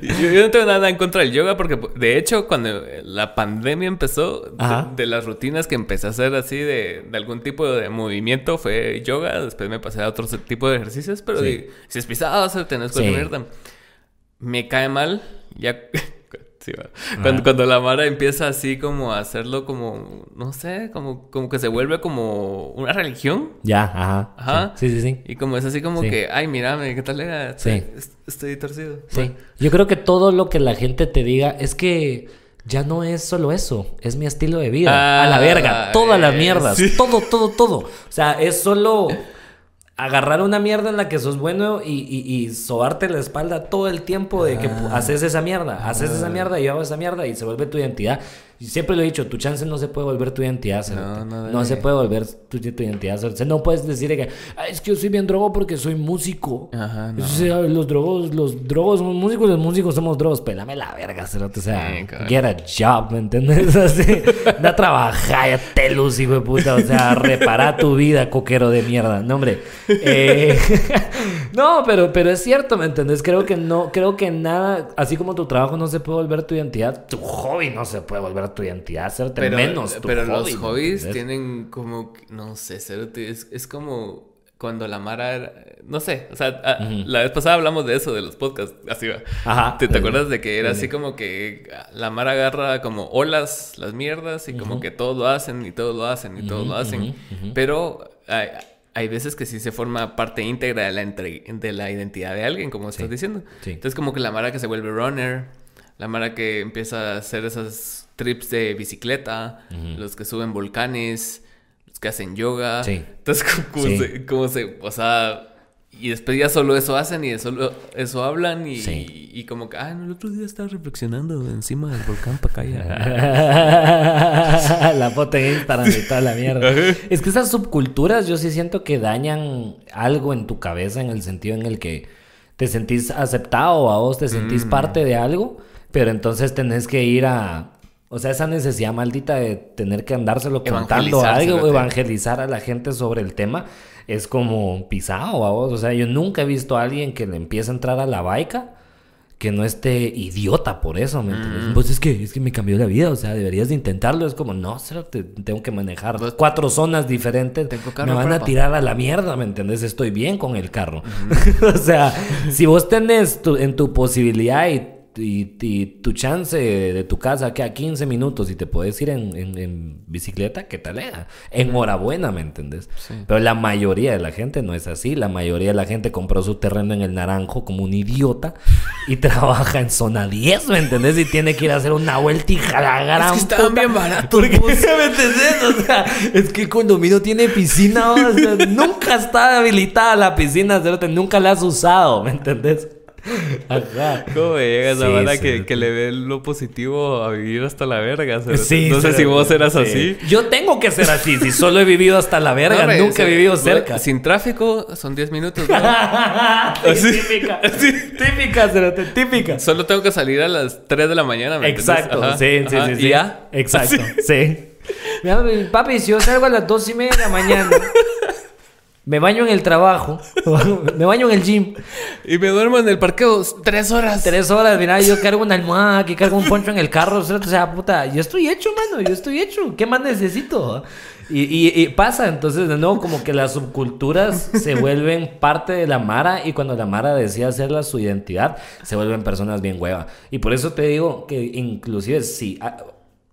A: Yo, yo no tengo nada en contra del yoga porque, de hecho, cuando la pandemia empezó, de, las rutinas que empecé a hacer así de, de algún tipo de movimiento fue yoga. Después me pasé a otro tipo de ejercicios, pero
B: Sí.
A: si es pisado, tenés
B: Sí.
A: Me cae mal, ya Sí. Cuando, cuando la Mara empieza así como a hacerlo como, no sé, como, como que se vuelve como una religión.
B: Ya, ajá.
A: Ajá.
B: Sí, sí, sí.
A: Y como es así como
B: Sí.
A: que, ay, mírame, ¿qué tal era?
B: Sí.
A: Est- Estoy torcido.
B: Sí. Yo creo que todo lo que la gente te diga es que ya no es solo eso, es mi estilo de vida.
A: Ah,
B: a la verga, todas las
A: eh,
B: mierdas, todo, todo, todo. O sea, es solo agarrar una mierda en la que sos bueno y, y, y sobarte la espalda todo el tiempo de que
A: Ah.
B: haces esa mierda, haces esa mierda y yo hago esa mierda y se vuelve tu identidad. Siempre lo he dicho, tu chance no se puede volver tu identidad. cerote.
A: no
B: no se puede volver tu, tu identidad. cerote. No puedes decir que "Ah, es que yo soy bien drogo porque soy músico.
A: Ajá, no.
B: Los drogos, los drogos somos músicos, los músicos somos drogos. Pelame la verga, cerote. O sea,
A: Sí,
B: get a job, ¿me entiendes? Así, da a trabajar, ya telus, hijo de puta. O sea, repara tu vida, coquero de mierda. No, hombre. Eh, no, pero, pero es cierto, ¿me entiendes? Creo que no, creo que nada, así como tu trabajo no se puede volver tu identidad, tu hobby no se puede volver tu identidad, cerote.
A: Pero,
B: menos tu
A: pero
B: hobby,
A: los
B: ¿me
A: hobbies tienen como, no sé, es, es como cuando la Mara era- no sé, o sea, la vez pasada hablamos de eso, de los podcasts, así va.
B: Ajá.
A: ¿Te, te acuerdas de que era así como que la Mara agarra como olas las mierdas y como que todo lo hacen y todo lo hacen y todo lo hacen? Pero hay, hay veces que sí se forma parte íntegra de la, entre- de la identidad de alguien, como estás diciendo.
B: Sí.
A: Entonces como que la Mara que se vuelve runner, la Mara que empieza a hacer esas trips de bicicleta, los que suben volcanes, los que hacen yoga.
B: Sí.
A: Entonces
B: Sí.
A: se, como se, o sea, y después ya solo eso hacen y de solo eso hablan y,
B: Sí.
A: y, como que, ah, el otro día estaba reflexionando encima del volcán Pacaya.
B: la foto en Instagram y toda la mierda. Es que esas subculturas yo sí siento que dañan algo en tu cabeza en el sentido en el que te sentís aceptado a vos, te
A: Mm.
B: sentís parte de algo, pero entonces tenés que ir a... O sea, esa necesidad maldita de tener que andárselo contando a algo, evangelizar a la gente sobre el tema, es como pisado a vos. O sea, yo nunca he visto a alguien que le empiece a entrar a la baica que no esté idiota por eso, ¿me entiendes? Pues es que, es que me cambió la vida, o sea, deberías de intentarlo. Es como, no, cero, te- tengo que manejar
A: Pues-
B: cuatro zonas diferentes. Me van a tirar a la mierda, ¿me entiendes? Estoy bien con el carro. o sea, si vos tenés tu- en tu posibilidad y, y- y tu chance de tu casa que a 15 minutos y te puedes ir en, en- en bicicleta, ¿qué tal era? Enhorabuena, ¿me entendés? Pero la mayoría de la gente no es así. La mayoría de la gente compró su terreno en el naranjo como un idiota y trabaja en zona 10, ¿me entendés? Y tiene que ir a hacer una vueltija a la gran
A: Es que estaban bien baratos.
B: ¿me entendés? O sea, es que el condominio tiene piscina, o sea, nunca está habilitada la piscina, nunca la has usado, ¿me entendés? Ajá.
A: ¿Cómo me llega esa
B: Sí,
A: banda
B: sí,
A: que,
B: sí.
A: que le ve lo positivo a vivir hasta la verga?
B: Sí,
A: no sé si vos eras
B: sí.
A: así.
B: Yo tengo que ser así, si solo he vivido hasta la verga,
A: No,
B: nunca he vivido cerca.
A: Sin tráfico son 10 minutos. ¿no?
B: Sí, típica, típica, cerote, típica.
A: Solo tengo que salir a las 3 de la mañana. ¿me?
B: Exacto,
A: Ajá,
B: sí, sí,
A: ajá,
B: sí,
A: ¿Y
B: sí.
A: ya?
B: Exacto,
A: Así.
B: sí. Mira, mi papi, si yo salgo a las dos y media de la mañana, me baño en el trabajo, me baño en el gym,
A: Y me duermo en el parqueo 3 horas.
B: tres horas, mira, yo cargo una almohada, aquí cargo un poncho en el carro, o sea, puta, yo estoy hecho, mano, yo estoy hecho, ¿qué más necesito? Y, y- y pasa, entonces, de nuevo, como que las subculturas se vuelven parte de la Mara y cuando la Mara decide hacerla su identidad, se vuelven personas bien hueva. Y por eso te digo que inclusive si... ah,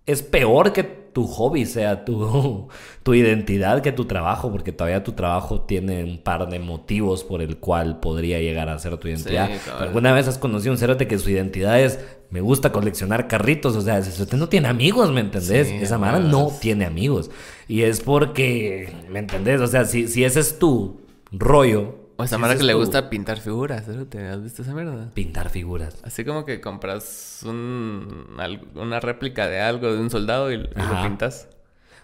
B: es peor que tu hobby sea tu, tu identidad que tu trabajo, porque todavía tu trabajo tiene un par de motivos por el cual podría llegar a ser tu identidad. ¿Alguna vez has conocido un cerote que su identidad es me gusta coleccionar carritos? O sea, ese cerote no tiene amigos, ¿me entendés?
A: Sí,
B: Esa mara no tiene amigos. Y es porque, ¿me entendés? O sea, si, si ese es tu rollo.
A: O esa
B: ese
A: que le gusta pintar figuras. ¿Te has visto esa mierda?
B: Pintar figuras.
A: Así como que compras un, una réplica de algo de un soldado y, lo pintas.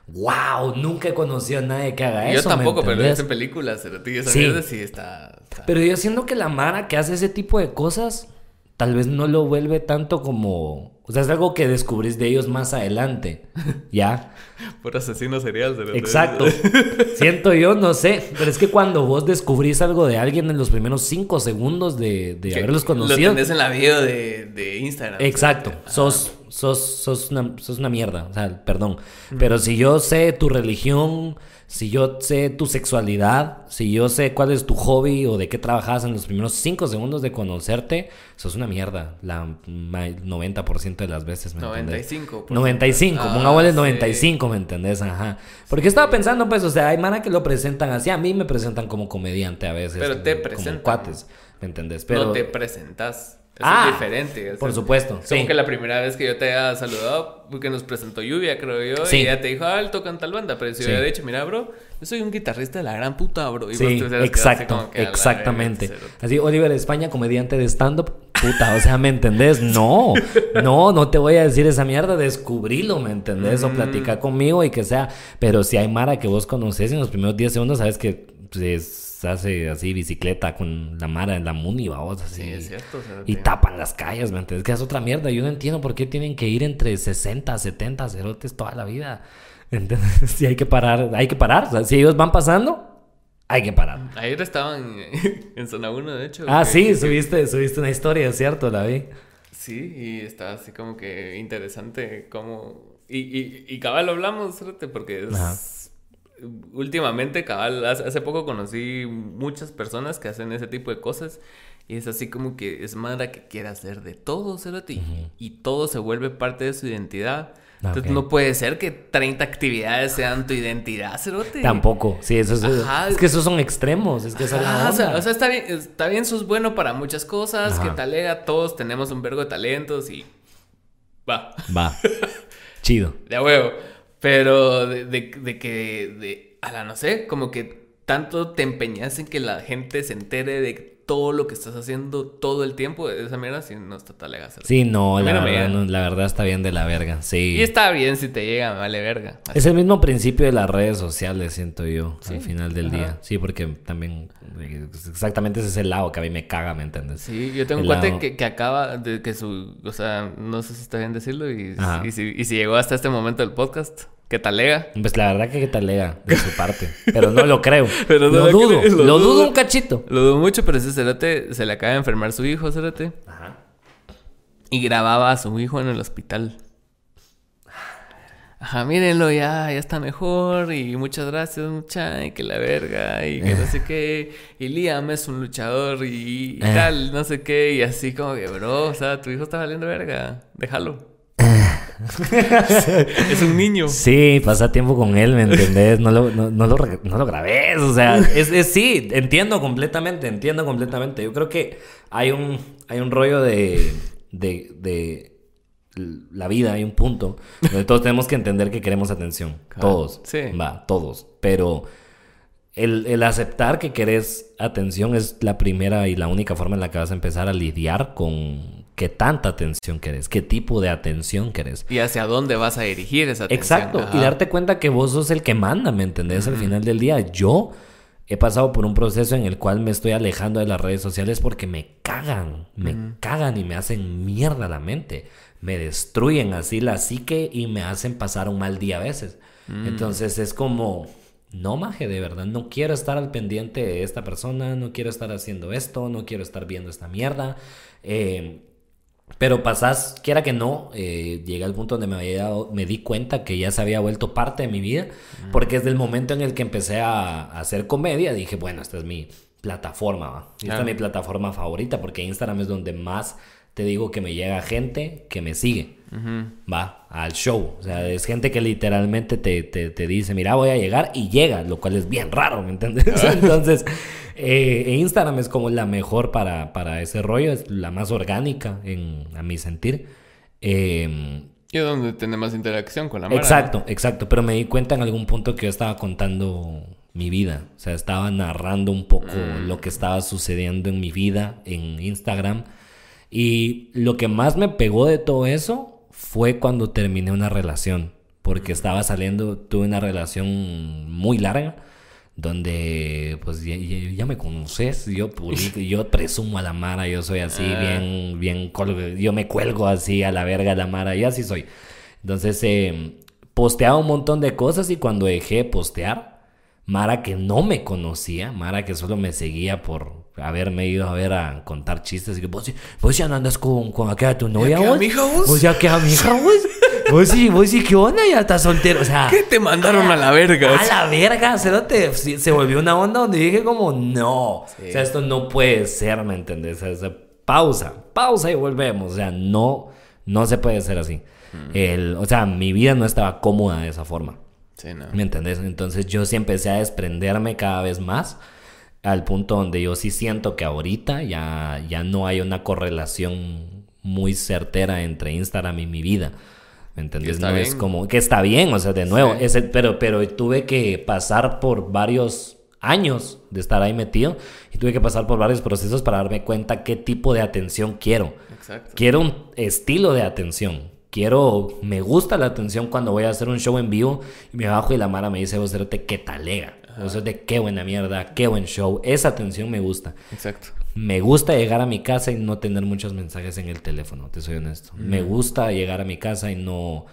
B: ¡Wow! Nunca he conocido a nadie que haga
A: Yo
B: eso. ¿me
A: tampoco, pero
B: entendés?
A: es en películas. cerote, Y esa
B: Sí.
A: mierda sí está... está-
B: Pero yo siento que la Mara que hace ese tipo de cosas, tal vez no lo vuelve tanto como. O sea, es algo que descubrís de ellos más adelante. ¿Ya?
A: Por asesino serial. cerote.
B: Exacto. Siento yo, no sé. Pero es que cuando vos descubrís algo de alguien en los primeros cinco segundos de, de haberlos
A: Lo
B: conocido.
A: tenés en la video de, de Instagram.
B: Exacto. Sos, sos, sos, una, sos una mierda, o sea, perdón. Pero si yo sé tu religión, si yo sé tu sexualidad, si yo sé cuál es tu hobby o de qué trabajas en los primeros cinco segundos de conocerte, sos una mierda. La ma- 90% de las veces, ¿me entendés?
A: 95.
B: 95,
A: Ah,
B: pongámosle
A: sí.
B: 95, ¿me entendés? Ajá. Porque estaba pensando, pues, o sea, hay mana que lo presentan así, a mí me presentan como comediante a veces.
A: Pero te
B: como
A: presentan.
B: cuates, ¿me entendés? Pero
A: No te presentas. Eso
B: Ah,
A: es diferente.
B: por
A: sea,
B: supuesto,
A: Como
B: sí.
A: que la primera vez que yo te haya saludado, porque nos presentó Lluvia, creo yo,
B: Sí.
A: y ella te dijo, ah, él toca en tal banda. Pero si
B: Sí.
A: yo hubiera dicho, mira, bro, yo soy un guitarrista de la gran puta, bro. Y vos
B: Sí,
A: te
B: exacto,
A: que,
B: exactamente.
A: verga.
B: Así, Oliver España, comediante de stand-up, puta, o sea, ¿me entendés? No, no, no te voy a decir esa mierda, descubrilo, ¿me entendés? O platica conmigo y que sea, pero si hay Mara que vos conoces en los primeros 10 segundos, sabes que pues, hace así bicicleta con la Mara en la Muni, vamos, así.
A: Sí, es cierto.
B: Y tapan las calles, ¿me entiendes? Que es otra mierda. Yo no entiendo por qué tienen que ir entre 60, 70 cerotes toda la vida. ¿Entiendes? Si hay que parar, hay que parar. O sea, si ellos van pasando, hay que parar.
A: Ayer estaban en zona 1, de hecho.
B: Ah,
A: que-
B: sí,
A: que-
B: subiste, subiste una historia, ¿cierto? La vi.
A: Sí, y está así como que interesante cómo... Y, y, y cabal lo hablamos, porque es...
B: Ajá.
A: Últimamente, cabal, hace, poco conocí muchas personas que hacen ese tipo de cosas y es así como que es madre que quiere hacer de todo, cerote, y- y todo se vuelve parte de su identidad.
B: Ah,
A: Entonces no puede ser que 30 actividades sean tu identidad, cerote.
B: Tampoco. Sí, eso es.
A: Ajá.
B: Es que esos son extremos. Es que esa es la
A: o sea,
B: onda.
A: o sea, está bien, está bien, sos bueno para muchas cosas,
B: Ajá.
A: que talega, todos tenemos un vergo de talentos y va,
B: Va. Chido.
A: de huevo. Pero de, de, de que, de, a la no sé, como que tanto te empeñas en que la gente se entere de todo lo que estás haciendo todo el tiempo, esa mierda sí no está talega. cerote.
B: Sí, no, la
A: no
B: verdad, no, la verdad está bien de la verga. Sí.
A: Y está bien si te llega, vale verga.
B: Es el mismo principio de las redes sociales, siento yo, al final del
A: Ajá.
B: día. Sí, porque también eh, exactamente ese es el lado que a mí me caga, ¿me entiendes?
A: Sí, yo tengo un cuate
B: lado-
A: que, que acaba de que su, o sea, no sé si está bien decirlo y, si, y si llegó hasta este momento del podcast, que talega.
B: Pues la verdad que qué tal lea de su parte. Pero no lo creo.
A: Pero no
B: lo dudo.
A: creo,
B: Lo,
A: lo
B: dudo un cachito.
A: Lo dudo mucho, pero ese cerote se le acaba de enfermar su hijo, cerote.
B: Ajá.
A: Y grababa a su hijo en el hospital. Ajá, mírenlo, ya, ya está mejor. Y muchas gracias, mucha, y que la verga, y que no sé qué. Y Liam es un luchador y, y
B: Eh.
A: tal, no sé qué. Y así como que, bro, o sea, tu hijo está valiendo verga. Déjalo. es un niño.
B: Sí, pasa tiempo con él, ¿me entendés? No lo, no, no lo, no lo grabés, o sea, es, es- sí, entiendo completamente, entiendo completamente. Yo creo que hay un, hay un rollo de, de, de la vida, hay un punto donde todos tenemos que entender que queremos atención,
A: Claro.
B: todos,
A: Sí.
B: va, todos, pero el, el aceptar que querés atención es la primera y la única forma en la que vas a empezar a lidiar con qué tanta atención querés, qué tipo de atención querés.
A: Y hacia dónde vas a dirigir esa atención.
B: Exacto,
A: Ajá.
B: y darte cuenta que vos sos el que manda, ¿me entendés? Al final del día, yo he pasado por un proceso en el cual me estoy alejando de las redes sociales porque me cagan, me cagan y me hacen mierda la mente, me destruyen así la psique y me hacen pasar un mal día a veces. Entonces es como, no maje, de verdad, no quiero estar al pendiente de esta persona, no quiero estar haciendo esto, no quiero estar viendo esta mierda. Eh, pero pasás, quiera que no, eh, llegué al punto donde me, había dado- me di cuenta que ya se había vuelto parte de mi vida, porque desde el momento en el que empecé a, a hacer comedia, dije, bueno, esta es mi plataforma, ¿va? esta es mi plataforma favorita, porque Instagram es donde más te digo que me llega gente que me sigue, va, al show. O sea, es gente que literalmente te, te, te dice, mira, voy a llegar y llega, lo cual es bien raro, ¿me entiendes? Entonces, eh, Instagram es como la mejor para, para ese rollo, es la más orgánica, en, a mi sentir. Eh,
A: Y es donde tiene más interacción con la mara.
B: exacto, exacto, pero me di cuenta en algún punto que yo estaba contando mi vida, o sea, estaba narrando un poco lo que estaba sucediendo en mi vida en Instagram. Y lo que más me pegó de todo eso fue cuando terminé una relación, porque estaba saliendo, tuve una relación muy larga, donde pues ya, ya- ya me conoces, yo yo presumo a la Mara, yo soy así,
A: Ah.
B: bien, bien, yo me cuelgo así a la verga a la Mara, y así soy. Entonces, eh, posteaba un montón de cosas y cuando dejé de postear, Mara que no me conocía, Mara que solo me seguía por, haberme ido a ver a contar chistes y que vos, vos ya no andas con, con aquella tu novia, vos.
A: vos?
B: Vos ya qué amiga, vos. Vos sí, vos sí, ¿qué onda? Ya estás soltero. O sea,
A: ¿Qué te mandaron a la verga?
B: a la verga, cerote. Se volvió una onda donde dije como, no. O sea, esto no puede ser, ¿me entendés? O sea, pausa, pausa y volvemos. O sea, no, no se puede ser así. El, o sea, mi vida no estaba cómoda de esa forma.
A: Sí, no.
B: ¿Me entendés? Entonces yo sí empecé a desprenderme cada vez más al punto donde yo sí siento que ahorita ya, ya no hay una correlación muy certera entre Instagram y mi vida. ¿Me entendés? No es como que está bien, o sea, de nuevo,
A: Sí.
B: ese, pero, pero tuve que pasar por varios años de estar ahí metido y tuve que pasar por varios procesos para darme cuenta qué tipo de atención quiero.
A: Exacto.
B: Quiero un estilo de atención. Quiero, me gusta la atención cuando voy a hacer un show en vivo y me bajo y la Mara me dice, vos qué talega. Vos de qué buena mierda, qué buen show. Esa atención me gusta.
A: Exacto.
B: Me gusta llegar a mi casa y no tener muchos mensajes en el teléfono, te soy honesto. Me gusta llegar a mi casa y no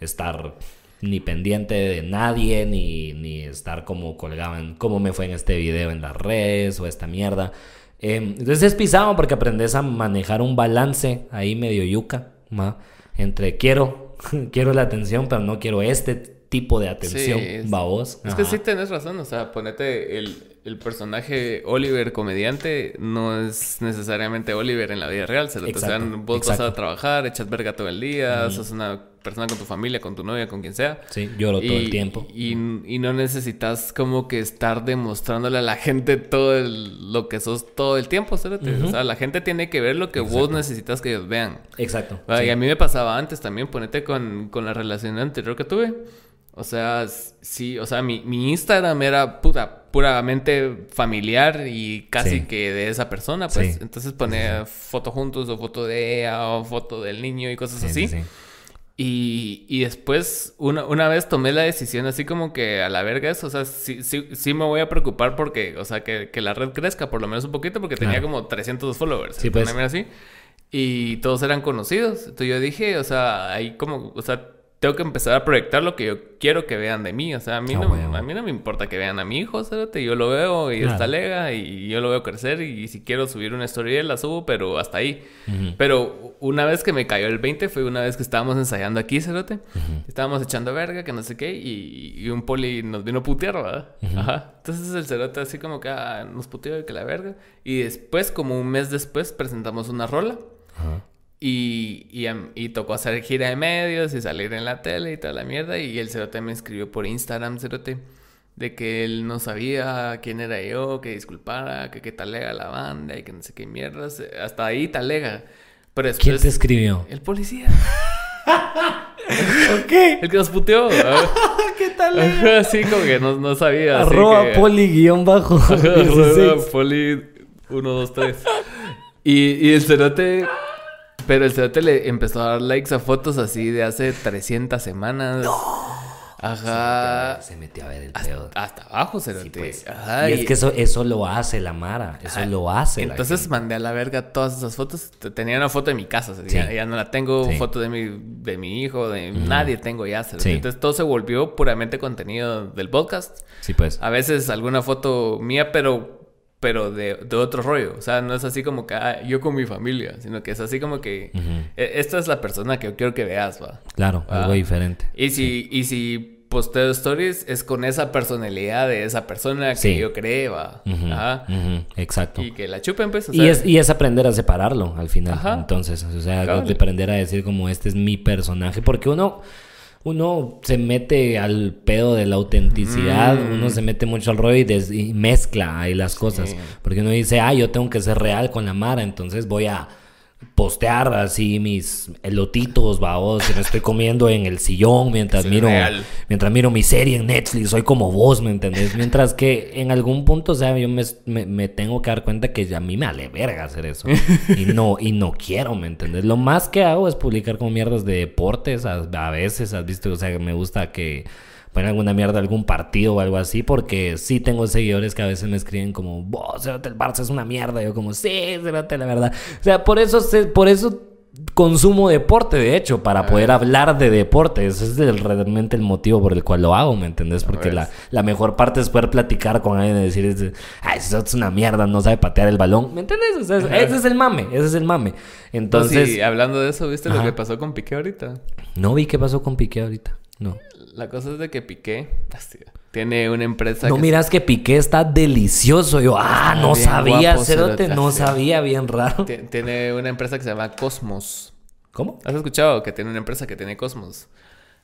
B: estar ni pendiente de nadie, ni, ni estar como colgado en cómo me fue en este video en las redes o esta mierda. Eh, entonces es pisado porque aprendes a manejar un balance ahí medio yuca, ¿ma? entre quiero, quiero la atención, pero no quiero este tipo de atención,
A: Sí, es-
B: babos.
A: Es que sí tenés razón, o sea, ponete el, el personaje Oliver comediante no es necesariamente Oliver en la vida real, se lo o sea,
B: Exacto,
A: vos vas
B: exacto.
A: a trabajar, echas verga todo el día, sos una persona con tu familia, con tu novia, con quien sea.
B: Sí, lloro todo el tiempo.
A: Y, y no necesitas como que estar demostrándole a la gente todo el- lo que sos todo el tiempo, ¿sabes? O sea, la gente tiene que ver lo que vos necesitas que ellos vean.
B: Exacto. Sí.
A: Y a mí me pasaba antes también, ponete con, con la relación anterior que tuve. O sea, sí, o sea, mi, mi Instagram era puta, puramente familiar y casi
B: Sí.
A: que de esa persona, pues.
B: Sí.
A: Entonces ponía foto juntos o foto de ella o foto del niño y cosas
B: Sí,
A: así.
B: sí, sí.
A: Y, y después, una, una vez tomé la decisión así como que a la verga eso, o sea, sí, sí, sí me voy a preocupar porque, o sea, que, que la red crezca por lo menos un poquito porque tenía como 300 followers.
B: Sí, pues.
A: así. Y todos eran conocidos. Entonces yo dije, o sea, ahí como, o sea, tengo que empezar a proyectar lo que yo quiero que vean de mí. O sea, a mí,
B: Ah,
A: no, a mí no me importa que vean a mi hijo, ¿sabes? Yo lo veo y
B: Claro.
A: está lega y yo lo veo crecer y si quiero subir una historia la subo, pero hasta ahí.
B: Ujú.
A: Pero una vez que me cayó el 20 fue una vez que estábamos ensayando aquí, Cerote. Estábamos echando verga, que no sé qué, y, y un poli nos vino a putear, ¿verdad? Ajá. Entonces el Cerote así como que ah, nos puteó y que la verga. Y después, como un mes después, presentamos una rola. Y, y, am- y tocó hacer gira de medios y salir en la tele y toda la mierda. Y el Cerote me escribió por Instagram, Cerote, de que él no sabía quién era yo, que disculpara, que qué talega la banda y que no sé qué mierdas. Hasta ahí talega. Pero después...
B: ¿Quién te escribió?
A: El policía.
B: Ok.
A: El que nos puteó. ¿verdad?
B: ¿Qué tal?
A: Ajá, sí, como que no, no sabía. así
B: Arroba
A: que-
B: poli guion bajo.
A: Ajá,
B: 16.
A: arroba poli 1, 2, 3. Y, y el cerote... Pero el cerote le empezó a dar likes a fotos así de hace 300 semanas. Ajá.
B: Se metió a ver el pedo.
A: Hasta abajo, cerote.
B: Sí, pues.
A: Ajá.
B: y es que eso, eso lo hace la Mara. Eso
A: Ajá.
B: lo hace.
A: Entonces mandé a la verga todas esas fotos. Te- Tenía una foto de mi casa, o sea,
B: Sí.
A: ya, ya no la tengo.
B: Sí.
A: Foto de mi, de mi hijo, de nadie tengo ya. Entonces todo se volvió puramente contenido del podcast.
B: Sí, pues.
A: A veces alguna foto mía, pero pero de, de otro rollo. O sea, no es así como que ah, yo con mi familia, sino que es así como que
B: Ujú.
A: "E- esta es la persona que yo quiero que veas, va.
B: Claro,
A: Ah.
B: algo diferente.
A: Y si, y si posteo stories, es con esa personalidad de esa persona que
B: Sí.
A: yo creé, va. Ajá.
B: Exacto.
A: Y que la chupen, pues. o
B: Y
A: sea,
B: es, y es aprender a separarlo al final.
A: Ajá.
B: Entonces, o sea, de aprender a decir como este es mi personaje. Porque uno, uno se mete al pedo de la autenticidad,
A: Mm.
B: uno se mete mucho al rollo y, des- y mezcla ahí las cosas. Porque uno dice, ah, yo tengo que ser real con la Mara, entonces voy a postear así mis elotitos, babos, que me estoy comiendo en el sillón mientras miro
A: real.
B: mientras miro mi serie en Netflix, soy como vos, ¿me entendés? Mientras que en algún punto, o sea, yo me, me- me tengo que dar cuenta que a mí me vale verga hacer eso. y no, y no quiero, ¿me entendés? Lo más que hago es publicar como mierdas de deportes, a, a veces, has visto, o sea, me gusta que ponen alguna mierda algún partido o algo así, porque sí tengo seguidores que a veces me escriben como, vos, Cerote, el Barça es una mierda. Y yo como, sí, Cerote, la verdad. O sea, por eso, por eso consumo deporte, de hecho, para poder hablar de deporte. Ese es el- realmente el motivo por el cual lo hago, ¿me entendés? Porque la, la mejor parte es poder platicar con alguien y decir, ay, eso es una mierda, no sabe patear el balón, ¿me entendés? O sea, es- ese es el mame, ese es el mame.
A: Entonces,
B: Entonces,
A: hablando de eso, ¿viste
B: Ajá.
A: lo que pasó con Piqué ahorita?
B: no vi qué pasó con Piqué ahorita, no.
A: La cosa es de que Piqué hostia, tiene una empresa
B: No
A: que
B: miras que Piqué está delicioso. Yo, ah, no sabía, cerote, no sabía, bien raro.
A: ti- tiene una empresa que se llama Cosmos.
B: ¿Cómo?
A: ¿Has escuchado que tiene una empresa que tiene Cosmos?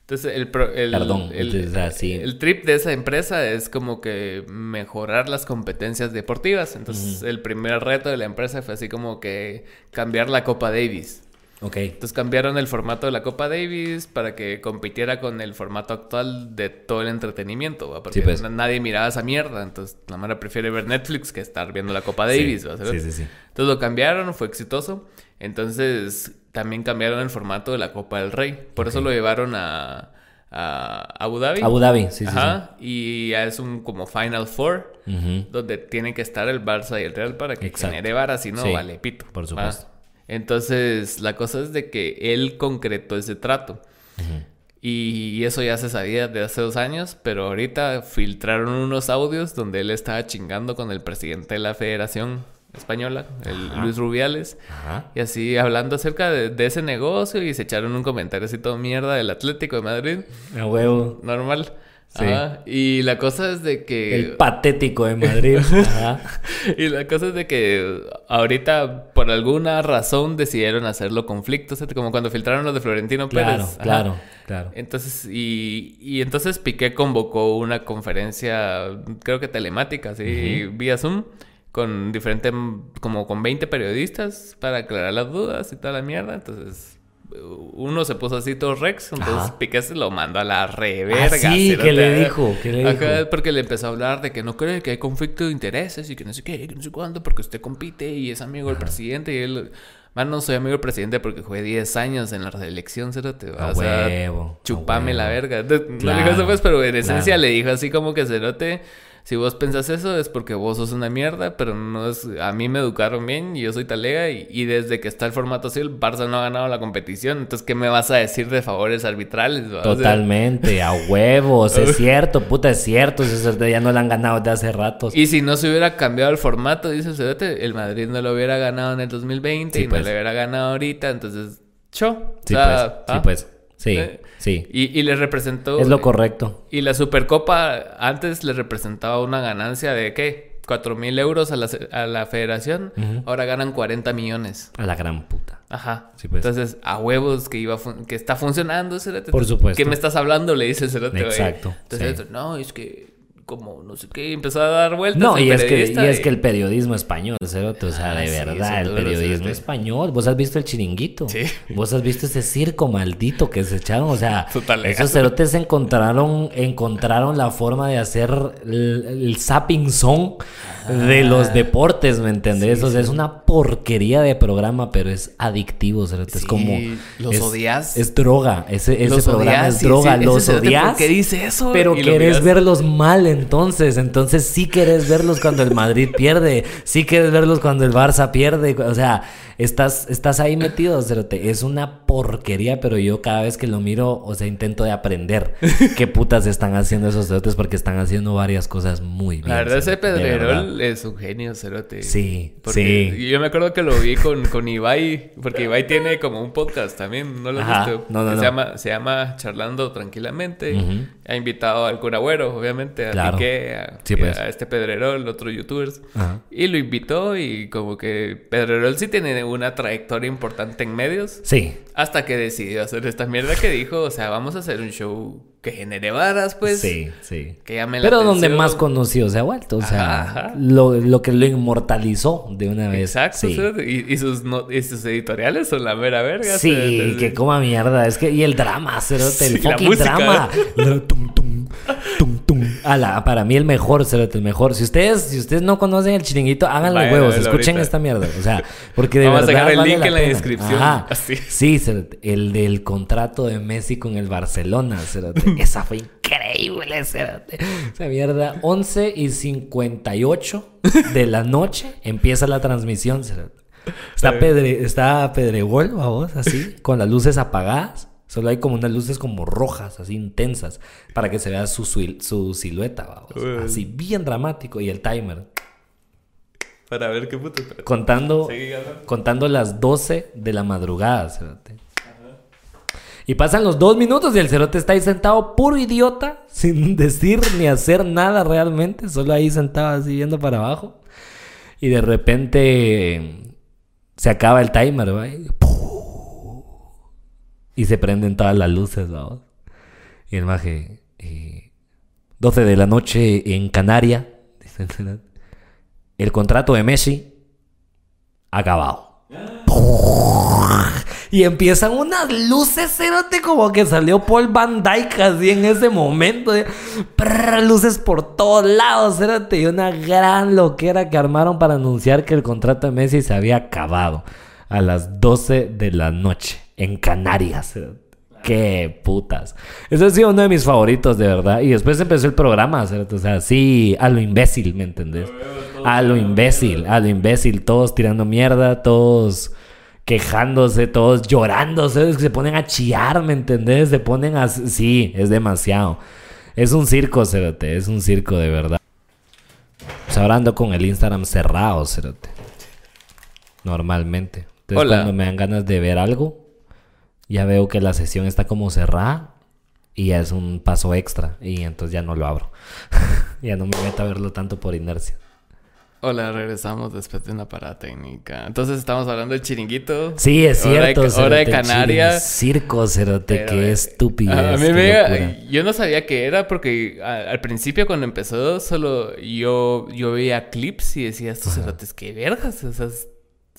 A: Entonces, el, pro- el,
B: Perdón,
A: el,
B: entonces, ah, sí.
A: el trip de esa empresa es como que mejorar las competencias deportivas. Entonces, el primer reto de la empresa fue así como que cambiar la Copa Davis.
B: Ok.
A: Entonces cambiaron el formato de la Copa Davis para que compitiera con el formato actual de todo el entretenimiento, ¿va? porque
B: Sí, pues.
A: na- nadie miraba esa mierda, entonces la mara prefiere ver Netflix que estar viendo la Copa Davis.
B: Sí,
A: ¿va?
B: sí, sí, sí.
A: Entonces lo cambiaron, fue exitoso, entonces también cambiaron el formato de la Copa del Rey, por eso lo llevaron a, a Abu Dhabi.
B: Abu Dhabi, sí, sí,
A: Ajá, y ya es un como Final Four,
B: sí.
A: Donde tienen que estar el Barça y el Real para que
B: Exacto.
A: genere varas, si no,
B: Sí,
A: vale pito.
B: por
A: ¿va? Entonces, la cosa es de que él concretó ese trato. Y eso ya se sabía de hace dos años, pero ahorita filtraron unos audios donde él estaba chingando con el presidente de la Federación Española, el Luis Rubiales.
B: Ajá.
A: Y así hablando acerca de, de ese negocio y se echaron un comentario así todo mierda del Atlético de Madrid.
B: A huevo.
A: Normal.
B: Sí.
A: Ajá. Y la cosa es de que...
B: El patético de Madrid. Ajá.
A: Y la cosa es de que ahorita, por alguna razón, decidieron hacerlo conflicto, como cuando filtraron los de Florentino
B: Claro,
A: Pérez. Ajá.
B: claro, claro.
A: Entonces, y, y entonces Piqué convocó una conferencia, creo que telemática, ¿sí? Vía Zoom, con diferente, como con 20 periodistas para aclarar las dudas y toda la mierda. Entonces, uno se puso así todo Rex, entonces. Piqué se lo mandó a la reverga.
B: Ah, sí, ¿qué le dijo? ¿Qué le
A: Ajá,
B: dijo?
A: porque le empezó a hablar de que no cree que hay conflicto de intereses y que no sé qué, que no sé cuándo, porque usted compite y es amigo del presidente y él... Man, no soy amigo del presidente porque jugué 10 años en la reelección, cerote.
B: A
A: O sea,
B: huevo, a
A: chupame la verga. No
B: Claro,
A: le dijo eso, pues, pero en esencia
B: claro.
A: le dijo así como que cerote. Si vos pensás eso es porque vos sos una mierda, pero no es... A mí me educaron bien y yo soy talega y, y desde que está el formato así el Barça no ha ganado la competición. Entonces, ¿qué me vas a decir de favores arbitrales? va? O sea,
B: Totalmente, a huevos, es cierto, puta, es cierto, ya no lo han ganado desde hace ratos.
A: Y si no se hubiera cambiado el formato, dice el Madrid no lo hubiera ganado en el 2020
B: Sí,
A: y
B: pues.
A: no lo hubiera ganado ahorita, entonces, cho.
B: Sí,
A: O sea,
B: pues, sí,
A: ¿ah?
B: pues, sí,
A: Eh,
B: sí,
A: Y, y le representó...
B: es lo correcto.
A: Y la Supercopa antes le representaba una ganancia de, ¿qué? 4 mil euros a la, a la federación. Ahora ganan 40 millones.
B: A la gran puta.
A: Ajá.
B: Sí, pues.
A: Entonces, a huevos que iba que está funcionando, Cerote.
B: Por supuesto.
A: ¿Qué me estás hablando? Le dice güey.
B: Exacto,
A: Entonces,
B: sí.
A: no, es que como no sé qué, empezó a dar vueltas.
B: No, y es, que, y
A: periodista
B: es que el periodismo español, cerote, o sea,
A: Ah,
B: de
A: sí,
B: verdad, el periodismo español. ¿Vos has visto el chiringuito?
A: Sí.
B: ¿Vos has visto ese circo maldito que se echaron? O sea, esos cerotes encontraron, encontraron la forma de hacer el, el zapping song de los deportes, ¿me entendés?
A: Sí,
B: o sea, es una porquería de programa, pero es adictivo, cerote. es como...
A: los
B: es-
A: odias.
B: Es droga, ese, ese
A: Los
B: programa
A: odias,
B: es droga, los odias.
A: ¿Por qué dice eso?
B: Pero querés verlos mal entonces. Entonces sí querés verlos cuando el Madrid pierde. Sí querés verlos cuando el Barça pierde. O sea, estás, estás ahí metido, cerote. Es una porquería, pero yo cada vez que lo miro, o sea, intento de aprender qué putas están haciendo esos cerotes porque están haciendo varias cosas muy bien.
A: La verdad, ese. Pedrerol es un genio, Cerote.
B: Sí,
A: Porque
B: sí.
A: Yo me acuerdo que lo vi con, con Ibai, porque Ibai tiene como un podcast también, ¿no lo has visto?
B: No, no,
A: Que
B: no.
A: Se, llama, se llama Charlando Tranquilamente. Ha invitado al Cura Güero, obviamente, a
B: Claro.
A: A,
B: Sí, pues.
A: a este Pedrerol, otros youtubers.
B: Ajá.
A: Y lo invitó y como que Pedrerol sí tiene una trayectoria importante en medios.
B: Sí.
A: Hasta que decidió hacer esta mierda que dijo, o sea, vamos a hacer un show que genere varas, pues.
B: sí, sí.
A: Que llame la
B: Pero donde
A: atención.
B: más conocido se ha vuelto. O sea,
A: Ajá, ajá.
B: Lo, lo que lo inmortalizó de una vez.
A: Exacto,
B: Sí.
A: y, y sus no- y sus editoriales son la mera verga.
B: Sí, que coma mierda. Es que, y el drama, cerote, el
A: Sí,
B: fucking drama. Tum, tum, tum, tum. Ala, para mí el mejor, cerote, el mejor. Si ustedes, si ustedes no conocen el chiringuito,
A: Vayan a
B: huevos, escuchen
A: ahorita.
B: esta mierda. O sea, porque de
A: Vamos a
B: verdad.
A: dejar el
B: vale
A: link en la
B: pena.
A: descripción.
B: Ajá.
A: Así.
B: Sí, cerote, el del contrato de Messi con el Barcelona, cerote. Esa fue increíble, cerote. Esa mierda, 11 y 58 de la noche empieza la transmisión, cerote. Está, pedre, está Pedregol, vamos, así, con las luces apagadas. Solo hay como unas luces como rojas, así intensas, para que se vea su, sil- su silueta, vamos. Así, bien dramático. Y el timer.
A: Para ver qué puto.
B: Contando, contando las 12 de la madrugada, cerote. Y pasan los dos minutos y el cerote está ahí sentado puro idiota, sin decir ni hacer nada realmente, solo ahí sentado así viendo para abajo. Y de repente se acaba el timer, ¿va? Y, y se prenden todas las luces. Y el maje, eh, 12 de la noche en Canaria, el contrato de Messi acabado. Y empiezan unas luces, cerote, como que salió Paul Van Dyke así en ese momento. prrr, luces por todos lados, cerote. Y una gran loquera que armaron para anunciar que el contrato de Messi se había acabado a las 12 de la noche en Canarias. Qué putas. Ese ha sido uno de mis favoritos, de verdad. Y después empezó el programa, cerote. O sea, sí, a lo imbécil, ¿me entendés? A lo imbécil, a lo imbécil. Todos tirando mierda, todos quejándose, todos llorándose, se ponen a chillar, ¿me entendés? Se ponen a... Sí, es demasiado. Es un circo, Cerote, es un circo de verdad. Pues ahora ando con el Instagram cerrado, Cerote. Normalmente. Entonces
A: Hola.
B: cuando me dan ganas de ver algo, ya veo que la sesión está como cerrada y ya es un paso extra y entonces ya no lo abro. ya no me meto a verlo tanto por inercia.
A: Hola, regresamos después de una parada técnica. Entonces estamos hablando del chiringuito.
B: Sí, es
A: Hora de-
B: cierto.
A: hora de Canarias.
B: Circo, Cerote, qué
A: eh,
B: estúpido.
A: A, a mí me... Yo no sabía qué era porque a- al principio cuando empezó solo yo, yo veía clips y decía, estos cerotes, qué vergas, o sea,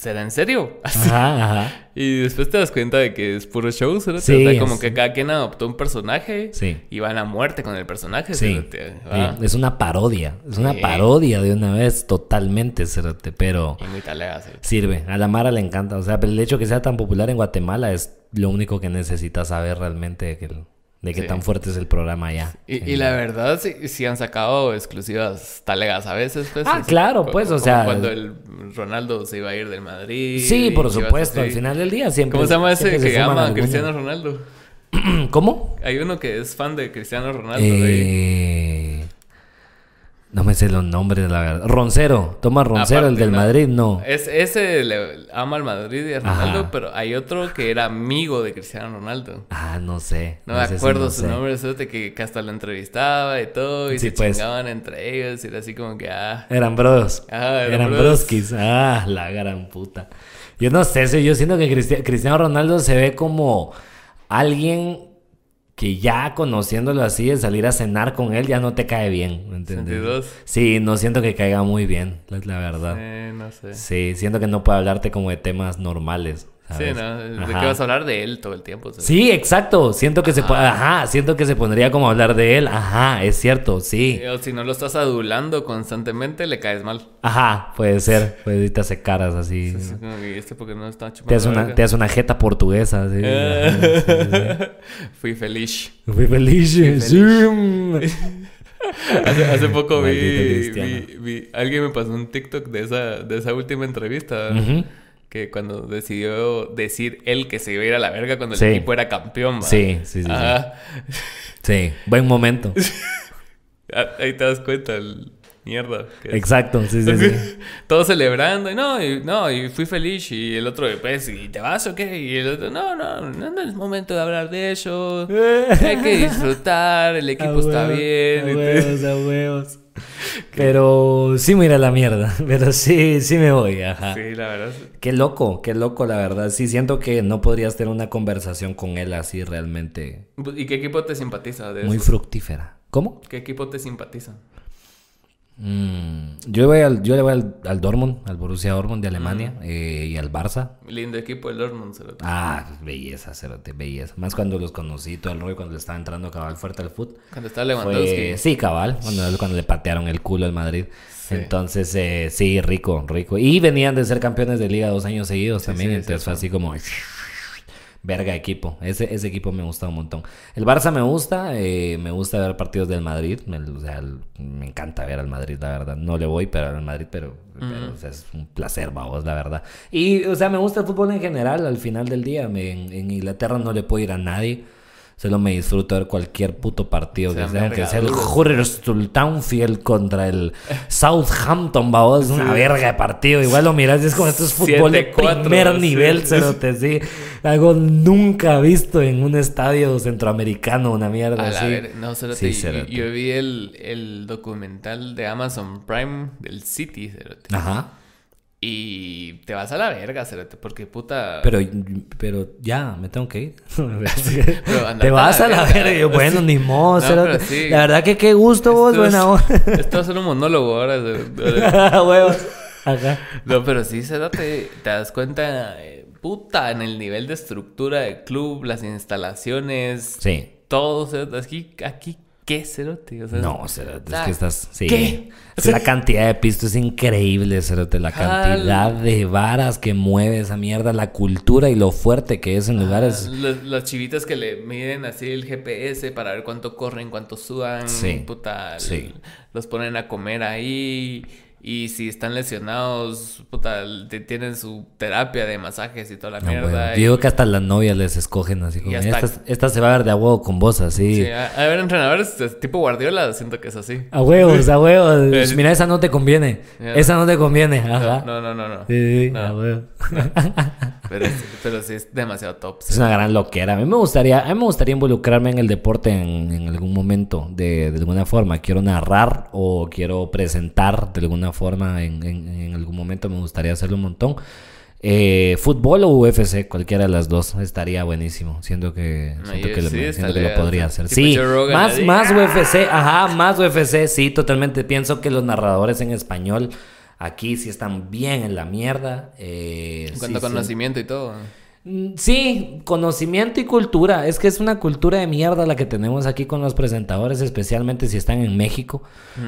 A: ¿será en serio? Así.
B: Ajá, ajá.
A: Y después te das cuenta de que es puro show, cerote.
B: Sí,
A: o sea, como
B: es-
A: que cada quien adoptó un personaje
B: Sí.
A: y van a muerte con el personaje,
B: Sí.
A: Ah.
B: Sí, Es una parodia. Es una parodia de una vez totalmente, Cerote, pero
A: Y muy talega,
B: sirve. A la Mara le encanta. O sea, el hecho que sea tan popular en Guatemala es lo único que necesita saber realmente de, que, de qué
A: Sí.
B: tan fuerte es el programa allá.
A: Y,
B: Sí.
A: y la verdad, sí, sí han sacado exclusivas talegas a veces, pues.
B: Ah, claro, pues, o sea-
A: Cuando el Ronaldo se iba a ir del Madrid.
B: Sí, por supuesto. Al final del día siempre.
A: ¿Cómo se llama ese que
B: se
A: llama. Cristiano Ronaldo?
B: ¿Cómo?
A: Hay uno que es fan de Cristiano Ronaldo.
B: Eh... No me sé los nombres, la verdad. Roncero. Toma Roncero, el del
A: no.
B: Madrid, no.
A: Es, ese le ama al Madrid y a Ronaldo,
B: Ajá.
A: pero hay otro que era amigo de Cristiano Ronaldo.
B: Ah, no sé.
A: No me acuerdo
B: no
A: su
B: sé.
A: nombre, de que, que hasta lo entrevistaba y todo, y
B: Sí,
A: se
B: pues.
A: chingaban entre ellos, y era así como que, ah.
B: Eran bros.
A: Ah, eran
B: eran
A: bros.
B: broskis. Ah, la gran puta. Yo no sé, yo siento que Cristi- Cristiano Ronaldo se ve como alguien que ya conociéndolo así, de salir a cenar con él, ya no te cae bien. ¿me entiendes?
A: 62.
B: Sí, no siento que caiga muy bien, la, la verdad.
A: Eh, no sé.
B: Sí, siento que no puede hablarte como de temas normales.
A: Sí. ¿no? ¿De qué vas a hablar de él todo el tiempo?
B: Sí, exacto. Siento que se puede, ajá, siento que se pondría como a hablar de él. Ajá, es cierto, sí.
A: O si no lo estás adulando constantemente, le caes mal.
B: Ajá, puede ser. Pues ahorita hace caras así.
A: Es como que, este porque no está chupando
B: Te hace, una,
A: verga?
B: te hace una jeta portuguesa.
A: Eh. Fui feliz.
B: Fui feliz. Sí.
A: Hace, hace poco vi, vi- vi- Alguien me pasó un TikTok de esa, de esa última entrevista.
B: Ujú.
A: Que cuando decidió decir él que se iba a ir a la verga cuando
B: Sí.
A: el equipo era campeón.
B: Sí, sí, sí, sí.
A: Ajá.
B: Sí, buen momento.
A: Ah, Ahí te das cuenta, el mierda.
B: Exacto, sí, sí, sí.
A: Todos celebrando, y no, y, no, y fui feliz, y el otro, pues, ¿y te vas o qué? Y el otro, no, no, no es momento de hablar de eso, hay que disfrutar, el equipo
B: A
A: está
B: huevos,
A: bien.
B: A huevos, a huevos. Pero sí me iré a la mierda. Pero sí, sí me voy, ajá.
A: Sí, la verdad.
B: Qué loco, qué loco, la verdad. Sí, siento que no podrías tener una conversación con él así realmente
A: ¿Y qué equipo te simpatiza de
B: muy fructífera. ¿Cómo?
A: ¿Qué equipo te simpatiza?
B: Mm, yo, voy al, yo le voy al, al Dortmund, al Borussia Dortmund de Alemania eh, y al Barça.
A: Lindo equipo el Dortmund, cerote.
B: Ah, belleza, cerote, belleza. Más cuando los conocí, todo el rollo, cuando le estaba entrando cabal fuerte al fútbol.
A: Cuando está Lewandowski.
B: Fue, sí, cabal, cuando, cuando le patearon el culo al Madrid.
A: Sí.
B: Entonces, eh, sí, rico, rico. Y venían de ser campeones de liga dos años seguidos también,
A: sí,
B: entonces
A: sí,
B: fue así como... verga equipo. Ese, ese equipo me gusta un montón. El Barça me gusta, eh, me gusta ver partidos del Madrid. Me, o sea, el- me encanta ver al Madrid, la verdad. No le voy, pero al Madrid, pero, pero, o sea, es un placer, vamos, la verdad. Y, o sea, me gusta el fútbol en general. Al final del día, me- en, en Inglaterra no le puedo ir a nadie. Solo me disfruto ver cualquier puto partido que
A: Sean
B: sea, aunque sea el. Huddersfield Field contra el Southampton, vamos, es una verga de partido. Igual lo miras y es como esto es fútbol de
A: 7-4,
B: primer
A: sí.
B: nivel, cerote, sí. Algo nunca visto en un estadio centroamericano, una mierda
A: A
B: así.
A: ver- no, cerote,
B: Sí, cerote.
A: Yo vi el, el documental de Amazon Prime del City, cerote.
B: Ajá.
A: Y te vas a la verga, porque puta...
B: Pero, pero ya, me tengo que ir. Te vas
A: a
B: a
A: la verga.
B: yo, bueno, ni modo.
A: No, sí.
B: La verdad que qué gusto vos,
A: es-
B: buena.
A: Esto va a ser un monólogo ahora.
B: Huevos. Ajá.
A: No, pero sí, cerote, te das cuenta, eh, puta, en el nivel de estructura del club, las instalaciones,
B: Sí.
A: todo, cerote, aquí, aquí, ¿qué, cerote? O sea,
B: No, Cerote, es
A: ah,
B: que estás. Sí.
A: ¿qué?
B: Es la cantidad de pisto es increíble, Cerote. La cantidad de varas que mueve esa mierda, la cultura y lo fuerte que es en lugares.
A: Los, los chivitos que le miden así el GPS para ver cuánto corren, cuánto sudan,
B: Sí,
A: puta,
B: sí.
A: los ponen a comer ahí y si están lesionados, puta, tienen su terapia de masajes y toda la
B: No,
A: mierda.
B: huevo.
A: y-
B: Yo digo que hasta las novias les escogen así como.
A: hasta-
B: Esta, esta se va a ver de a huevo con vos, así.
A: Sí, a, a ver, entrenadores tipo Guardiola, siento que es así.
B: A huevos, a huevos.
A: Es-
B: Mira, esa no te conviene.
A: Ya.
B: Esa no te conviene. Ajá.
A: No, no, no, no.
B: Sí, sí,
A: No.
B: a huevo.
A: Pero, sí- pero sí es demasiado top.
B: Es una gran loquera. A mí me gustaría, a mí me gustaría involucrarme en el deporte en, en algún momento, de, de alguna forma. Quiero narrar o quiero presentar de alguna forma. En, en- en algún momento me gustaría hacerlo un montón. Eh, fútbol o UFC, cualquiera de las dos estaría buenísimo. Siento que,
A: No,
B: siento que, lo- siento que lo podría hacer. Sí, más, más UFC, ajá, más UFC, sí, totalmente. Pienso que los narradores en español aquí sí están bien en la mierda. Eh,
A: En
B: sí,
A: cuanto a
B: sí.
A: conocimiento y todo.
B: Mm, Sí, conocimiento y cultura. Es que es una cultura de mierda la que tenemos aquí con los presentadores, especialmente si están en México,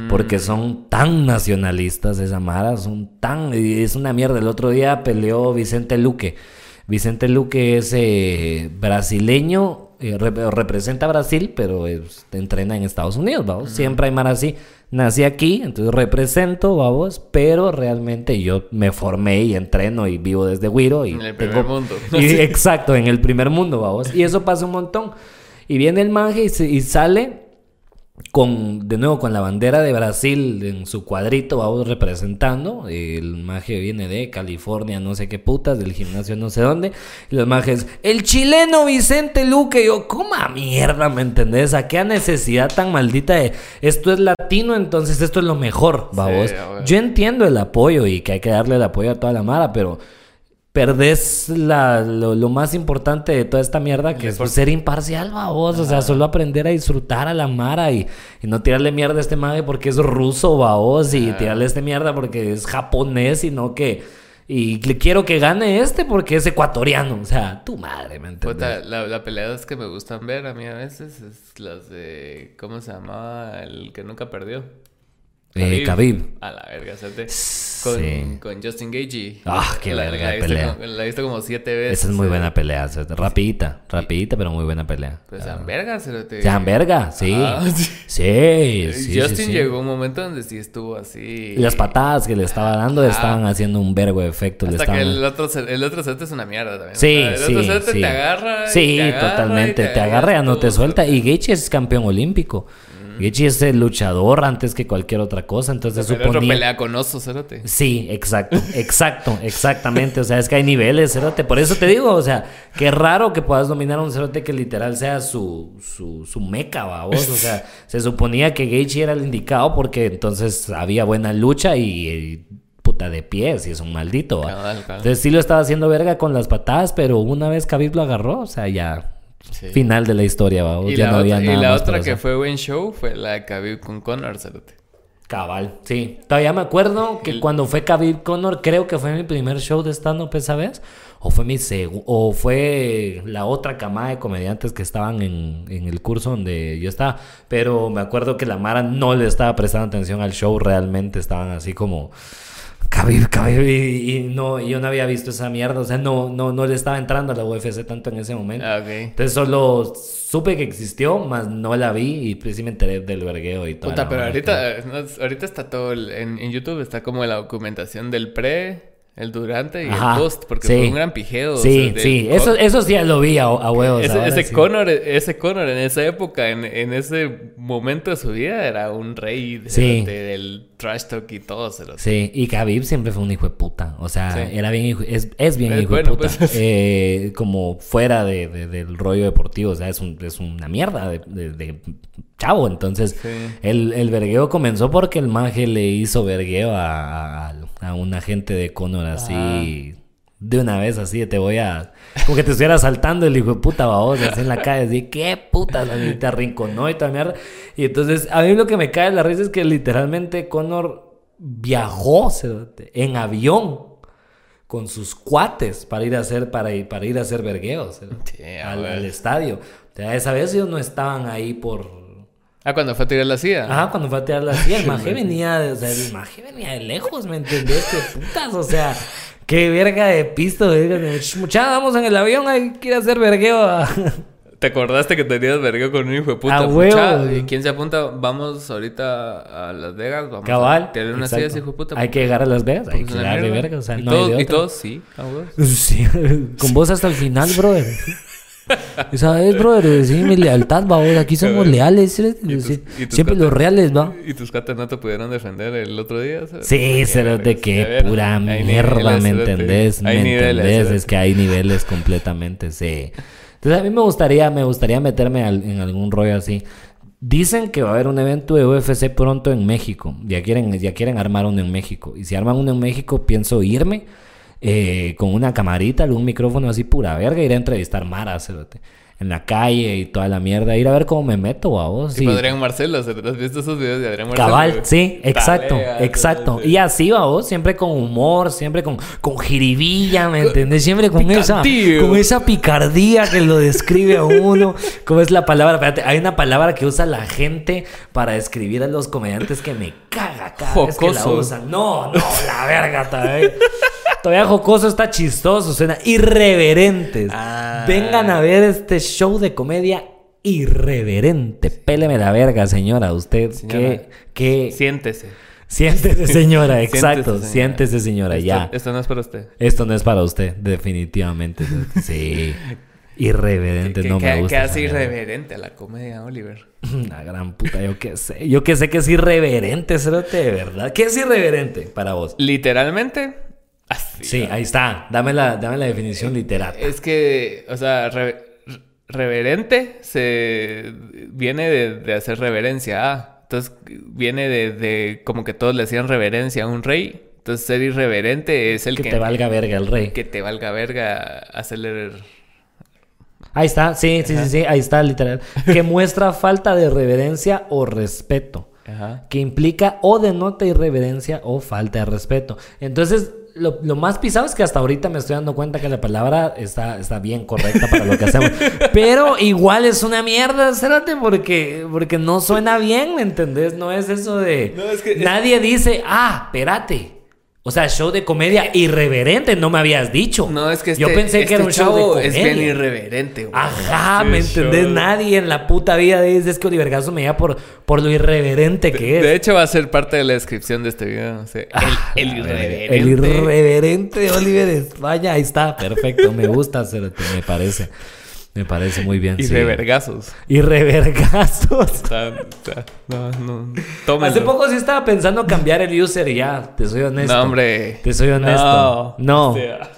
B: porque son tan nacionalistas esa mara, son tan... Es una mierda. El otro día peleó Vicente Luque. Vicente Luque es eh, brasileño, eh, rep- representa a Brasil, pero es- entrena en Estados Unidos, vamos. Siempre hay mara así. Nací aquí, entonces represento, vamos, pero realmente yo me formé y entreno y vivo desde Wiro y
A: En el primer
B: tengo-
A: mundo.
B: y- exacto, en el primer mundo, vamos. Y eso pasa un montón. Y viene el manje y, se- y sale con, de nuevo, con la bandera de Brasil en su cuadrito, vamos representando. El maje viene de California, no sé qué putas, del gimnasio no sé dónde. Y los majes, el chileno Vicente Luque. Yo, ¿cómo a mierda, me entendés? ¿A qué necesidad tan maldita de esto es latino, entonces esto es lo mejor, vamos? Yo entiendo el apoyo y que hay que darle el apoyo a toda la mara, pero perdés la, lo, lo más importante de toda esta mierda, que es
A: deporte.
B: ser imparcial, babos. O sea, solo aprender a disfrutar a la mara y, y no tirarle mierda a este madre porque es ruso, babos, y tirarle este mierda porque es japonés, sino que. Y le quiero que gane este porque es ecuatoriano. O sea, tu madre, ¿me entiendes?
A: Puta, la, la peleadas que me gustan ver a mí a veces es las de. ¿Cómo se llamaba? El que nunca perdió.
B: Eh, Khabib.
A: A la verga, ¿sabes? Con,
B: Sí.
A: con Justin Gagey.
B: Ah, qué
A: La-
B: verga
A: la visto
B: pelea.
A: como- La he visto como siete veces.
B: Esa es muy buena pelea. rapidita, rapidita, pero muy buena pelea.
A: Pues sean vergas, cerote.
B: Sean verga, sí.
A: Ah, sí.
B: Sí, sí,
A: Justin
B: sí.
A: llegó un momento donde sí estuvo así.
B: Y las patadas que le estaba dando estaban haciendo un vergo de efecto. le
A: Hasta que
B: estaban-
A: el otro, el otro set es una mierda también.
B: Sí,
A: O sea, el
B: sí,
A: otro set te agarra. y
B: Sí,
A: te agarra
B: totalmente.
A: y
B: Te agarra, ya no te suelta. Y Gaethje es campeón olímpico. Gaethje es el luchador antes que cualquier otra cosa. Entonces
A: otro
B: suponía...
A: pelea con oso, cerote.
B: Sí, exacto, exacto, exactamente. O sea, es que hay niveles, cerote. Por eso te digo, o sea, qué raro que puedas dominar a un cerote que literal sea su, su, su meca, vos. O sea, se suponía que Gaethje era el indicado porque entonces había buena lucha y, y puta de pies y es un maldito.
A: Cabal, cabal.
B: Entonces sí lo estaba haciendo verga con las patadas, pero una vez Khabib lo agarró, o sea, ya
A: Sí.
B: final de la historia, va.
A: Y
B: ya
A: la,
B: no había
A: otra,
B: nada
A: y la
B: más
A: otra
B: por
A: que fue buen show fue la de Khabib con Conor, cerote.
B: Cabal, sí. Todavía me acuerdo que
A: El-
B: cuando fue Khabib Conor, creo que fue mi primer show de stand-up esa vez. O fue mi o fue la otra camada de comediantes que estaban en, en el curso donde yo estaba. Pero me acuerdo que la Mara no le estaba prestando atención al show realmente. Estaban así como Khabib, Khabib, y, y no, yo no había visto esa mierda, o sea, no, no, no le estaba entrando a la UFC tanto en ese momento.
A: Ah.
B: Entonces solo supe que existió, más no la vi y pues sí me enteré del vergueo y todo.
A: Puta, pero ahorita, no, ahorita está todo el- en, en YouTube está como la documentación del pre, el durante y
B: Ajá,
A: el post, porque
B: sí.
A: fue un gran pijeo. o
B: Sí,
A: sea,
B: sí, eso, eso sí ya lo vi a, a huevos.
A: Ese, ese
B: sí.
A: Conor, ese Conor en esa época, en, en ese momento de su vida, era un rey
B: Sí.
A: de- del trash talk y todo. Se lo
B: Sí, y Khabib siempre fue un hijo de puta. O sea,
A: Sí.
B: era bien hijo, es, es bien
A: Es
B: hijo de puta.
A: pues.
B: Eh, como fuera de, de- del rollo deportivo. O sea, es, un- es una mierda de, chavo. Entonces,
A: Sí.
B: el, el vergueo comenzó porque el maje le hizo vergueo a, a, a un agente de Conor así. De una vez así, te voy a... Como que te estuviera saltando el hijo de puta babosa así en la calle. Así, ¿qué putas? Y te arrinconó y toda mierda. Y entonces, a mí lo que me cae de la risa es que literalmente Conor viajó en avión con sus cuates para ir a hacer, para ir, para ir a hacer vergueos al, estadio. O sea, esa vez ellos no estaban ahí por...
A: Ah, cuando fue a tirar la silla.
B: Ajá, cuando fue a tirar la silla, el maje venía, de- o sea, el maje venía de lejos, ¿me entendés? ¿Qué putas? O sea, qué verga de pisto. verga de, "Sh, Mucha, vamos en el avión, hay que ir a hacer vergueo. a-".
A: ¿Te acordaste que tenías vergueo con un hijo de puta?
B: A huevo.
A: ¿Y quién se apunta? Vamos ahorita a Las Vegas. Vamos
B: Cabal.
A: a tirar una
B: exacto.
A: silla, hijo de puta.
B: Hay que llegar a Las Vegas, hay
A: Porque
B: que darle
A: mierda.
B: verga, o sea,
A: y
B: no hay
A: todos,
B: de
A: y todos, sí. a.
B: Sí, con vos hasta el final, brother. Sabes, brother, sí, mi lealtad, va, aquí somos leales,
A: y tus
B: siempre los reales, va.
A: ¿Y tus catas no te pudieron defender el otro día? ¿sabes?
B: Sí, pero de qué
A: ver,
B: pura mierda, ¿me entendés? ¿Me entendés? Es que hay niveles completamente, sí. Entonces a mí me gustaría, me gustaría meterme al- en algún rollo así. Dicen que va a haber un evento de UFC pronto en México. Ya quieren, ya quieren armar uno en México. Y si arman uno en México, pienso irme eh, con una camarita, algún micrófono así pura verga, ir a entrevistar Mara, cerote, en la calle y toda la mierda. Ir a ver cómo me meto, a vos.
A: Tipo Adrián Marcelo, ¿se ¿has visto esos videos de Adrián Marcelo?
B: Cabal, sí, exacto, exacto. Y así va vos, siempre con humor, siempre con, con jiribilla, ¿me entendés? Siempre con esa, con esa picardía que lo describe a uno. ¿Cómo es la palabra? Espérate, hay una palabra que usa la gente para describir a los comediantes que me caga cada vez que la usan. No, no, la verga todavía. Todavía jocoso está chistoso, suena irreverentes.
A: Ah.
B: Vengan a ver este show de comedia irreverente. Péleme la verga, señora. Usted. ¿qué, qué?
A: Siéntese.
B: Siéntese, señora. Exacto.
A: señora.
B: Siéntese, señora.
A: Esto,
B: Ya.
A: Esto no es para usted.
B: Esto no es para usted, definitivamente. Sí. Irreverente,
A: ¿Qué,
B: no me gusta. esa
A: hace irreverente a la comedia, Oliver?
B: La gran puta, yo qué sé. Yo qué sé que es irreverente, cerote, de verdad. ¿Qué es irreverente para vos?
A: Literalmente,
B: Sí, ahí está. Dame la, dame la definición literal.
A: Es que, o sea, re- re- reverente se viene de, de hacer reverencia a. Entonces viene de, de como que todos le hacían reverencia a un rey. Entonces ser irreverente es el
B: Que
A: que,
B: te valga verga el rey.
A: que te valga verga hacerle...
B: Ahí está, sí, sí, sí, sí, ahí está, literal. Que muestra falta de reverencia o respeto.
A: Ajá.
B: Que implica o denota irreverencia o falta de respeto. Entonces, lo, lo más pisado es que hasta ahorita me estoy dando cuenta que la palabra está, está bien correcta para lo que hacemos. Pero igual es una mierda, cérate, porque, porque no suena bien, ¿me entendés? No es eso de...
A: No, es que- es-
B: Nadie dice, ah, espérate. O sea, show de comedia irreverente, no me habías dicho.
A: No, es que este,
B: Yo pensé que era
A: este
B: un show de comedia.
A: es bien irreverente, güey.
B: Ajá,
A: Sí,
B: ¿me entendés?
A: show.
B: Nadie en la puta vida dice es que Oliver Gazo me llama por, por lo irreverente que es.
A: De hecho, va a ser parte de la descripción de este video. o sea, el,
B: Ah,
A: el irreverente.
B: El irreverente de Oliver España. Ahí está, perfecto. Me gusta, Cerote, me parece. Me parece muy bien.
A: Y
B: sí.
A: revergazos.
B: Y revergazos.
A: No, no. Tómenlo.
B: Hace poco sí estaba pensando cambiar el user y ya, te soy honesto.
A: No, hombre.
B: Te soy honesto. No.
A: O sea,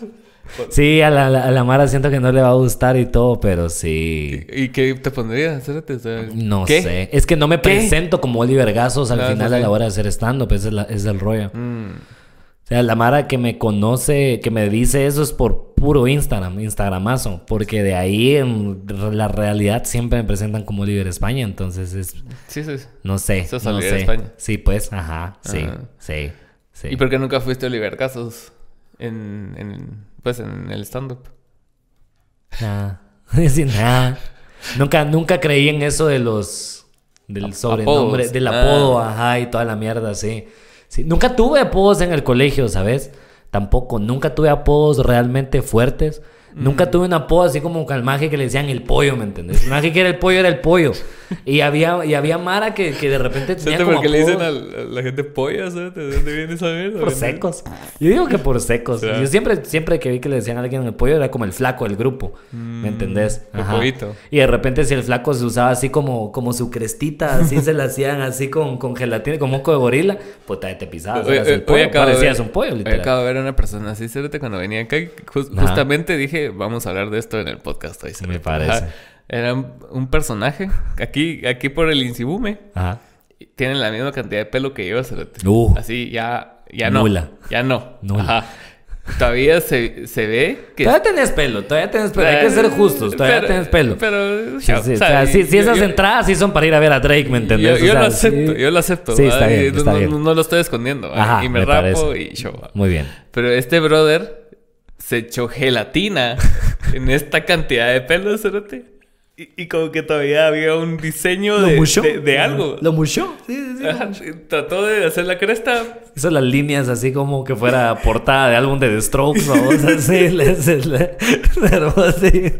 B: Sí, a la, a la Mara siento que no le va a gustar y todo, pero sí.
A: ¿Y qué te pondrías?
B: No
A: ¿qué?
B: sé. Es que no me
A: ¿Qué?
B: presento como Oliver Gazos al
A: No,
B: final
A: no
B: a la hora de hacer stand-up. Ese es, la- es el rollo.
A: Mm,
B: O sea, la Mara que me conoce, que me dice eso es por puro Instagram, Instagramazo. Porque de ahí en la realidad siempre me presentan como Oliver España. Entonces es,
A: sí, sí.
B: no sé.
A: Sos
B: no
A: Oliver
B: sé.
A: España.
B: Sí, pues, ajá. Sí,
A: Ajá.
B: sí, sí.
A: ¿Y por qué nunca fuiste Oliver Casos en, en, pues, en el stand-up?
B: Nada. Nada. Nunca, nunca creí en eso de los. Del sobrenombre,
A: Apodos.
B: del apodo,
A: Ah.
B: ajá, y toda la mierda, sí. Sí, nunca tuve apodos en el colegio, ¿sabes? Tampoco, nunca tuve apodos realmente fuertes. Nunca tuve un apodo así como al maje que le decían el pollo, ¿me entendés? El maje que era el pollo era el pollo. Y había, y había Mara que, que de repente tenía
A: ¿Sabes
B: como
A: por qué le dicen a la, a la gente? ¿sabes? ¿De dónde viene esa mierda?
B: por secos. Yo digo que por secos. Yo siempre, siempre que vi que le decían a alguien el pollo era como el flaco del grupo. ¿Me entendés?
A: el pollito.
B: Y de repente si el flaco se usaba así como, como su crestita, así se la hacían así con, con gelatina, con moco de gorila, pues te, pisabas. El
A: hoy
B: pollo,
A: acabo
B: parecías
A: ver-
B: un pollo, literal.
A: acabo de ver a una persona así, cerote, cuando venía acá.
B: Ajá.
A: justamente dije, vamos a hablar de esto en el podcast hoy.
B: Me parece.
A: Era un, personaje, aquí, aquí por el Insibume,
B: Ajá.
A: tienen la misma cantidad de pelo que yo.
B: Uh.
A: Así, ya, ya no.
B: Nula.
A: Ya no.
B: Nula.
A: Ajá. Todavía se, se ve que...
B: Todavía tenés pelo, todavía tenés pelo. Hay que ser justos, todavía
A: Pero-
B: tenés pelo.
A: Pero,
B: Sí,
A: o
B: sí,
A: sea,
B: o sea, sí, sí,
A: yo-
B: esas
A: yo-
B: entradas sí son para ir a ver a Drake, ¿me entendés?
A: Yo, yo
B: O sea,
A: lo acepto, yo lo acepto.
B: Sí, está
A: ¿va?
B: bien,
A: Y
B: está
A: no,
B: bien.
A: no- no lo estoy escondiendo. y me,
B: me
A: rapo
B: parece.
A: y show. ¿va?
B: Muy bien.
A: Pero este brother se echó gelatina en esta cantidad de pelos, cerote. Y, y como que todavía había un diseño de, de, de algo.
B: Lo mushó. Sí, sí, sí.
A: Trató de hacer la cresta.
B: Hizo las líneas así como que fuera portada de álbum de The Strokes, vamos así. le- se le- pero así.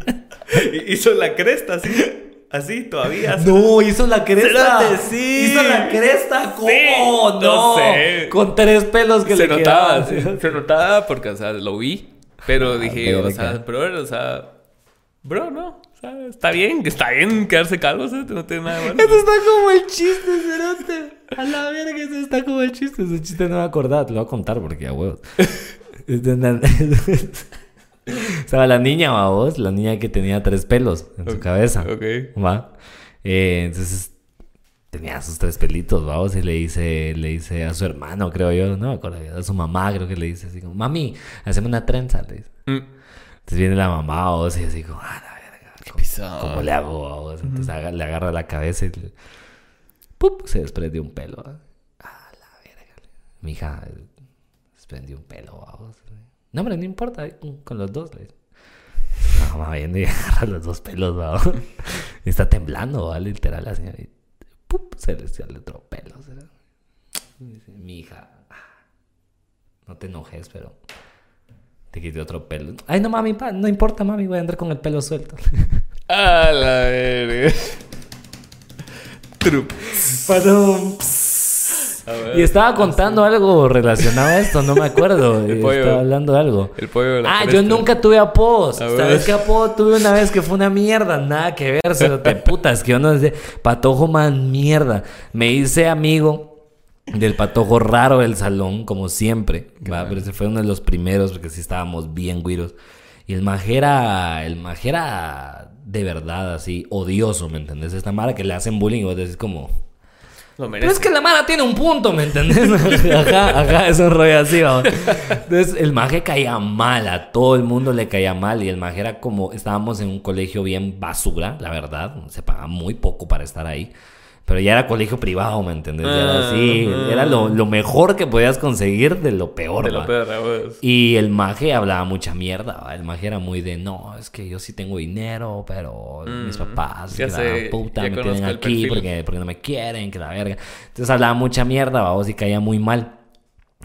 A: Hizo la cresta así. Así todavía.
B: No, hizo la cresta.
A: Sí.
B: Hizo la cresta. ¿Cómo?
A: Sí,
B: no.
A: no sé.
B: Con tres pelos que
A: se
B: le
A: notaba,
B: quedaban.
A: sí, se notaba porque, o sea, lo vi. Pero
B: Ah,
A: dije, o sea, bro, o sea, bro, no. O sea, está bien, está bien quedarse calvo, o sea, no tiene nada malo.
B: Eso está como el chiste, cerote. A la verga, eso está como el chiste. Ese chiste no me acordaba, te lo voy a contar porque a huevos. Estaba la niña, va vos, la niña que tenía tres pelos en su
A: Ok,
B: cabeza.
A: ok.
B: Va. Eh, entonces tenía sus tres pelitos, vamos, y le dice, le dice a su hermano, creo yo, no me acuerdo, a su mamá creo que le dice así como, mami, haceme una trenza, le dice.
A: Mm.
B: Entonces viene la mamá, vos, y así como, ah, la verga, ¿cómo-
A: pisado.
B: ¿Cómo le hago? vos? Entonces le agarra la cabeza y le- ¡pup! se desprende un pelo. ¿va? Ah, la verga. Mi hija desprendió un pelo, vamos. No, hombre, no importa, eh, con los dos. Le dice. La mamá viene y agarra los dos pelos, vamos. Y está temblando, ¿va? literal, la señora. ¡Pup! se le sale otro pelo. ¿será? Y dice, Mi hija, ah, no te enojes, pero te quité otro pelo. Ay, no, mami, pa, no importa, mami, voy a andar con el pelo suelto.
A: A la verga. Trup. Ver.
B: Y estaba contando algo relacionado a esto, no me acuerdo.
A: El pollo.
B: Estaba hablando de algo.
A: El pollo de la
B: Ah, yo nunca tuve apodos.
A: A.
B: ¿Sabes qué apodo tuve una vez que fue una mierda? Nada que ver, se te putas, que yo no sé. Patojo man mierda. Me hice amigo del patojo raro del salón, como siempre. Pero ese fue uno de los primeros, porque sí estábamos bien güiros. Y el majera, el majera de verdad, así, odioso, ¿me entendés? Esta mara que le hacen bullying y vos decís como...
A: Lo
B: Pero
A: merece.
B: es que la mara tiene un punto, ¿me entendés? ajá, ajá, es un rollo así. Entonces, el maje caía mal, a todo el mundo le caía mal. Y el maje era como, estábamos en un colegio bien basura, la verdad. Se pagaba muy poco para estar ahí. Pero ya era colegio privado, ¿me entendés? Ya era así,
A: Ajá.
B: era lo, lo mejor que podías conseguir de lo peor,
A: De lo
B: va.
A: peor, a vos.
B: Y el maje hablaba mucha mierda. ¿va? El maje era muy de, no, es que yo sí tengo dinero, pero mis
A: Mm,
B: papás,
A: ya
B: que
A: sé,
B: la puta,
A: ya
B: me tienen aquí porque, porque no me quieren, que la verga. Entonces hablaba mucha mierda, vamos, y caía muy mal.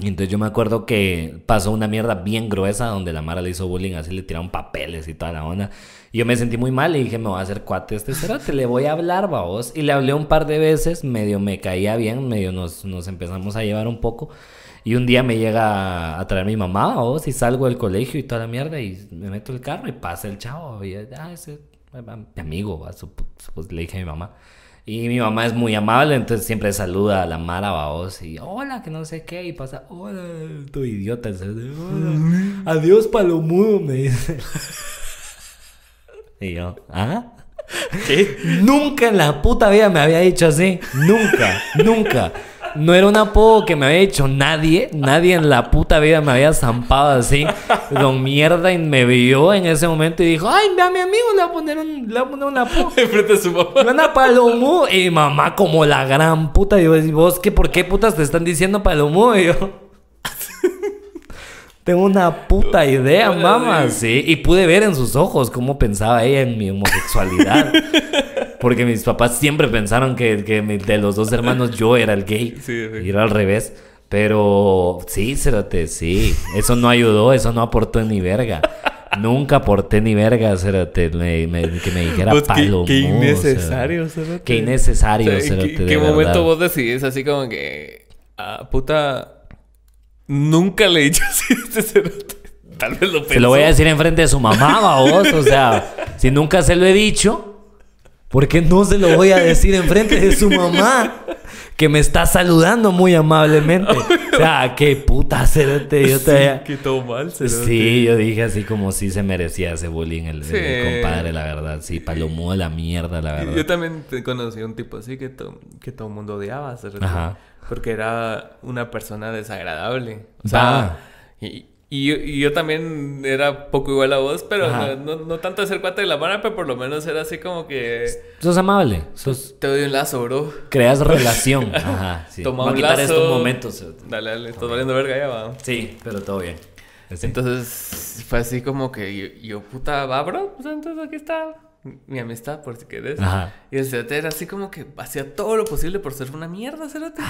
B: Y entonces yo me acuerdo que pasó una mierda bien gruesa donde la Mara le hizo bullying, así le tiraron papeles y toda la onda. Y yo me sentí muy mal y dije, me voy a hacer cuate a este cerote, le voy a hablar, vamos. Y le hablé un par de veces, medio me caía bien, medio nos, nos empezamos a llevar un poco. Y un día me llega a traer mi mamá, vos, y salgo del colegio y toda la mierda, y me meto el carro y pasa el chavo. Y ah, ese mi amigo, sup- le dije a mi mamá. Y mi mamá es muy amable, entonces siempre saluda a la Mara Baos y hola, que no sé qué, y pasa, hola, tu idiota, hola, adiós palomudo, me dice. Y yo, ¿ah?
A: ¿Qué?
B: Nunca en la puta vida me había dicho así. Nunca, nunca. No era un apodo que me había dicho nadie. Nadie en la puta vida me había zampado así. Don mierda y me vio en ese momento y dijo, ay, a mi amigo, le voy a poner un, le voy a poner un apodo.
A: Enfrente de su mamá.
B: Una palomo. Y mamá como la gran puta. Y yo, ¿y vos qué? ¿Por qué putas te están diciendo palomo? Y yo... Tengo una puta idea, mamá. Sí, y pude ver en sus ojos cómo pensaba ella en mi homosexualidad. Porque mis papás siempre pensaron que, que de los dos hermanos yo era el gay.
A: Sí, sí.
B: Y era al revés. Pero sí, Cerote, sí. Eso no ayudó, eso no aportó ni verga. Nunca aporté ni verga, Cerote, me- me- que me dijera
A: Pues, qué-
B: palo.
A: qué innecesario, cerote.
B: Qué innecesario,
A: O sea, ¿en
B: Cerote,
A: qué,
B: de
A: qué
B: verdad.
A: momento vos decidís así como que... Ah, puta... Nunca le he dicho así a este cerote. Tal vez lo pensó.
B: Se lo voy a decir enfrente de su mamá, vos. O sea, si nunca se lo he dicho, ¿por qué no se lo voy a decir enfrente de su mamá? Que me está saludando muy amablemente. O sea, qué puta cerote. Yo te...
A: Sí, que todo mal, cerote.
B: Sí, yo dije así como si se merecía ese bullying el, compadre, la verdad. Sí, palomó la mierda, la verdad.
A: Yo también conocí un tipo así que, to- que todo el mundo odiaba. cerote.
B: Ajá.
A: Porque era una persona desagradable. O
B: Va.
A: sea, y, y yo, y yo también era poco igual a vos, pero no, no, no tanto de ser cuate de la mano, pero por lo menos era así como que...
B: Sos amable, sos...
A: Te doy un lazo, bro.
B: creas relación. Ajá, sí.
A: Toma
B: a
A: un
B: quitar
A: lazo.
B: estos momentos. cerote.
A: Dale, dale, estás valiendo verga ya, va.
B: Sí, pero todo bien. Sí.
A: Entonces fue así como que yo, yo, puta, va, bro. Pues entonces aquí está mi amistad, por si querés.
B: Ajá.
A: Y el cerote era así como que hacía todo lo posible por ser una mierda, cerote.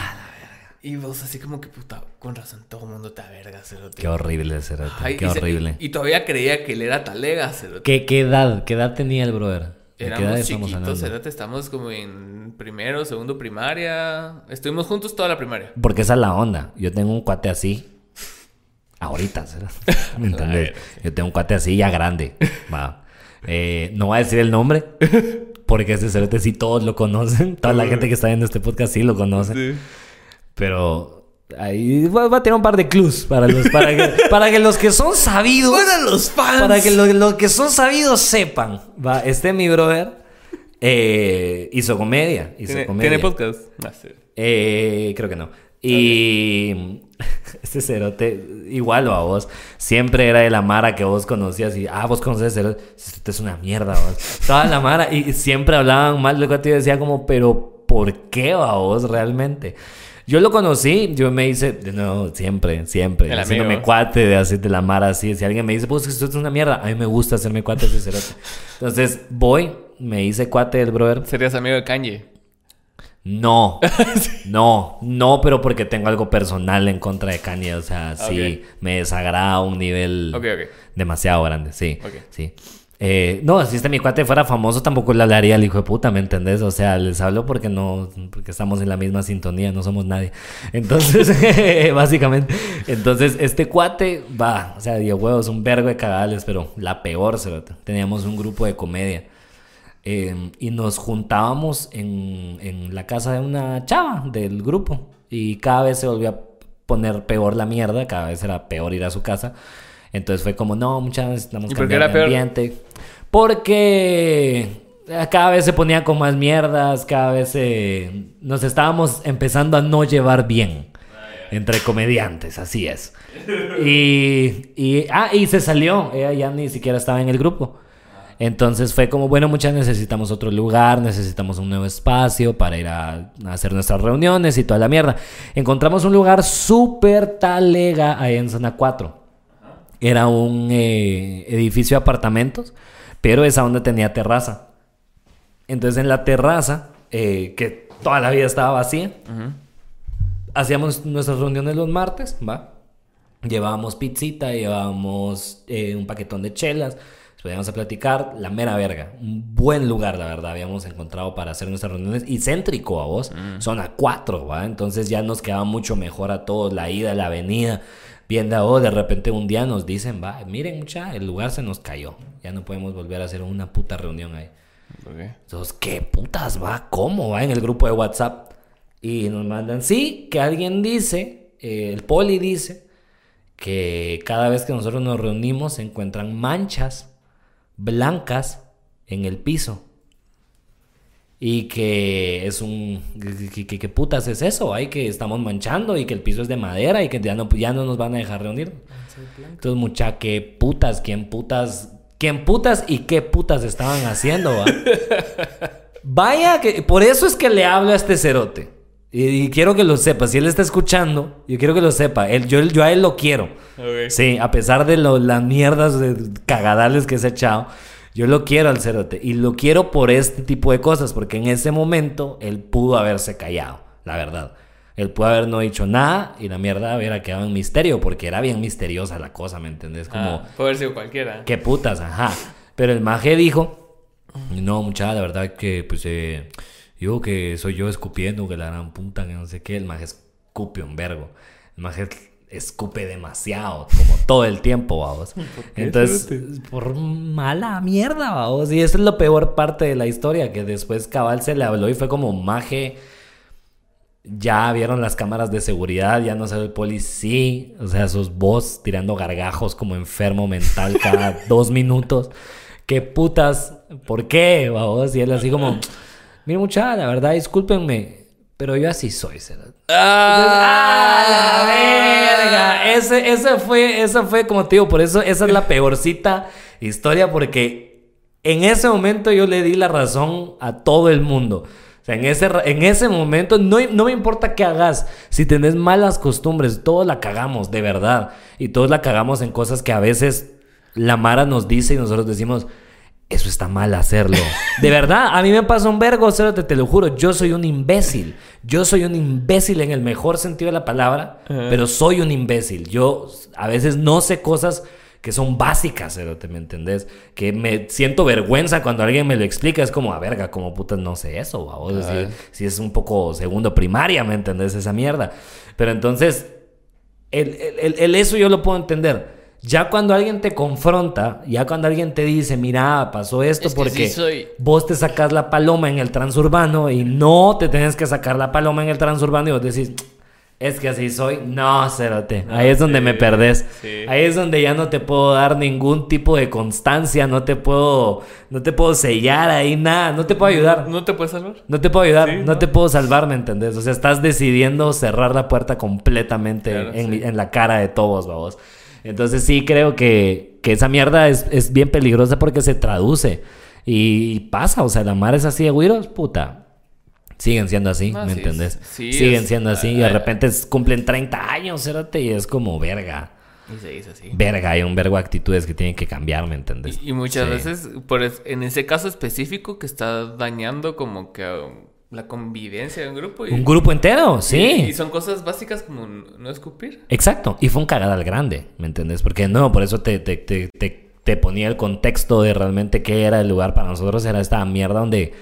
A: Y vos así como que, puta, con razón, todo el mundo te verga, cerote.
B: Qué horrible, Cerote.
A: Ay,
B: Qué
A: y se-
B: horrible.
A: Y, y todavía creía que él era talega, cerote.
B: ¿Qué, ¿Qué edad? ¿Qué edad tenía el brother? ¿De qué edad
A: Éramos chiquitos, cerote. Estamos como en primero, segundo primaria. Estuvimos juntos toda la primaria.
B: Porque esa es la onda. Yo tengo un cuate así. Ahorita, ¿será? ¿Me entendés? Yo tengo un cuate así ya grande. Va. Eh, no voy a decir el nombre. Porque ese cerote sí todos lo conocen. Toda la gente que está viendo este podcast sí lo conoce.
A: Sí.
B: Pero ahí va, va a tener un par de clues para los para que, para que los que son sabidos
A: Para los fans.
B: para que los los que son sabidos sepan. Va, este mi brother eh, hizo comedia, hizo
A: ¿Tiene,
B: comedia.
A: ¿Tiene podcast? Ah, sí.
B: Eh, creo que no. Y este cerote, igual a vos, siempre era de la Mara que vos conocías y, ah, vos conoces cerote, cerote es una mierda, vos. Toda la Mara y siempre hablaban mal yo decía como, pero ¿por qué a vos realmente? Yo lo conocí, yo me hice, nuevo, siempre, siempre,
A: El
B: haciéndome cuate de hacer de la Mara así. Si alguien me dice, pues esto es una mierda, a mí me gusta hacerme cuate de cerote. Entonces voy, me hice cuate del brother.
A: Serías amigo de Kanye.
B: No, no, no, pero porque tengo algo personal en contra de Kanye. O sea, sí, me desagrada a un nivel demasiado grande, sí. Sí. Eh, no, si este mi cuate fuera famoso, tampoco le hablaría al hijo de puta, ¿me entendés? O sea, les hablo porque no, porque estamos en la misma sintonía, no somos nadie. Entonces, básicamente, entonces este cuate va, o sea, dio huevos, un vergo de cagales, pero la peor, cerote. Teníamos un grupo de comedia. Eh, y nos juntábamos en, en la casa de una chava del grupo. Y cada vez se volvió a poner peor la mierda, cada vez era peor ir a su casa. Entonces fue como, no, muchas necesitamos
A: ¿Y por qué
B: cambiar
A: era
B: de
A: peor?
B: ambiente. Porque eh, cada vez se ponía con más mierdas, cada vez eh, nos estábamos empezando a no llevar bien. Entre comediantes, así es. Y, y, ah, y se salió. Ella ya ni siquiera estaba en el grupo. Entonces fue como, bueno, muchas necesitamos otro lugar, necesitamos un nuevo espacio para ir a, a hacer nuestras reuniones y toda la mierda. Encontramos un lugar súper talega ahí en zona 4. Era un eh, edificio de apartamentos, pero esa onda tenía terraza. Entonces en la terraza, eh, que toda la vida estaba vacía, hacíamos nuestras reuniones los martes, ¿va? Llevábamos pizzita, llevábamos eh, un paquetón de chelas, podíamos a platicar, la mera verga. Un buen lugar, la verdad, habíamos encontrado para hacer nuestras reuniones. Y céntrico a vos, zona 4, ¿va? Entonces ya nos quedaba mucho mejor a todos, la ida, la venida. Bien de de repente un día nos dicen, va, miren mucha, el lugar se nos cayó. Ya no podemos volver a hacer una puta reunión ahí.
A: Ok.
B: Entonces, ¿qué putas va? ¿Cómo va? En el grupo de WhatsApp. Y nos mandan, sí, que alguien dice, eh, el poli dice, que cada vez que nosotros nos reunimos se encuentran manchas blancas en el piso. Y que es un... ¿Qué, qué- qué putas es eso? Ay, que estamos manchando y que el piso es de madera y que ya no, ya no nos van a dejar reunir. Entonces, mucha, qué putas, quién putas, quién putas y qué putas estaban haciendo, va. Vaya, que por eso es que le hablo a este cerote. Y, y quiero que lo sepa. Si él está escuchando, yo quiero que lo sepa. Él, yo, yo a él lo quiero.
A: Ok.
B: Sí, a pesar de lo- las mierdas de cagadales que se ha echado, yo lo quiero al cerote. Y lo quiero por este tipo de cosas, porque en ese momento él pudo haberse callado, la verdad. Él pudo haber no dicho nada y la mierda hubiera quedado en misterio porque era bien misteriosa la cosa, ¿me entendés? Como,
A: Ah, puede haber sido cualquiera.
B: qué putas, ajá. Pero el maje dijo, no, muchacha, la verdad que, pues, eh, digo que soy yo escupiendo, que la gran puta, que no sé qué. El maje escupe un vergo. El maje escupe demasiado, como todo el tiempo, vamos. Entonces, por mala mierda, vamos. Y esa es la peor parte de la historia, que después Cabal se le habló y fue como maje. Ya vieron las cámaras de seguridad, ya no sale el policía. O sea, sus vos tirando gargajos como enfermo mental cada dos minutos. ¿Qué putas? ¿Por qué? Vamos? Y él así como, mira muchacha, la verdad, discúlpenme, pero yo así soy. ¿será? ¡Ah, la verga! Ese, ese fue, esa fue, como te digo, por eso esa es la peorcita historia, porque en ese momento yo le di la razón a todo el mundo. O sea, en ese, en ese momento no, no me importa qué hagas. Si tenés malas costumbres, todos la cagamos, de verdad. Y todos la cagamos en cosas que a veces la Mara nos dice y nosotros decimos, eso está mal hacerlo. De verdad, a mí me pasa un vergo, cérate, te lo juro. Yo soy un imbécil. Yo soy un imbécil en el mejor sentido de la palabra, pero soy un imbécil. Yo a veces no sé cosas que son básicas, cérate, ¿me entendés? Que me siento vergüenza cuando alguien me lo explica. Es como, a verga, como putas no sé eso.
A: Ajá.
B: Si, si es un poco segundo primaria, ¿me entendés? Esa mierda. Pero entonces, el, el- el- el eso yo lo puedo entender. Ya cuando alguien te confronta, ya cuando alguien te dice, mira, pasó esto
A: Es que
B: porque
A: sí soy.
B: vos te sacas la paloma en el transurbano y no te tenés que sacar la paloma en el transurbano y vos decís, es que así soy. No, cerote. Ahí es donde
A: sí,
B: me perdés.
A: sí.
B: Ahí es donde ya no te puedo dar ningún tipo de constancia, no te puedo, no te puedo sellar ahí nada, no te puedo ayudar.
A: ¿No te puedes salvar?
B: No te puedo ayudar,
A: Sí,
B: no,
A: ¿no?
B: te puedo salvar, ¿me entendés? O sea, estás decidiendo cerrar la puerta completamente
A: Claro,
B: en, en la cara de todos, vamos. Entonces sí creo que, que esa mierda es, es bien peligrosa porque se traduce y, pasa, o sea, la mar es así de güiros, puta. Siguen siendo así,
A: Ah,
B: ¿me
A: sí,
B: entendés?
A: sí,
B: Siguen
A: es-
B: siendo así y de
A: ah,
B: repente es- cumplen 30 años, cérate, y es como verga.
A: Y se dice así.
B: Verga, hay un vergo de actitudes que tienen que cambiar, ¿me entendés?
A: Y, y muchas
B: Sí.
A: veces, por es- en ese caso específico, que está dañando como que la convivencia de un grupo. Y,
B: Un grupo entero, sí.
A: Y, y son cosas básicas como no escupir.
B: Exacto, y fue un cagadal grande, ¿me entendés? Porque no, por eso te, te, te, te, te ponía el contexto de realmente qué era el lugar para nosotros, era esta mierda donde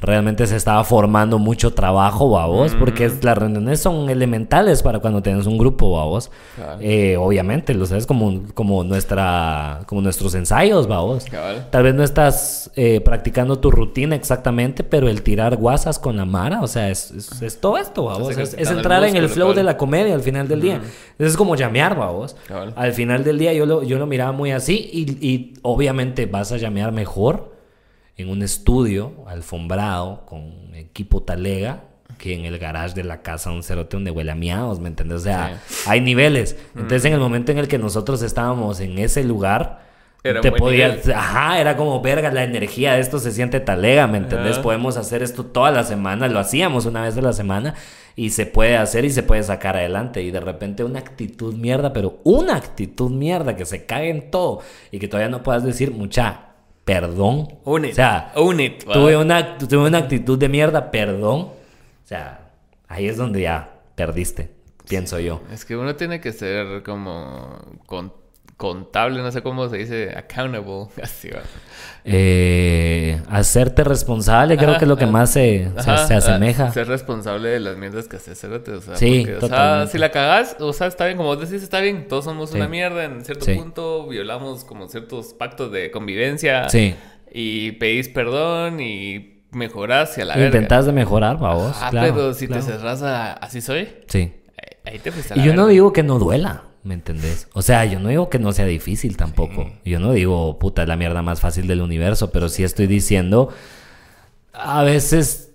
B: realmente se estaba formando mucho trabajo, babos, porque las reuniones son elementales para cuando tienes un grupo, babos. Eh, obviamente, lo sabes como, como, nuestra, como nuestros ensayos, babos. Tal vez no estás eh, practicando tu rutina exactamente, pero el tirar guasas con la mara, o sea, es, es, es todo esto, babos. Es, es
A: ejercitando el
B: entrar en el flow de la comedia al final del día. Es como llamear, babos.
A: Cabal.
B: Al final del día yo lo, yo lo miraba muy así y, y obviamente vas a llamear mejor en un estudio alfombrado con equipo talega que en el garage de la casa un cerote donde huele a miados, ¿me entiendes? O sea, hay niveles. Entonces en el momento en el que nosotros estábamos en ese lugar,
A: Era
B: te podías,
A: nivel.
B: ajá, era como verga, la energía de esto se siente talega, ¿me entendés? Podemos hacer esto toda la semana, lo hacíamos una vez a la semana y se puede hacer y se puede sacar adelante y de repente una actitud mierda, pero una actitud mierda que se cague en todo y que todavía no puedas decir mucha perdón.
A: Own it.
B: O sea,
A: Own it. va.
B: tuve una, tuve una actitud de mierda, perdón. O sea, ahí es donde ya perdiste, pienso yo.
A: Es que uno tiene que ser como con- contable, no sé cómo se dice, accountable. Así va.
B: Eh, hacerte responsable creo que es lo que
A: ajá.
B: más se, se-
A: Ajá,
B: se asemeja.
A: Ser responsable de las mierdas que haces, cerote, o sea,
B: Sí,
A: porque, o sea, si la cagas, o sea, está bien, como vos decís, está bien, todos somos
B: Sí.
A: una mierda en cierto
B: Sí.
A: punto, violamos como ciertos pactos de convivencia
B: Sí.
A: y pedís perdón y mejorás y a la verga.
B: Intentás de mejorar, vos.
A: Ah,
B: claro,
A: pero si
B: claro.
A: te cerras a así soy,
B: Sí.
A: ahí- ahí te fuiste a
B: Y
A: la
B: yo no digo que no duela, ¿me entendés? O sea, yo no digo que no sea difícil tampoco. Yo no digo, puta, es la mierda más fácil del universo, pero sí estoy diciendo, a veces,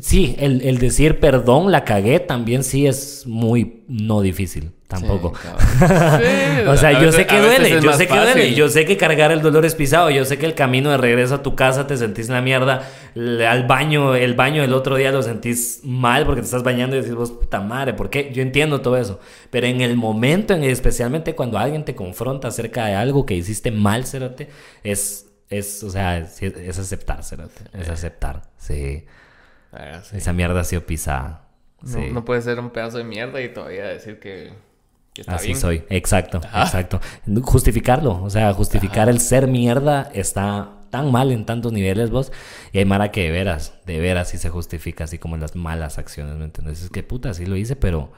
B: sí, el, el decir perdón, la cagué, también sí es muy no difícil, tampoco.
A: Sí. Sí,
B: o sea, yo
A: veces-
B: sé que duele, yo sé que duele, yo sé que cargar el dolor es pisado, yo sé que el camino de regreso a tu casa te sentís en la mierda, al baño, el baño el otro día lo sentís mal porque te estás bañando y decís vos, puta madre, ¿por qué? Yo entiendo todo eso, pero en el momento, en especialmente cuando alguien te confronta acerca de algo que hiciste mal, Cerote, es, es, o sea, es, es aceptar, Cerote, es aceptar, sí,
A: Ah, sí.
B: esa mierda ha sido pisada.
A: No,
B: Sí.
A: no puede ser un pedazo de mierda y todavía decir que, que está
B: Así
A: bien.
B: soy, exacto,
A: Ajá.
B: exacto. Justificarlo, o sea, justificar el ser mierda está tan mal en tantos niveles vos. Y hay Mara que de veras, de veras sí se justifica así como en las malas acciones, ¿me entendés? Es que puta, sí lo hice, pero...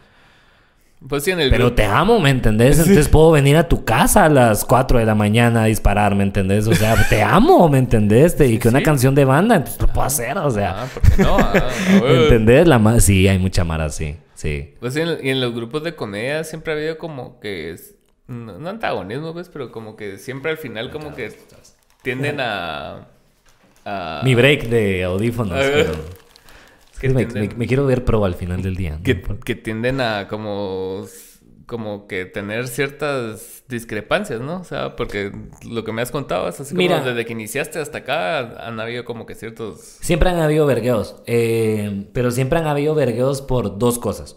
A: Pues sí, en el
B: Pero
A: grupo-
B: te amo, ¿me entendés? Entonces puedo venir a tu casa a las 4 de la mañana a disparar, ¿me entendés? O sea, te amo, ¿me entendés? Te- y que una
A: sí.
B: canción de banda, pues lo puedo hacer, o sea.
A: Ah, ¿por qué no? Ah, a
B: ¿Me
A: huevo.
B: entendés? La ma- sí, hay mucha Mara así, sí.
A: Pues sí, en, y en los grupos de comedia siempre ha habido como que... es- no, no antagonismo, pues, pero como que siempre al final como que tienden a... a-
B: Mi break de audífonos.
A: Ah,
B: pero-
A: que
B: me,
A: tienden-
B: me- me quiero ver pro al final del día. ¿no?
A: que, que tienden a como como que tener ciertas discrepancias, ¿no? O sea, porque lo que me has contado es así como desde que iniciaste hasta acá han habido como que ciertos
B: Siempre han habido vergueos, eh, pero siempre han habido vergueos por dos cosas.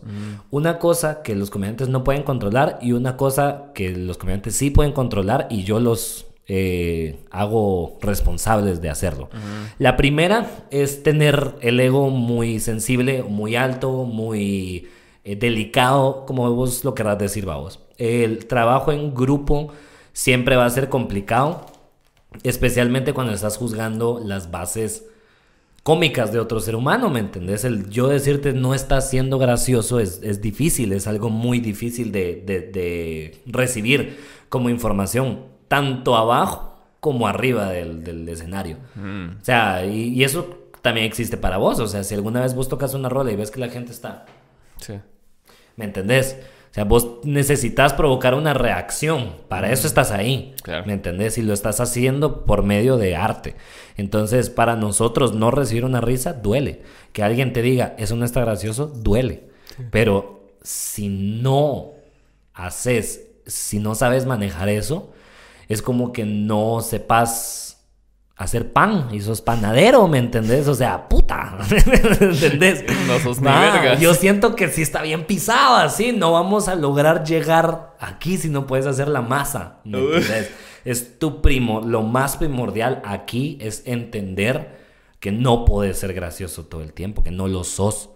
B: Una cosa que los comediantes no pueden controlar y una cosa que los comediantes sí pueden controlar y yo los eh, hago responsables de hacerlo. La primera es tener el ego muy sensible, muy alto, muy eh, delicado, como vos lo querrás decir, vamos. El trabajo en grupo siempre va a ser complicado, especialmente cuando estás juzgando las bases cómicas de otro ser humano, ¿me entendés? El yo decirte no estás siendo gracioso es, es difícil, es algo muy difícil de, de- de recibir como información, tanto abajo como arriba del, del escenario. O sea, y, y eso también existe para vos, o sea, si alguna vez vos tocas una rola y ves que la gente está
A: sí.
B: ¿Me entendés? O sea, vos necesitas provocar una reacción. Para eso estás ahí.
A: Claro.
B: ¿Me entendés? Y lo estás haciendo por medio de arte. Entonces, para nosotros no recibir una risa duele. Que alguien te diga, eso no está gracioso, duele. Pero si no haces, si no sabes manejar eso, es como que no sepas hacer pan y sos panadero, ¿me entendés? O sea, puta, ¿me entendés?
A: No sos ni vergas.
B: Yo siento que sí está bien pisado así, no vamos a lograr llegar aquí si no puedes hacer la masa, ¿me entendés? Es tu primo, lo más primordial aquí es entender que no puedes ser gracioso todo el tiempo, que no lo sos,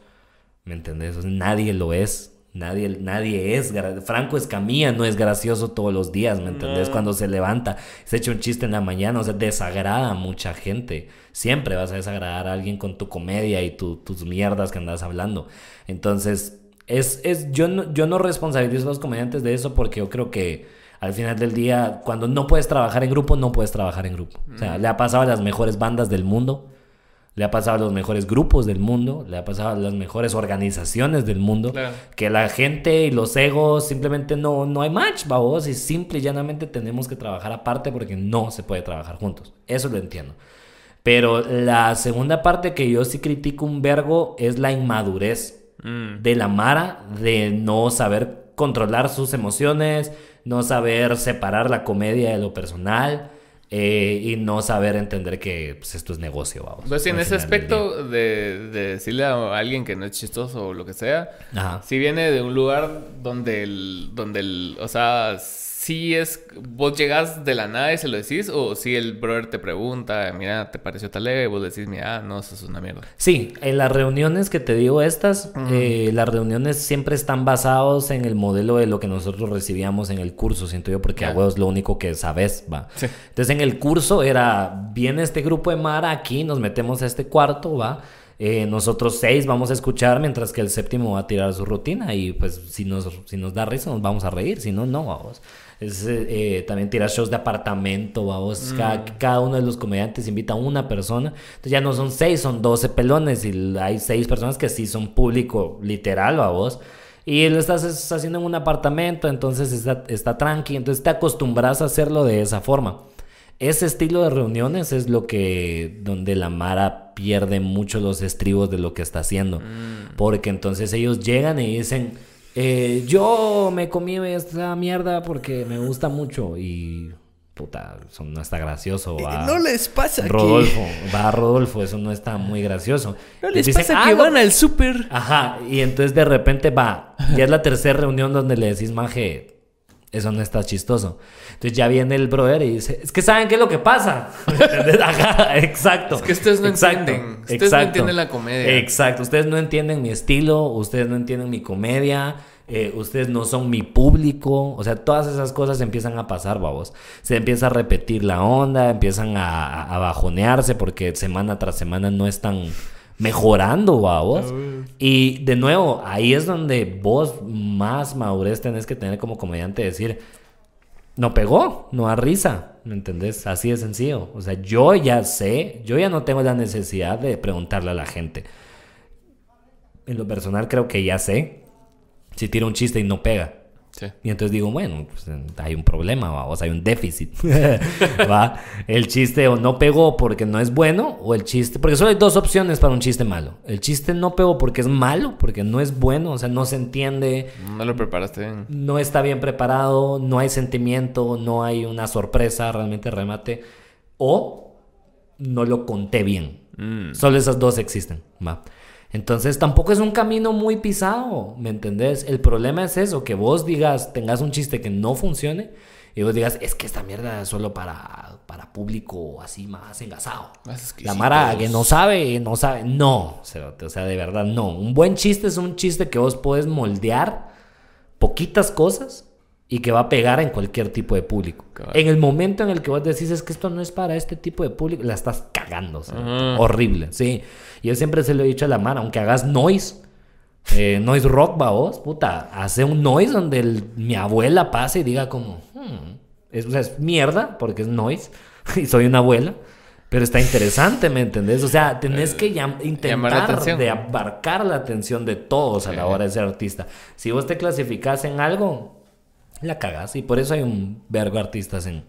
B: ¿me entendés? O sea, nadie lo es. Nadie, nadie es. Franco Escamilla no es gracioso todos los días, ¿me entendés?
A: No.
B: Cuando se levanta, se echa un chiste en la mañana, o sea, desagrada a mucha gente. Siempre vas a desagradar a alguien con tu comedia y tu- tus mierdas que andas hablando. Entonces, es, es, yo, no, yo no responsabilizo a los comediantes de eso porque yo creo que al final del día, cuando no puedes trabajar en grupo, no puedes trabajar en grupo. O sea, le ha pasado a las mejores bandas del mundo. Le ha pasado a los mejores grupos del mundo, le ha pasado a las mejores organizaciones del mundo,
A: Claro.
B: que la gente y los egos simplemente no, no hay match, babos, y simple y llanamente tenemos que trabajar aparte porque no se puede trabajar juntos. Eso lo entiendo. Pero la segunda parte que yo sí critico un vergo es la inmadurez
A: Mm.
B: de la Mara de no saber controlar sus emociones, no saber separar la comedia de lo personal eh, y no saber entender que pues, esto es negocio, vamos.
A: Pues sí, en ese aspecto de, de decirle a alguien que no es chistoso o lo que sea,
B: Ajá.
A: si viene de un lugar donde el, donde el, o sea, si es, vos llegas de la nada y se lo decís, o si el brother te pregunta, mira, ¿te pareció tal leve? Y vos decís, mira, no, eso es una mierda.
B: Sí, en las reuniones que te digo estas, eh, las reuniones siempre están basados en el modelo de lo que nosotros recibíamos en el curso, siento yo, porque a
A: Ya.
B: huevos lo único que sabes, va.
A: Sí.
B: Entonces en el curso era, viene este grupo de Mara aquí, nos metemos a este cuarto, va. Eh, nosotros seis vamos a escuchar mientras que el séptimo va a tirar su rutina y pues si nos, si nos da risa nos vamos a reír, si no, no, vamos. Es, eh, también tirar shows de apartamento, vamos. Cada, cada uno de los comediantes invita a una persona. Entonces ya no son seis, son 12 pelones y hay seis personas que sí son público literal, vamos. Y lo estás es- haciendo en un apartamento, entonces está, está tranqui, entonces te acostumbras a hacerlo de esa forma. Ese estilo de reuniones es lo que donde la Mara pierde mucho los estribos de lo que está haciendo. Porque entonces ellos llegan y dicen, eh, yo me comí esta mierda porque me gusta mucho y puta, eso no está gracioso. va.
A: les pasa
B: Rodolfo, va Rodolfo, eso no está muy gracioso. Les dicen, "Ah, no".
A: al súper.
B: Ajá, y entonces de repente va, ya es la tercera reunión donde le decís, maje, Eso no está chistoso. Entonces ya viene el brother y dice, es que ¿saben qué es lo que pasa? Exacto.
A: Es que ustedes no
B: Exacto,
A: entienden. Ustedes no
B: exacto.
A: entienden la comedia.
B: Exacto. Ustedes no entienden mi estilo, ustedes no entienden mi comedia, eh, ustedes no son mi público. O sea, todas esas cosas empiezan a pasar, babos. Se empieza a repetir la onda, empiezan a, a- a bajonearse porque semana tras semana no están mejorando, babos. Y de nuevo, ahí es donde vos más madurez tenés que tener como comediante, decir, no pegó, no da risa, ¿me entendés? Así de sencillo. O sea, yo ya sé, yo ya no tengo la necesidad de preguntarle a la gente. En lo personal creo que ya sé si tira un chiste y no pega.
A: Sí.
B: Y entonces digo, bueno, pues, hay un problema, ¿va? o sea, hay un déficit. ¿va? El chiste o no pegó porque no es bueno, o el chiste, porque solo hay dos opciones para un chiste malo. El chiste no pegó porque es malo, porque no es bueno, o sea, no se entiende,
A: No lo preparaste bien.
B: no está bien preparado, no hay sentimiento, no hay una sorpresa, realmente remate, o no lo conté bien.
A: Mm.
B: Solo esas dos existen, ¿va? Entonces tampoco es un camino muy pisado, ¿me entendés? El problema es eso, que vos digas, tengas un chiste que no funcione y vos digas, es que esta mierda es solo para, para público así más engasado.
A: Más
B: La. Mara que no sabe, no sabe. No, o sea, de verdad no. Un buen chiste es un chiste que vos puedes moldear poquitas cosas y que va a pegar en cualquier tipo de público. En el momento en el que vos decís es que esto no es para este tipo de público, la estás cagando. cerote.
A: Ujú.
B: Horrible, sí. Yo siempre se lo he dicho a la Mara, aunque hagas noise, eh, noise rock, va vos, puta, hace un noise donde el- mi abuela pase y diga como, "Hmm", es, o sea, es mierda porque es noise y soy una abuela. Pero está interesante, ¿me entendés? O sea, tenés que
A: llamar la
B: intentar de abarcar la atención de todos a la
A: Sí.
B: hora de ser artista. Si vos te clasificás en algo, la cagas. Y por eso hay un vergo artistas en,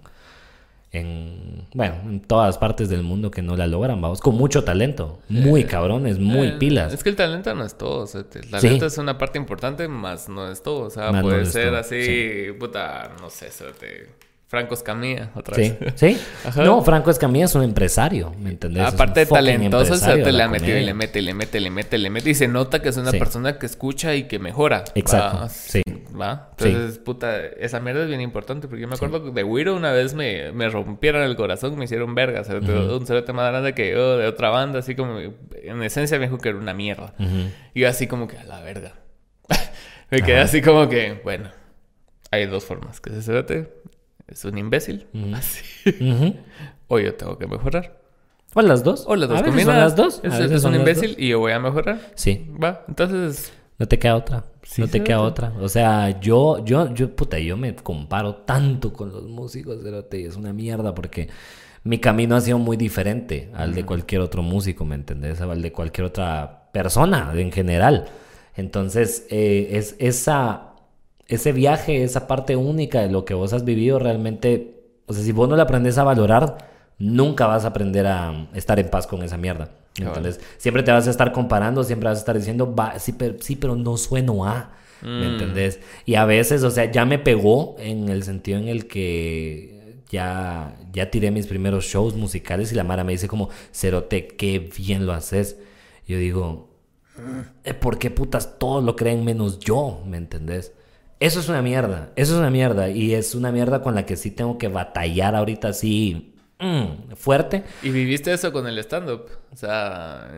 B: en, bueno, en todas partes del mundo que no la logran, vamos, con mucho talento. Muy cabrones, muy
A: Eh,
B: pilas.
A: Es que el talento no es todo. O sea, el talento es una parte importante, más no es todo. O sea,
B: Más
A: puede ser
B: todo,
A: así, puta, no sé, cerote, Franco Escamilla, otra
B: Sí,
A: vez.
B: sí.
A: Ajá.
B: No, Franco Escamilla es un empresario, ¿me entendés?
A: Aparte de talentoso, se
B: empresario
A: te
B: la
A: ha metido y le mete, y le mete, y le mete, y le mete. Y se nota que es una
B: Sí.
A: persona que escucha y que mejora.
B: Exacto,
A: ¿va?
B: sí.
A: ¿Va?
B: Sí.
A: Entonces, puta, esa mierda es bien importante. Porque yo me acuerdo que de Wiro una vez me, me rompieron el corazón, me hicieron verga. cerote, Un cerote más grande que yo de otra banda, así como en esencia me dijo que era una mierda.
B: Ujú.
A: Y yo así como que a la verga. me quedé así como que, bueno, hay dos formas. Que ese cerote es un imbécil. Así. O yo tengo que mejorar.
B: O las dos.
A: O las dos
B: A veces son las dos.
A: Es, es un imbécil
B: dos.
A: y yo voy a mejorar.
B: Sí.
A: Va, entonces...
B: No te queda otra.
A: Sí,
B: no te queda otra. O sea, yo, yo, yo, puta, yo me comparo tanto con los músicos, cerote, es una mierda porque mi camino ha sido muy diferente al de cualquier otro músico, ¿me entendés? Al de cualquier otra persona en general. Entonces, eh, es esa, ese viaje, esa parte única de lo que vos has vivido realmente, o sea, si vos no la aprendes a valorar, nunca vas a aprender a estar en paz con esa mierda. ¿Me
A: Cabal.
B: entendés? Siempre te vas a estar comparando, siempre vas a estar diciendo, va, sí, pero, sí, pero no sueno a. ¿Me
A: Mm.
B: entendés? Y a veces, o sea, ya me pegó en el sentido en el que ya, ya tiré mis primeros shows musicales y la Mara me dice como, Cerote, qué bien lo haces. Yo digo, "Eh, ¿por qué putas todos lo creen menos yo? ¿Me entendés? Eso es una mierda, eso es una mierda y es una mierda con la que sí tengo que batallar ahorita así mm, fuerte.
A: ¿Y viviste eso con el stand-up? O sea,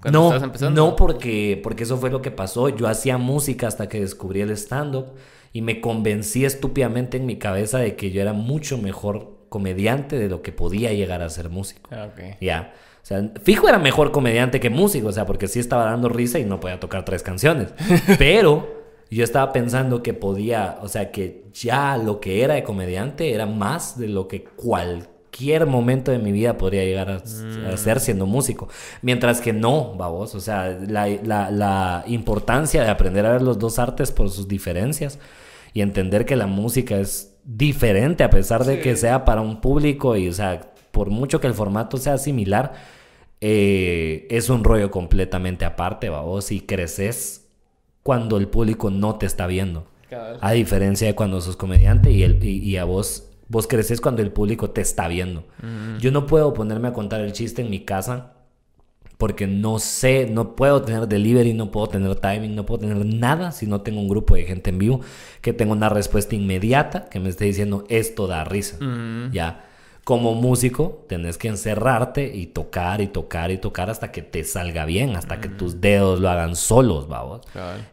A: cuando
B: No,
A: estabas empezando.
B: no porque, porque eso fue lo que pasó. Yo hacía música hasta que descubrí el stand-up y me convencí estúpidamente en mi cabeza de que yo era mucho mejor comediante de lo que podía llegar a ser músico.
A: Ah, ok.
B: Ya. O sea, fijo era mejor comediante que músico, o sea, porque sí estaba dando risa y no podía tocar tres canciones. Pero yo estaba pensando que podía, o sea, que ya lo que era de comediante era más de lo que cualquier momento de mi vida podría llegar a, a ser siendo músico. Mientras que no, babos, o sea, la, la- la importancia de aprender a ver los dos artes por sus diferencias y entender que la música es diferente a pesar de
A: Sí.
B: que sea para un público y, o sea, por mucho que el formato sea similar, eh, es un rollo completamente aparte, babos, y creces cuando el público no te está viendo.
A: Cabal.
B: A diferencia de cuando sos comediante y, el, y, y a vos, vos creces cuando el público te está viendo. Yo no puedo ponerme a contar el chiste en mi casa porque no sé, no puedo tener delivery, no puedo tener timing, no puedo tener nada si no tengo un grupo de gente en vivo que tenga una respuesta inmediata que me esté diciendo esto da risa. Ya. Como músico, tenés que encerrarte y tocar y tocar y tocar hasta que te salga bien, hasta que tus dedos lo hagan solos, vamos.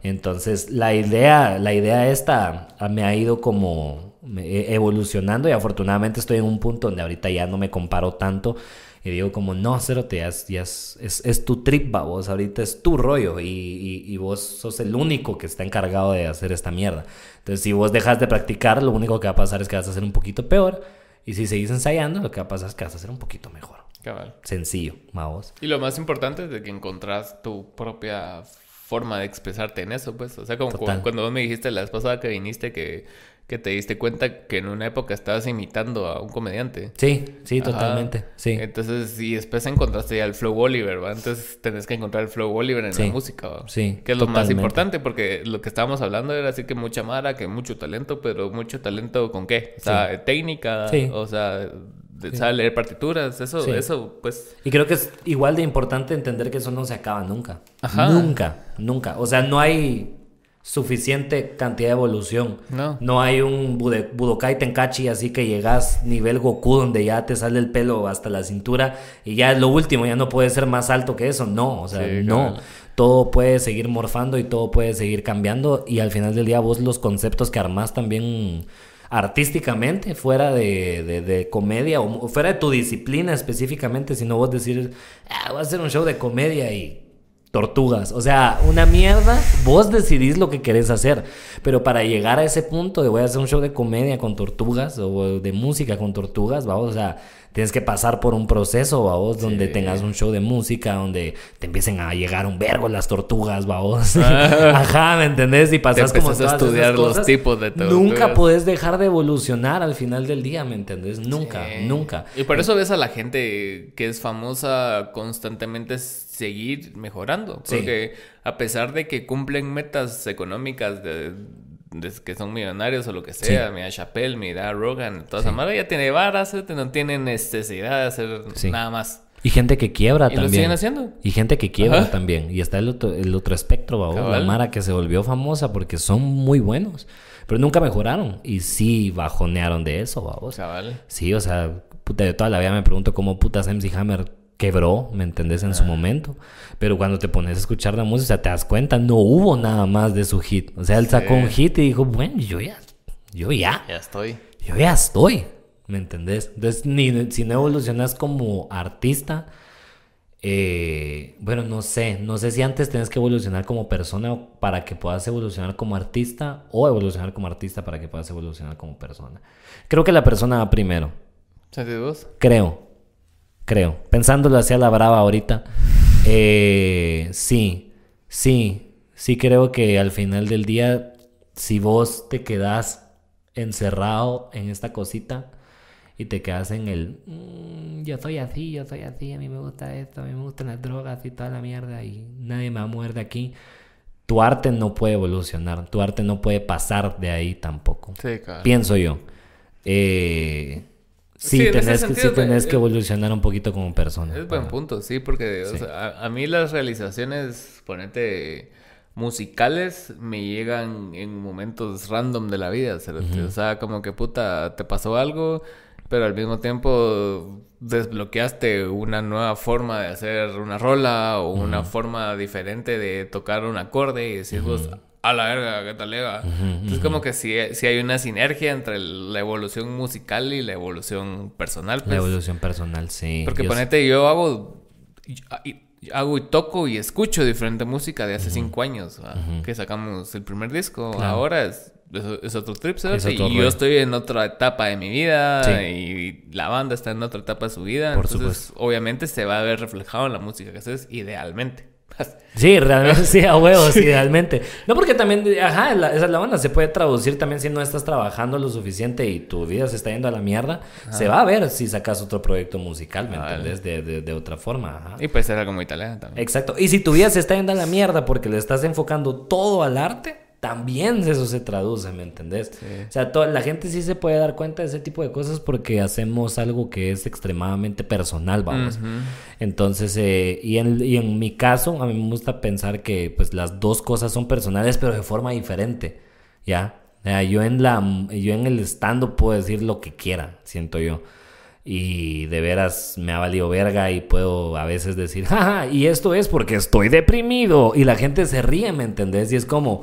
B: Entonces, la idea, la idea esta me ha ido como evolucionando y afortunadamente estoy en un punto donde ahorita ya no me comparo tanto y digo como, no, cero, te es, es, es, tu trip, va, vos ahorita es tu rollo y, y, vos sos el único que está encargado de hacer esta mierda. Entonces, si vos dejas de practicar, lo único que va a pasar es que vas a hacer un poquito peor. Y si seguís ensayando, lo que va a pasar es que vas a hacer un poquito mejor. Cabal. Sencillo, vos.
A: Y lo más importante es de que encontrás tu propia forma de expresarte en eso, pues. O sea, como cuando vos me dijiste la vez pasada que viniste que que te diste cuenta que en una época estabas imitando a un comediante.
B: Sí, sí, totalmente. Sí.
A: Entonces, y después encontraste ya el Flow Oliver, ¿va? Entonces tenés que encontrar el Flow Oliver en la música, ¿va? Sí. Que es lo más importante, porque lo que estábamos hablando era así que mucha mara, que mucho talento, pero mucho talento con qué? O sea, técnica, o sea, de, saber leer partituras, eso, eso, pues.
B: Y creo que es igual de importante entender que eso no se acaba nunca. Ajá. Nunca, nunca. O sea, no hay suficiente cantidad de evolución. No. No hay un Budokai Tenkachi así que llegas nivel Goku donde ya te sale el pelo hasta la cintura y ya es lo último, ya no puede ser más alto que eso. No, o sea, no. Todo puede seguir morfando y todo puede seguir cambiando y al final del día vos los conceptos que armás también artísticamente, fuera de, de, comedia o fuera de tu disciplina específicamente, sino vos decir, ah, voy a hacer un show de comedia y tortugas. O sea, una mierda, vos decidís lo que querés hacer. Pero para llegar a ese punto de voy a hacer un show de comedia con tortugas o de música con tortugas, vamos, o sea, tienes que pasar por un proceso, vos, donde tengas un show de música, donde te empiecen a llegar un vergo las tortugas, vos. Ajá, ¿me entendés? Y pasas como a
A: estudiar los tipos de
B: tortugas. Nunca puedes dejar de evolucionar al final del día, ¿me entendés? Nunca, nunca.
A: Y por eso ves a la gente que es famosa constantemente seguir mejorando. Porque a pesar de que cumplen metas económicas de que son millonarios o lo que sea, mira Chappelle, mira Rogan, toda esa madre ya tiene varas, no tienen necesidad de hacer nada más.
B: Y gente que quiebra
A: ¿Y
B: también.
A: lo siguen haciendo.
B: Y gente que quiebra también. Y está el otro, el otro espectro, la Mara que se volvió famosa porque son muy buenos. Pero nunca mejoraron. Y sí bajonearon de eso, vamos. Sí, o sea, puta, de toda la vida me pregunto cómo putas MC Hammer quebró, ¿me entendés? En su momento. Pero cuando te pones a escuchar la música, te das cuenta, no hubo nada más de su hit. O sea, él sacó un hit y dijo, bueno, yo ya, yo ya.
A: Ya estoy.
B: Yo ya estoy, ¿me entendés? Entonces, ni, si no evolucionas como artista, eh, bueno, no sé, no sé si antes tienes que evolucionar como persona para que puedas evolucionar como artista o evolucionar como artista para que puedas evolucionar como persona. Creo que la persona va primero.
A: ¿Sentidos?
B: Creo. Creo. Pensándolo hacia la brava ahorita. Eh, sí, sí, sí creo que al final del día, si vos te quedás encerrado en esta cosita y te quedas en el, mm, yo soy así, yo soy así, a mí me gusta esto, a mí me gustan las drogas y toda la mierda y nadie me muerde aquí. Tu arte no puede evolucionar, tu arte no puede pasar de ahí tampoco.
A: Sí, claro.
B: Pienso yo. Eh, Sí, tenés, que, sí tenés que evolucionar un poquito como persona.
A: Es buen punto, sí, porque a, mí las realizaciones, ponete, musicales, me llegan en momentos random de la vida. O sea, como que puta, te pasó algo, pero al mismo tiempo desbloqueaste una nueva forma de hacer una rola o una forma diferente de tocar un acorde y decís vos, a la verga, ¿qué tal Eva? Entonces, como que sí, hay una sinergia entre la evolución musical y la evolución personal.
B: Pues. La evolución personal, sí.
A: Porque ponete, yo hago, hago y toco y escucho diferente música de hace cinco años, que sacamos el primer disco. Ahora es, es, otro trip, ¿sabes? y yo estoy en otra etapa de mi vida y la banda está en otra etapa de su vida. Por entonces, obviamente se va a ver reflejado en la música que haces, idealmente.
B: Sí, realmente sí, a huevos, idealmente. No, porque también, ajá, esa es la onda, se puede traducir también si no estás trabajando lo suficiente y tu vida se está yendo a la mierda, se va a ver si sacas otro proyecto musical, ¿me entiendes? De, de, otra forma. Ajá.
A: Y puede ser algo muy italiano también.
B: Exacto. Y si tu vida se está yendo a la mierda porque le estás enfocando todo al arte, también eso se traduce, ¿me entendés? O sea, toda, la gente sí se puede dar cuenta de ese tipo de cosas porque hacemos algo que es extremadamente personal, vamos. Entonces, eh, y, en, y en mi caso, a mí me gusta pensar que pues las dos cosas son personales, pero de forma diferente, ¿ya? O sea, yo en, la, yo en el stand puedo decir lo que quiera, siento yo. Y de veras me ha valido verga y puedo a veces decir, jaja, y esto es porque estoy deprimido. Y la gente se ríe, ¿me entendés? Y es como,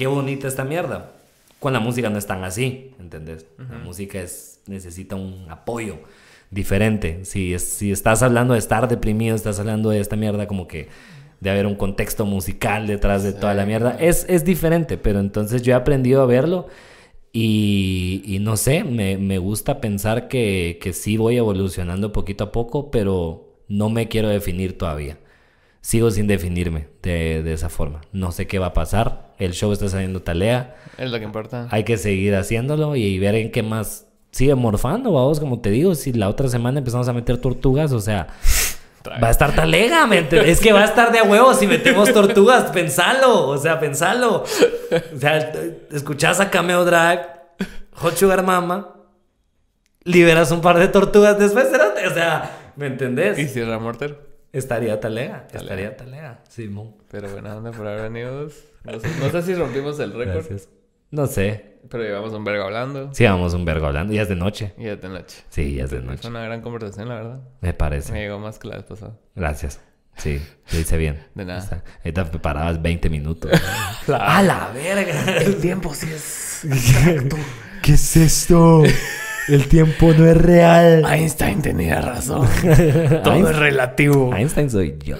B: qué bonita esta mierda. Con la música no es tan así, ¿entendés? La música es, necesita un apoyo diferente. Si, es, si estás hablando de estar deprimido, estás hablando de esta mierda como que de haber un contexto musical detrás de toda la mierda, es, es diferente, pero entonces yo he aprendido a verlo y, y no sé, me, me gusta pensar que, que, sí voy evolucionando poquito a poco, pero no me quiero definir todavía. Sigo sin definirme de, de, esa forma. No sé qué va a pasar. El show está saliendo talea.
A: Es lo que importa.
B: Hay que seguir haciéndolo y ver en qué más sigue morfando, vamos, como te digo. Si la otra semana empezamos a meter tortugas, o sea, Va a estar talega, mente. Es que va a estar de a huevo si metemos tortugas. Pensalo, o sea, pensalo. O sea, escuchás a Cameo Drag, Hot Sugar Mama, liberas un par de tortugas después, o sea, ¿me entendés?
A: ¿Y Sierra Morter?
B: Estaría talega, estaría talega, Simón.
A: Pero buena onda por haber venido. No sé, no sé si rompimos el récord.
B: No sé.
A: Pero llevamos un vergo hablando.
B: Sí, llevamos un vergo hablando. Ya es de noche.
A: Ya es de noche.
B: Sí, ya es de noche.
A: Fue una gran conversación, la verdad.
B: Me parece.
A: Me llegó más que la vez pasada.
B: Gracias. Sí, lo hice bien.
A: De nada.
B: Ahorita preparabas 20 minutos. ¡A la verga!
A: El tiempo sí es.
B: ¿Qué es esto? El tiempo no es real.
A: Einstein tenía razón. Todo es relativo.
B: Einstein soy yo.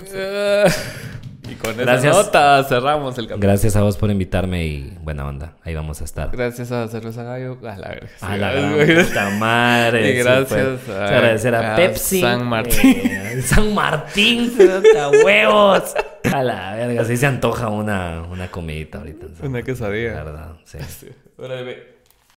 A: Y con Gracias. esa nota cerramos el capítulo.
B: Gracias a vos por invitarme y buena onda. Ahí vamos a estar.
A: Gracias a Cerveza Gallo. A la verga.
B: A la gran puta madre.
A: Y gracias
B: a, agradecer a,
A: a
B: Pepsi.
A: San Martín.
B: Eh, San Martín. a huevos. A la verga. Así se antoja una, una comidita ahorita.
A: Una quesadilla.
B: La verdad, sí.
A: sí. Órale,